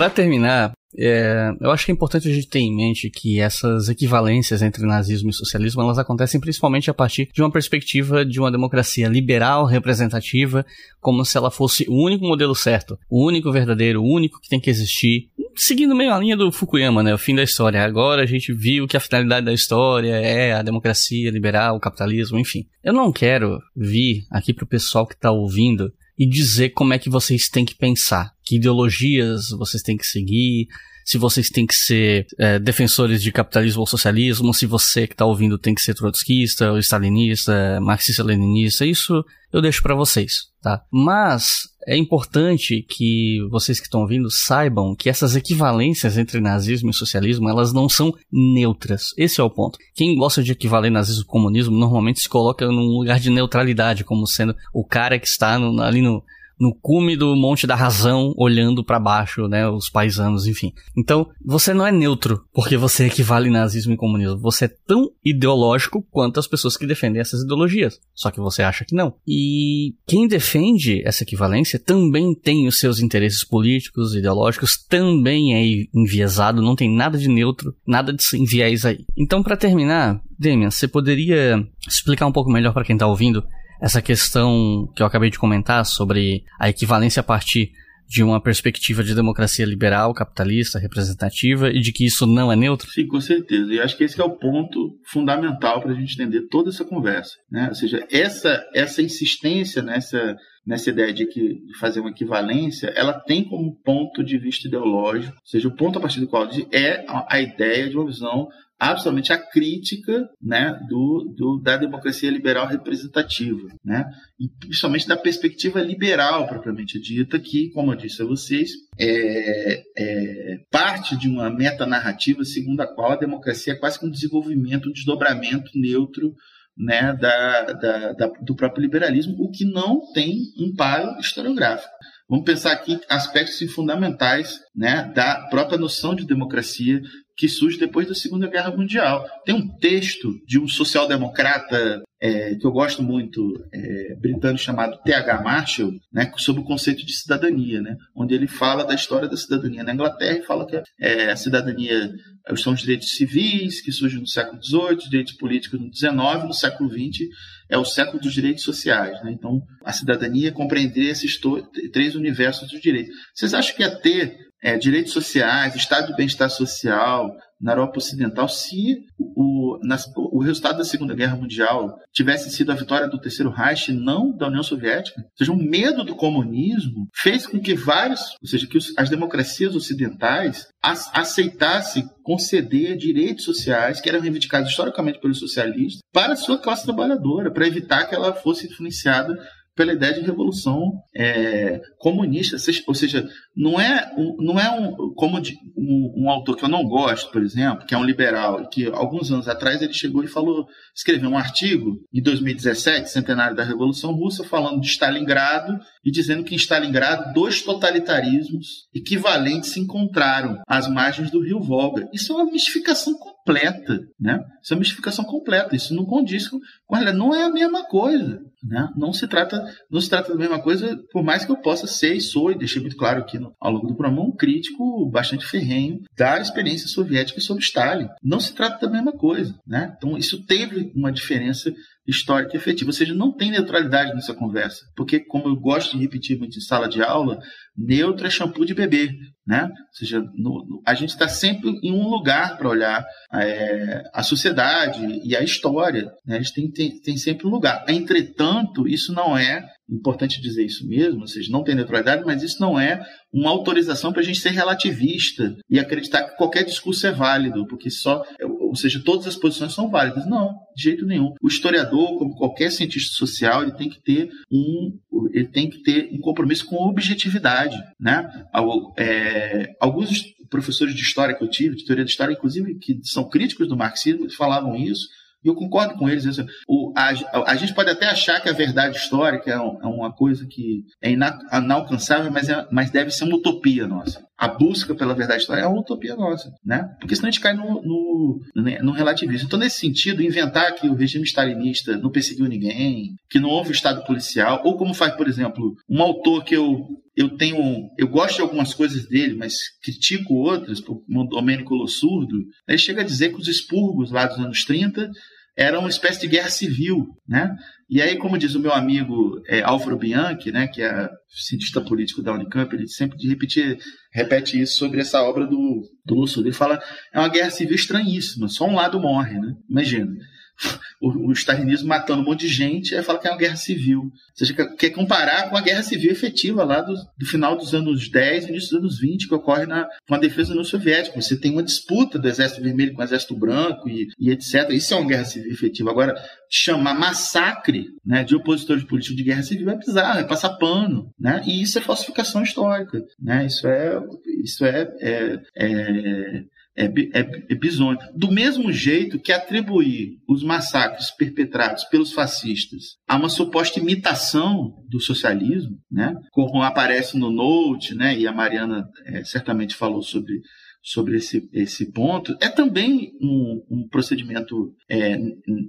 Para terminar, é, eu acho que é importante a gente ter em mente que essas equivalências entre nazismo e socialismo elas acontecem principalmente a partir de uma perspectiva de uma democracia liberal, representativa, como se ela fosse o único modelo certo, o único verdadeiro, o único que tem que existir. Seguindo meio a linha do Fukuyama, né, o fim da história. Agora a gente viu que a finalidade da história é a democracia liberal, o capitalismo, enfim. Eu não quero vir aqui pro pessoal que tá ouvindo e dizer como é que vocês têm que pensar, que ideologias vocês têm que seguir, se vocês têm que ser é, defensores de capitalismo ou socialismo, se você que está ouvindo tem que ser trotskista, ou stalinista, marxista-leninista, isso eu deixo para vocês, tá? Mas é importante que vocês que estão ouvindo saibam que essas equivalências entre nazismo e socialismo, elas não são neutras. Esse é o ponto. Quem gosta de equivaler nazismo e comunismo normalmente se coloca num lugar de neutralidade, como sendo o cara que está no, ali no no cume do Monte da Razão, olhando para baixo, né, os paisanos, enfim. Então, você não é neutro, porque você equivale nazismo e comunismo. Você é tão ideológico quanto as pessoas que defendem essas ideologias. Só que você acha que não. E quem defende essa equivalência também tem os seus interesses políticos, ideológicos, também é enviesado, não tem nada de neutro, nada de enviés aí. Então, para terminar, Demian, você poderia explicar um pouco melhor para quem tá ouvindo essa questão que eu acabei de comentar sobre a equivalência a partir de uma perspectiva de democracia liberal, capitalista, representativa e de que isso não é neutro? Sim, com certeza. E acho que esse é o ponto fundamental para a gente entender toda essa conversa. Né? Ou seja, essa, essa insistência nessa nessa ideia de, que, de fazer uma equivalência, ela tem como ponto de vista ideológico, ou seja, o ponto a partir do qual é a, ideia de uma visão absolutamente a crítica né, do, do, da democracia liberal representativa, né, e principalmente da perspectiva liberal propriamente dita, que, como eu disse a vocês, é, é parte de uma metanarrativa segundo a qual a democracia é quase que um desenvolvimento, um desdobramento neutro né, da, da, da, do próprio liberalismo, o que não tem um paro historiográfico. Vamos pensar aqui aspectos fundamentais né, da própria noção de democracia que surge depois da Segunda Guerra Mundial. Tem um texto de um social-democrata é, que eu gosto muito, é, britânico, chamado T.H. Marshall, né, sobre o conceito de cidadania, né, onde ele fala da história da cidadania na Inglaterra e fala que é, a cidadania são os direitos civis, que surgem no século XVIII, direitos políticos no XIX, no século XX é o século dos direitos sociais. Né? Então, a cidadania é compreender esses três universos dos direitos. Vocês acham que ia ter é, direitos sociais, estado de bem-estar social na Europa Ocidental se o, o resultado da Segunda Guerra Mundial tivesse sido a vitória do Terceiro Reich, não da União Soviética. Ou seja, o medo do comunismo fez com que vários, ou seja, que as democracias ocidentais aceitassem conceder direitos sociais que eram reivindicados historicamente pelos socialistas para a sua classe trabalhadora, para evitar que ela fosse influenciada pela ideia de revolução é, comunista, ou seja, não é, não é um, como de, um, um, autor que eu não gosto, por exemplo, que é um liberal, que alguns anos atrás ele chegou e falou, escreveu um artigo em 2017, centenário da Revolução Russa, falando de Stalingrado e dizendo que em Stalingrado dois totalitarismos equivalentes se encontraram às margens do rio Volga. Isso é uma mistificação completa, né? Isso é uma mistificação completa. Isso não condiz com, olha, não é a mesma coisa. Né? Não se trata não se trata da mesma coisa, por mais que eu possa ser e sou, e deixei muito claro aqui no, ao longo do programa, um crítico bastante ferrenho da experiência soviética sobre Stalin. Não se trata da mesma coisa. Né? Então, isso teve uma diferença histórica efetiva. Ou seja, não tem neutralidade nessa conversa. Porque, como eu gosto de repetir muito em sala de aula, neutro é shampoo de bebê. Né? Ou seja, no, a gente está sempre em um lugar para olhar é, a sociedade e a história. Né? A gente tem, tem, tem sempre um lugar. Entretanto, isso não é importante dizer isso mesmo, ou seja, não tem neutralidade, mas isso não é uma autorização para a gente ser relativista e acreditar que qualquer discurso é válido, porque só, ou seja, todas as posições são válidas. Não, de jeito nenhum. O historiador, como qualquer cientista social, ele tem que ter um, ele tem que ter um compromisso com objetividade, né? É, alguns professores de história que eu tive, de teoria de história, inclusive, que são críticos do marxismo, falavam isso e eu concordo com eles. Assim, o, a, a, gente pode até achar que a verdade histórica é, um, é uma coisa que é inalcançável, mas, é, mas deve ser uma utopia nossa. A busca pela verdade histórica é uma utopia nossa, né? Porque senão a gente cai no, no, no relativismo. Então, nesse sentido, inventar que o regime stalinista não perseguiu ninguém, que não houve Estado policial, ou como faz, por exemplo, um autor que eu eu tenho, eu gosto de algumas coisas dele, mas critico outras, como Domênico Lossurdo, ele chega a dizer que os expurgos lá dos anos 30 eram uma espécie de guerra civil, né? E aí, como diz o meu amigo é, Álvaro Bianchi, né, que é cientista político da Unicamp, ele sempre repetir, repete isso sobre essa obra do, do Lossurdo. Ele fala, é uma guerra civil estranhíssima, só um lado morre, né? Imagina o, o stalinismo matando um monte de gente, aí fala que é uma guerra civil. Ou seja, quer comparar com a guerra civil efetiva lá do, do final dos anos 10 e início dos anos 20, que ocorre na, com a defesa União Soviética. Você tem uma disputa do Exército Vermelho com o Exército Branco e, e etc. Isso é uma guerra civil efetiva. Agora, chamar massacre né, de opositores políticos de guerra civil é bizarro, é passar pano. Né? E isso é falsificação histórica. Né? Isso é. Isso é, é, é é, é, é bizonho. Do mesmo jeito que atribuir os massacres perpetrados pelos fascistas a uma suposta imitação do socialismo, né, como aparece no Note, né, e a Mariana é, certamente falou sobre, sobre esse, esse ponto, é também um, um procedimento é,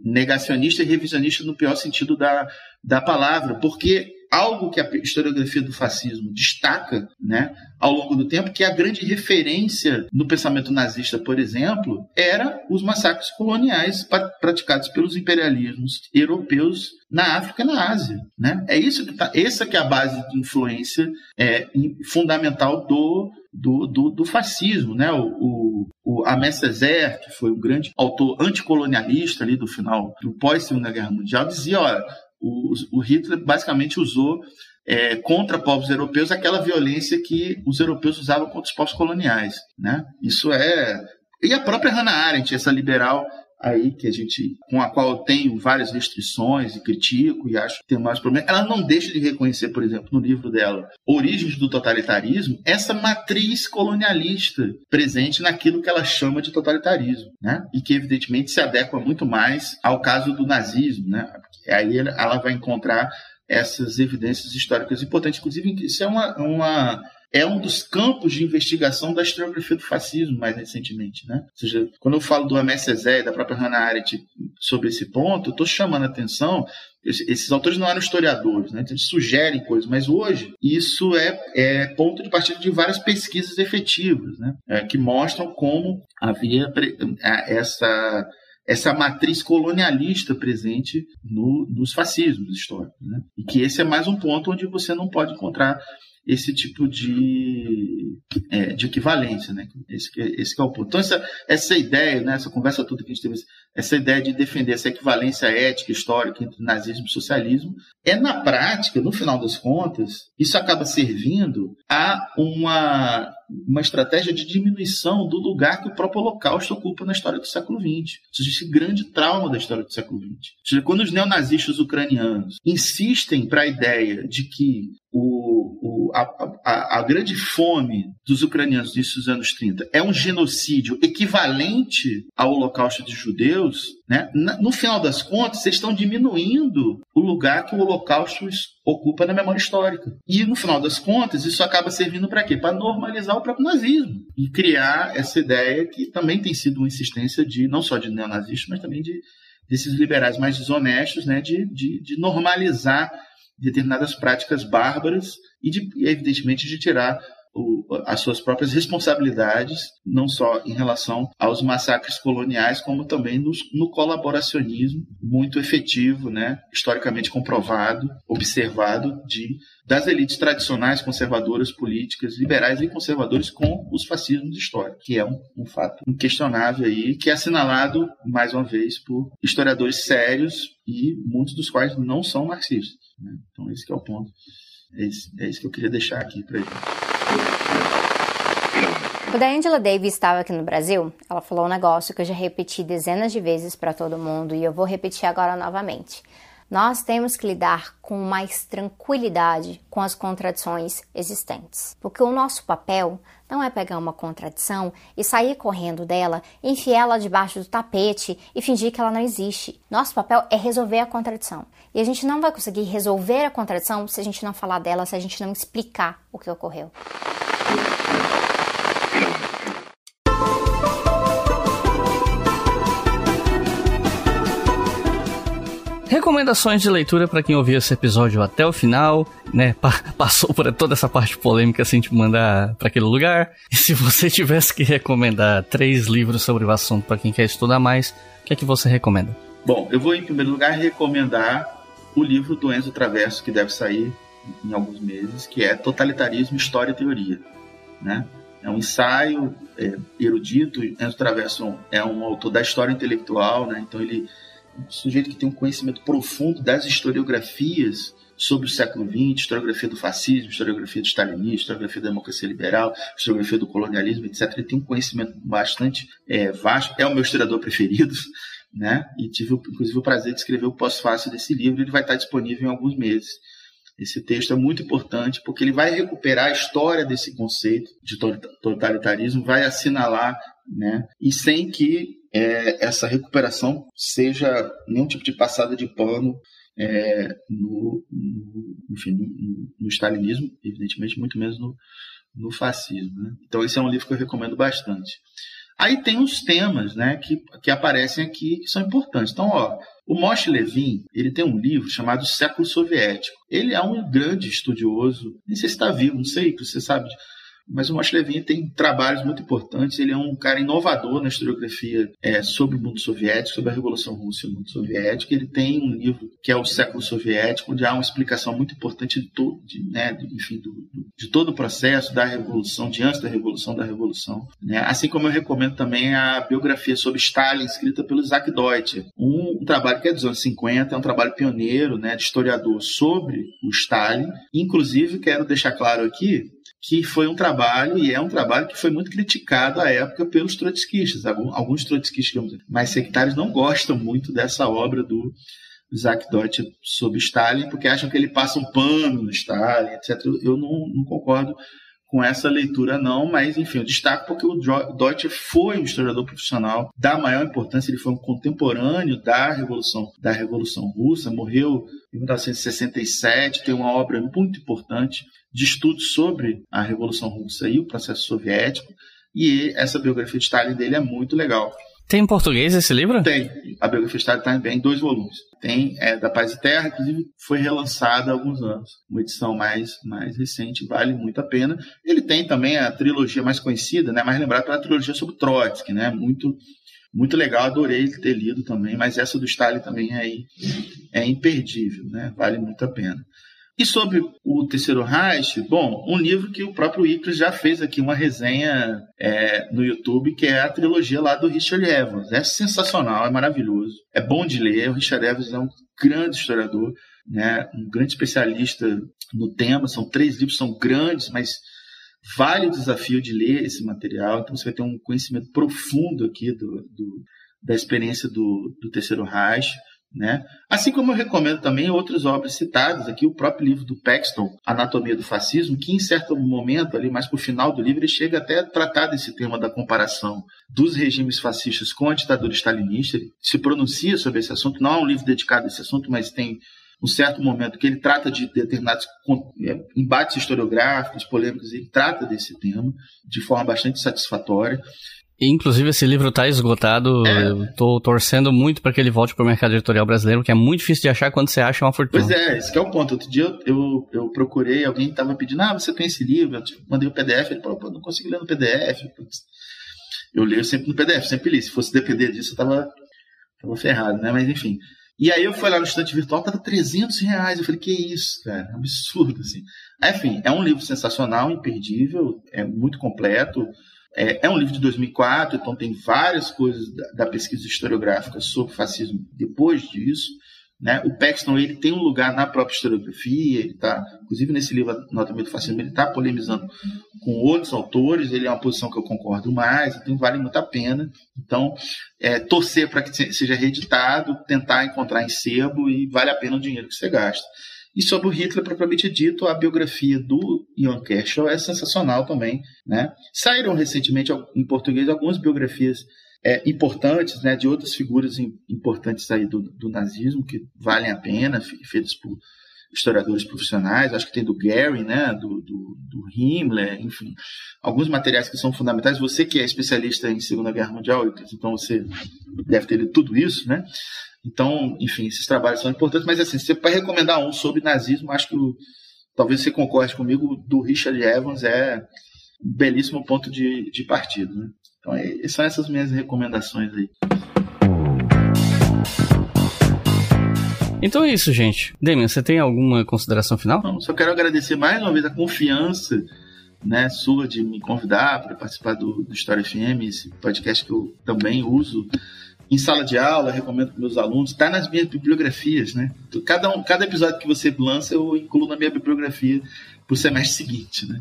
negacionista e revisionista no pior sentido da, da palavra, porque algo que a historiografia do fascismo destaca né, ao longo do tempo, que a grande referência no pensamento nazista, por exemplo, era os massacres coloniais praticados pelos imperialismos europeus na África e na Ásia. Né? É isso que tá, essa que é a base de influência é, fundamental do, do, do, do fascismo. Né? O, o, o Amé que foi um grande autor anticolonialista ali do final do pós-Segunda Guerra Mundial, dizia, olha, o, o Hitler basicamente usou é, contra povos europeus aquela violência que os europeus usavam contra os povos coloniais. Né? Isso é. E a própria Hannah Arendt, essa liberal aí que a gente com a qual eu tenho várias restrições e critico e acho que tem mais problemas, ela não deixa de reconhecer, por exemplo, no livro dela, Origens do Totalitarismo, essa matriz colonialista presente naquilo que ela chama de totalitarismo, né? E que evidentemente se adequa muito mais ao caso do nazismo, né? Aí ela vai encontrar essas evidências históricas importantes, inclusive isso é uma, uma é um dos campos de investigação da historiografia do fascismo mais recentemente, né? Ou seja, quando eu falo do Hermès Césaire, da própria Hannah Arendt sobre esse ponto, eu estou chamando a atenção esses autores não eram historiadores, né? então eles sugerem coisas, mas hoje isso é, é ponto de partida de várias pesquisas efetivas, né? É, que mostram como havia essa essa matriz colonialista presente no, nos fascismos históricos. Né? E que esse é mais um ponto onde você não pode encontrar esse tipo de, é, de equivalência, né? Esse, esse é o ponto. Então, essa, essa ideia, né, essa conversa toda que a gente teve, essa ideia de defender essa equivalência ética, histórica entre nazismo e socialismo, é na prática, no final das contas, isso acaba servindo a uma, uma estratégia de diminuição do lugar que o próprio Holocausto ocupa na história do século XX. Seja, esse grande trauma da história do século XX. Seja, quando os neonazistas ucranianos insistem para a ideia de que o, o, a, a, a, grande fome dos ucranianos dos anos 30 é um genocídio equivalente ao holocausto de judeus, né? no final das contas, vocês estão diminuindo o lugar que o holocausto ocupa na memória histórica. E no final das contas, isso acaba servindo para quê? Para normalizar o próprio nazismo e criar essa ideia que também tem sido uma insistência de não só de neonazistas, mas também de desses liberais mais desonestos, né, de, de, de normalizar determinadas práticas bárbaras e, de, evidentemente, de tirar o, as suas próprias responsabilidades, não só em relação aos massacres coloniais, como também no, no colaboracionismo muito efetivo, né, historicamente comprovado, observado, de das elites tradicionais conservadoras, políticas, liberais e conservadores com os fascismos históricos, que é um, um fato inquestionável aí, que é assinalado, mais uma vez, por historiadores sérios e muitos dos quais não são marxistas. Né? Então, esse é o ponto. É isso, é isso que eu queria deixar aqui para ele. Quando a Angela Davis estava aqui no Brasil, ela falou um negócio que eu já repeti dezenas de vezes para todo mundo e eu vou repetir agora novamente. Nós temos que lidar com mais tranquilidade com as contradições existentes, porque o nosso papel não é pegar uma contradição e sair correndo dela, enfiar ela debaixo do tapete e fingir que ela não existe. Nosso papel é resolver a contradição. E a gente não vai conseguir resolver a contradição se a gente não falar dela, se a gente não explicar o que ocorreu. Recomendações de leitura para quem ouviu esse episódio até o final, né? Pa passou por toda essa parte polêmica sem te mandar para aquele lugar. E se você tivesse que recomendar três livros sobre o assunto para quem quer estudar mais, o que é que você recomenda? Bom, eu vou em primeiro lugar recomendar o livro do Enzo Traverso que deve sair em alguns meses, que é Totalitarismo, História e Teoria, né? É um ensaio é, erudito. Enzo Traverso é um autor da história intelectual, né? Então ele um sujeito que tem um conhecimento profundo das historiografias sobre o século XX, historiografia do fascismo, historiografia do stalinismo, historiografia da democracia liberal, historiografia do colonialismo, etc. Ele tem um conhecimento bastante é, vasto, é o meu historiador preferido, né? E tive, inclusive, o prazer de escrever o pós-fácil desse livro, ele vai estar disponível em alguns meses. Esse texto é muito importante porque ele vai recuperar a história desse conceito de totalitarismo, vai assinalar, né? E sem que é, essa recuperação seja nenhum tipo de passada de pano é, no, no, enfim, no, no, stalinismo, evidentemente, muito menos no, no fascismo. Né? Então, esse é um livro que eu recomendo bastante. Aí tem os temas né, que, que aparecem aqui que são importantes. Então, ó, o Moshe Levin ele tem um livro chamado Século Soviético. Ele é um grande estudioso, nem sei se está vivo, não sei, você sabe Mas o Moshe Levin tem trabalhos muito importantes. Ele é um cara inovador na historiografia é, sobre o mundo soviético, sobre a Revolução Russa e o mundo soviético. Ele tem um livro que é o Século Soviético, onde há uma explicação muito importante de todo, de, né, de, enfim, do, do, de todo o processo da Revolução, de antes da Revolução, da Revolução. Né? Assim como eu recomendo também a biografia sobre Stalin, escrita pelo Isaac Deutscher. Um, um trabalho que é dos anos 50, é um trabalho pioneiro né, de historiador sobre o Stalin. Inclusive, quero deixar claro aqui que foi um trabalho, e é um trabalho que foi muito criticado à época pelos trotskistas. Alguns trotskistas mais sectários não gostam muito dessa obra do Isaac Deutscher sobre Stalin, porque acham que ele passa um pano no Stalin, etc. Eu não, não concordo com essa leitura não, mas enfim, eu destaco porque o Deutscher foi um historiador profissional da maior importância, ele foi um contemporâneo da Revolução, da Revolução Russa, morreu em 1967, tem uma obra muito importante de estudos sobre a Revolução Russa e o processo soviético, e essa biografia de Stalin dele é muito legal. Tem em português esse livro? Tem. A biografia de Stalin está em dois volumes. Tem é, da Paz e Terra, inclusive foi relançada há alguns anos. Uma edição mais, mais recente, vale muito a pena. Ele tem também a trilogia mais conhecida, né, mais lembrada pela trilogia sobre Trotsky, né, muito, muito legal, adorei ter lido também, mas essa do Stalin também é, é imperdível, né, vale muito a pena. E sobre o Terceiro Reich, bom, um livro que o próprio Ictus já fez aqui uma resenha é, no YouTube, que é a trilogia lá do Richard Evans. É sensacional, é maravilhoso, é bom de ler. O Richard Evans é um grande historiador, né, um grande especialista no tema. São três livros, são grandes, mas vale o desafio de ler esse material. Então você vai ter um conhecimento profundo aqui do, do da experiência do, do Terceiro Reich. Né? Assim como eu recomendo também outras obras citadas aqui, o próprio livro do Paxton, Anatomia do Fascismo, que em certo momento, ali mais para o final do livro, ele chega até a tratar desse tema da comparação dos regimes fascistas com a ditadura stalinista. Ele se pronuncia sobre esse assunto, não é um livro dedicado a esse assunto, mas tem um certo momento que ele trata de determinados é, embates historiográficos, polêmicos, ele trata desse tema de forma bastante satisfatória. Inclusive, esse livro está esgotado. É. Eu tô torcendo muito para que ele volte para o mercado editorial brasileiro, que é muito difícil de achar quando você acha uma fortuna. Pois é, esse é o ponto. Outro dia eu, eu, eu procurei, alguém estava pedindo, ah, você tem esse livro? Eu tipo, mandei o PDF, ele falou, pô, não consegui ler no PDF. Eu leio sempre no PDF, sempre li. Se fosse depender disso, eu tava, tava ferrado, né? Mas enfim. E aí eu fui lá no estante virtual, tava 300 reais. Eu falei, que isso, cara? É absurdo, assim. Enfim, é um livro sensacional, imperdível, é muito completo. É, é, um livro de 2004, então tem várias coisas da, da, pesquisa historiográfica sobre fascismo depois disso. Né? O Paxton ele tem um lugar na própria historiografia, ele tá, inclusive nesse livro Notamento do Fascismo, ele está polemizando com outros autores, ele é uma posição que eu concordo mais, então vale muito a pena. Então, é, torcer para que seja reeditado, tentar encontrar em sebo e vale a pena o dinheiro que você gasta. E sobre o Hitler, propriamente dito, a biografia do Ian Kershaw é sensacional também. Né? Saíram recentemente em português algumas biografias é, importantes né, de outras figuras importantes aí do, do nazismo que valem a pena, feitas por historiadores profissionais, acho que tem do Gary, né, do, do, do, Himmler, enfim, alguns materiais que são fundamentais. Você que é especialista em Segunda Guerra Mundial, então você deve ter lido tudo isso, né? Então, enfim, esses trabalhos são importantes, mas assim, se para recomendar um sobre nazismo, acho que talvez você concorde comigo, do Richard Evans é um belíssimo ponto de, de partida. Né? Então, é, são essas minhas recomendações aí. Então é isso, gente. Demian, você tem alguma consideração final? Não, só quero agradecer mais uma vez a confiança né, sua de me convidar para participar do, do História FM, esse podcast que eu também uso em sala de aula, recomendo para meus alunos, está nas minhas bibliografias, né? Cada, um, cada episódio que você lança, eu incluo na minha bibliografia para o semestre seguinte, né?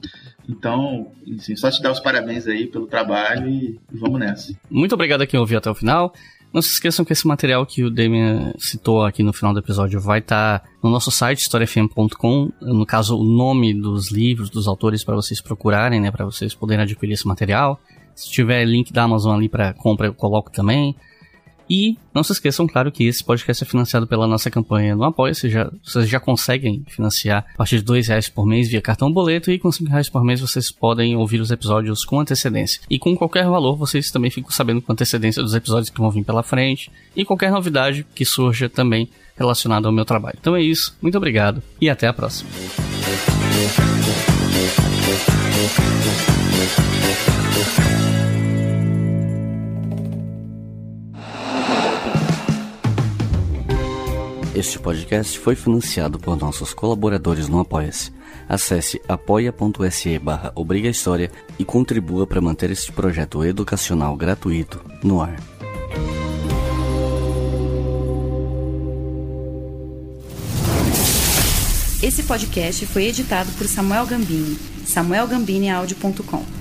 Então, enfim, só te dar os parabéns aí pelo trabalho e, e vamos nessa. Muito obrigado a quem ouviu até o final. Não se esqueçam que esse material que o Damian citou aqui no final do episódio vai estar tá no nosso site, historiafm.com. No caso, o nome dos livros, dos autores, para vocês procurarem, né? Para vocês poderem adquirir esse material. Se tiver link da Amazon ali para compra, eu coloco também. E não se esqueçam, claro, que esse podcast é financiado pela nossa campanha no Apoia. Vocês já, vocês já conseguem financiar a partir de dois reais por mês via cartão boleto e com cinco reais por mês vocês podem ouvir os episódios com antecedência. E com qualquer valor vocês também ficam sabendo com antecedência dos episódios que vão vir pela frente e qualquer novidade que surja também relacionada ao meu trabalho. Então é isso, muito obrigado e até a próxima. Este podcast foi financiado por nossos colaboradores no Apoia-se. Acesse apoia.se barra e contribua para manter este projeto educacional gratuito no ar. Esse podcast foi editado por Samuel Gambini, samuelgambiniaudio.com.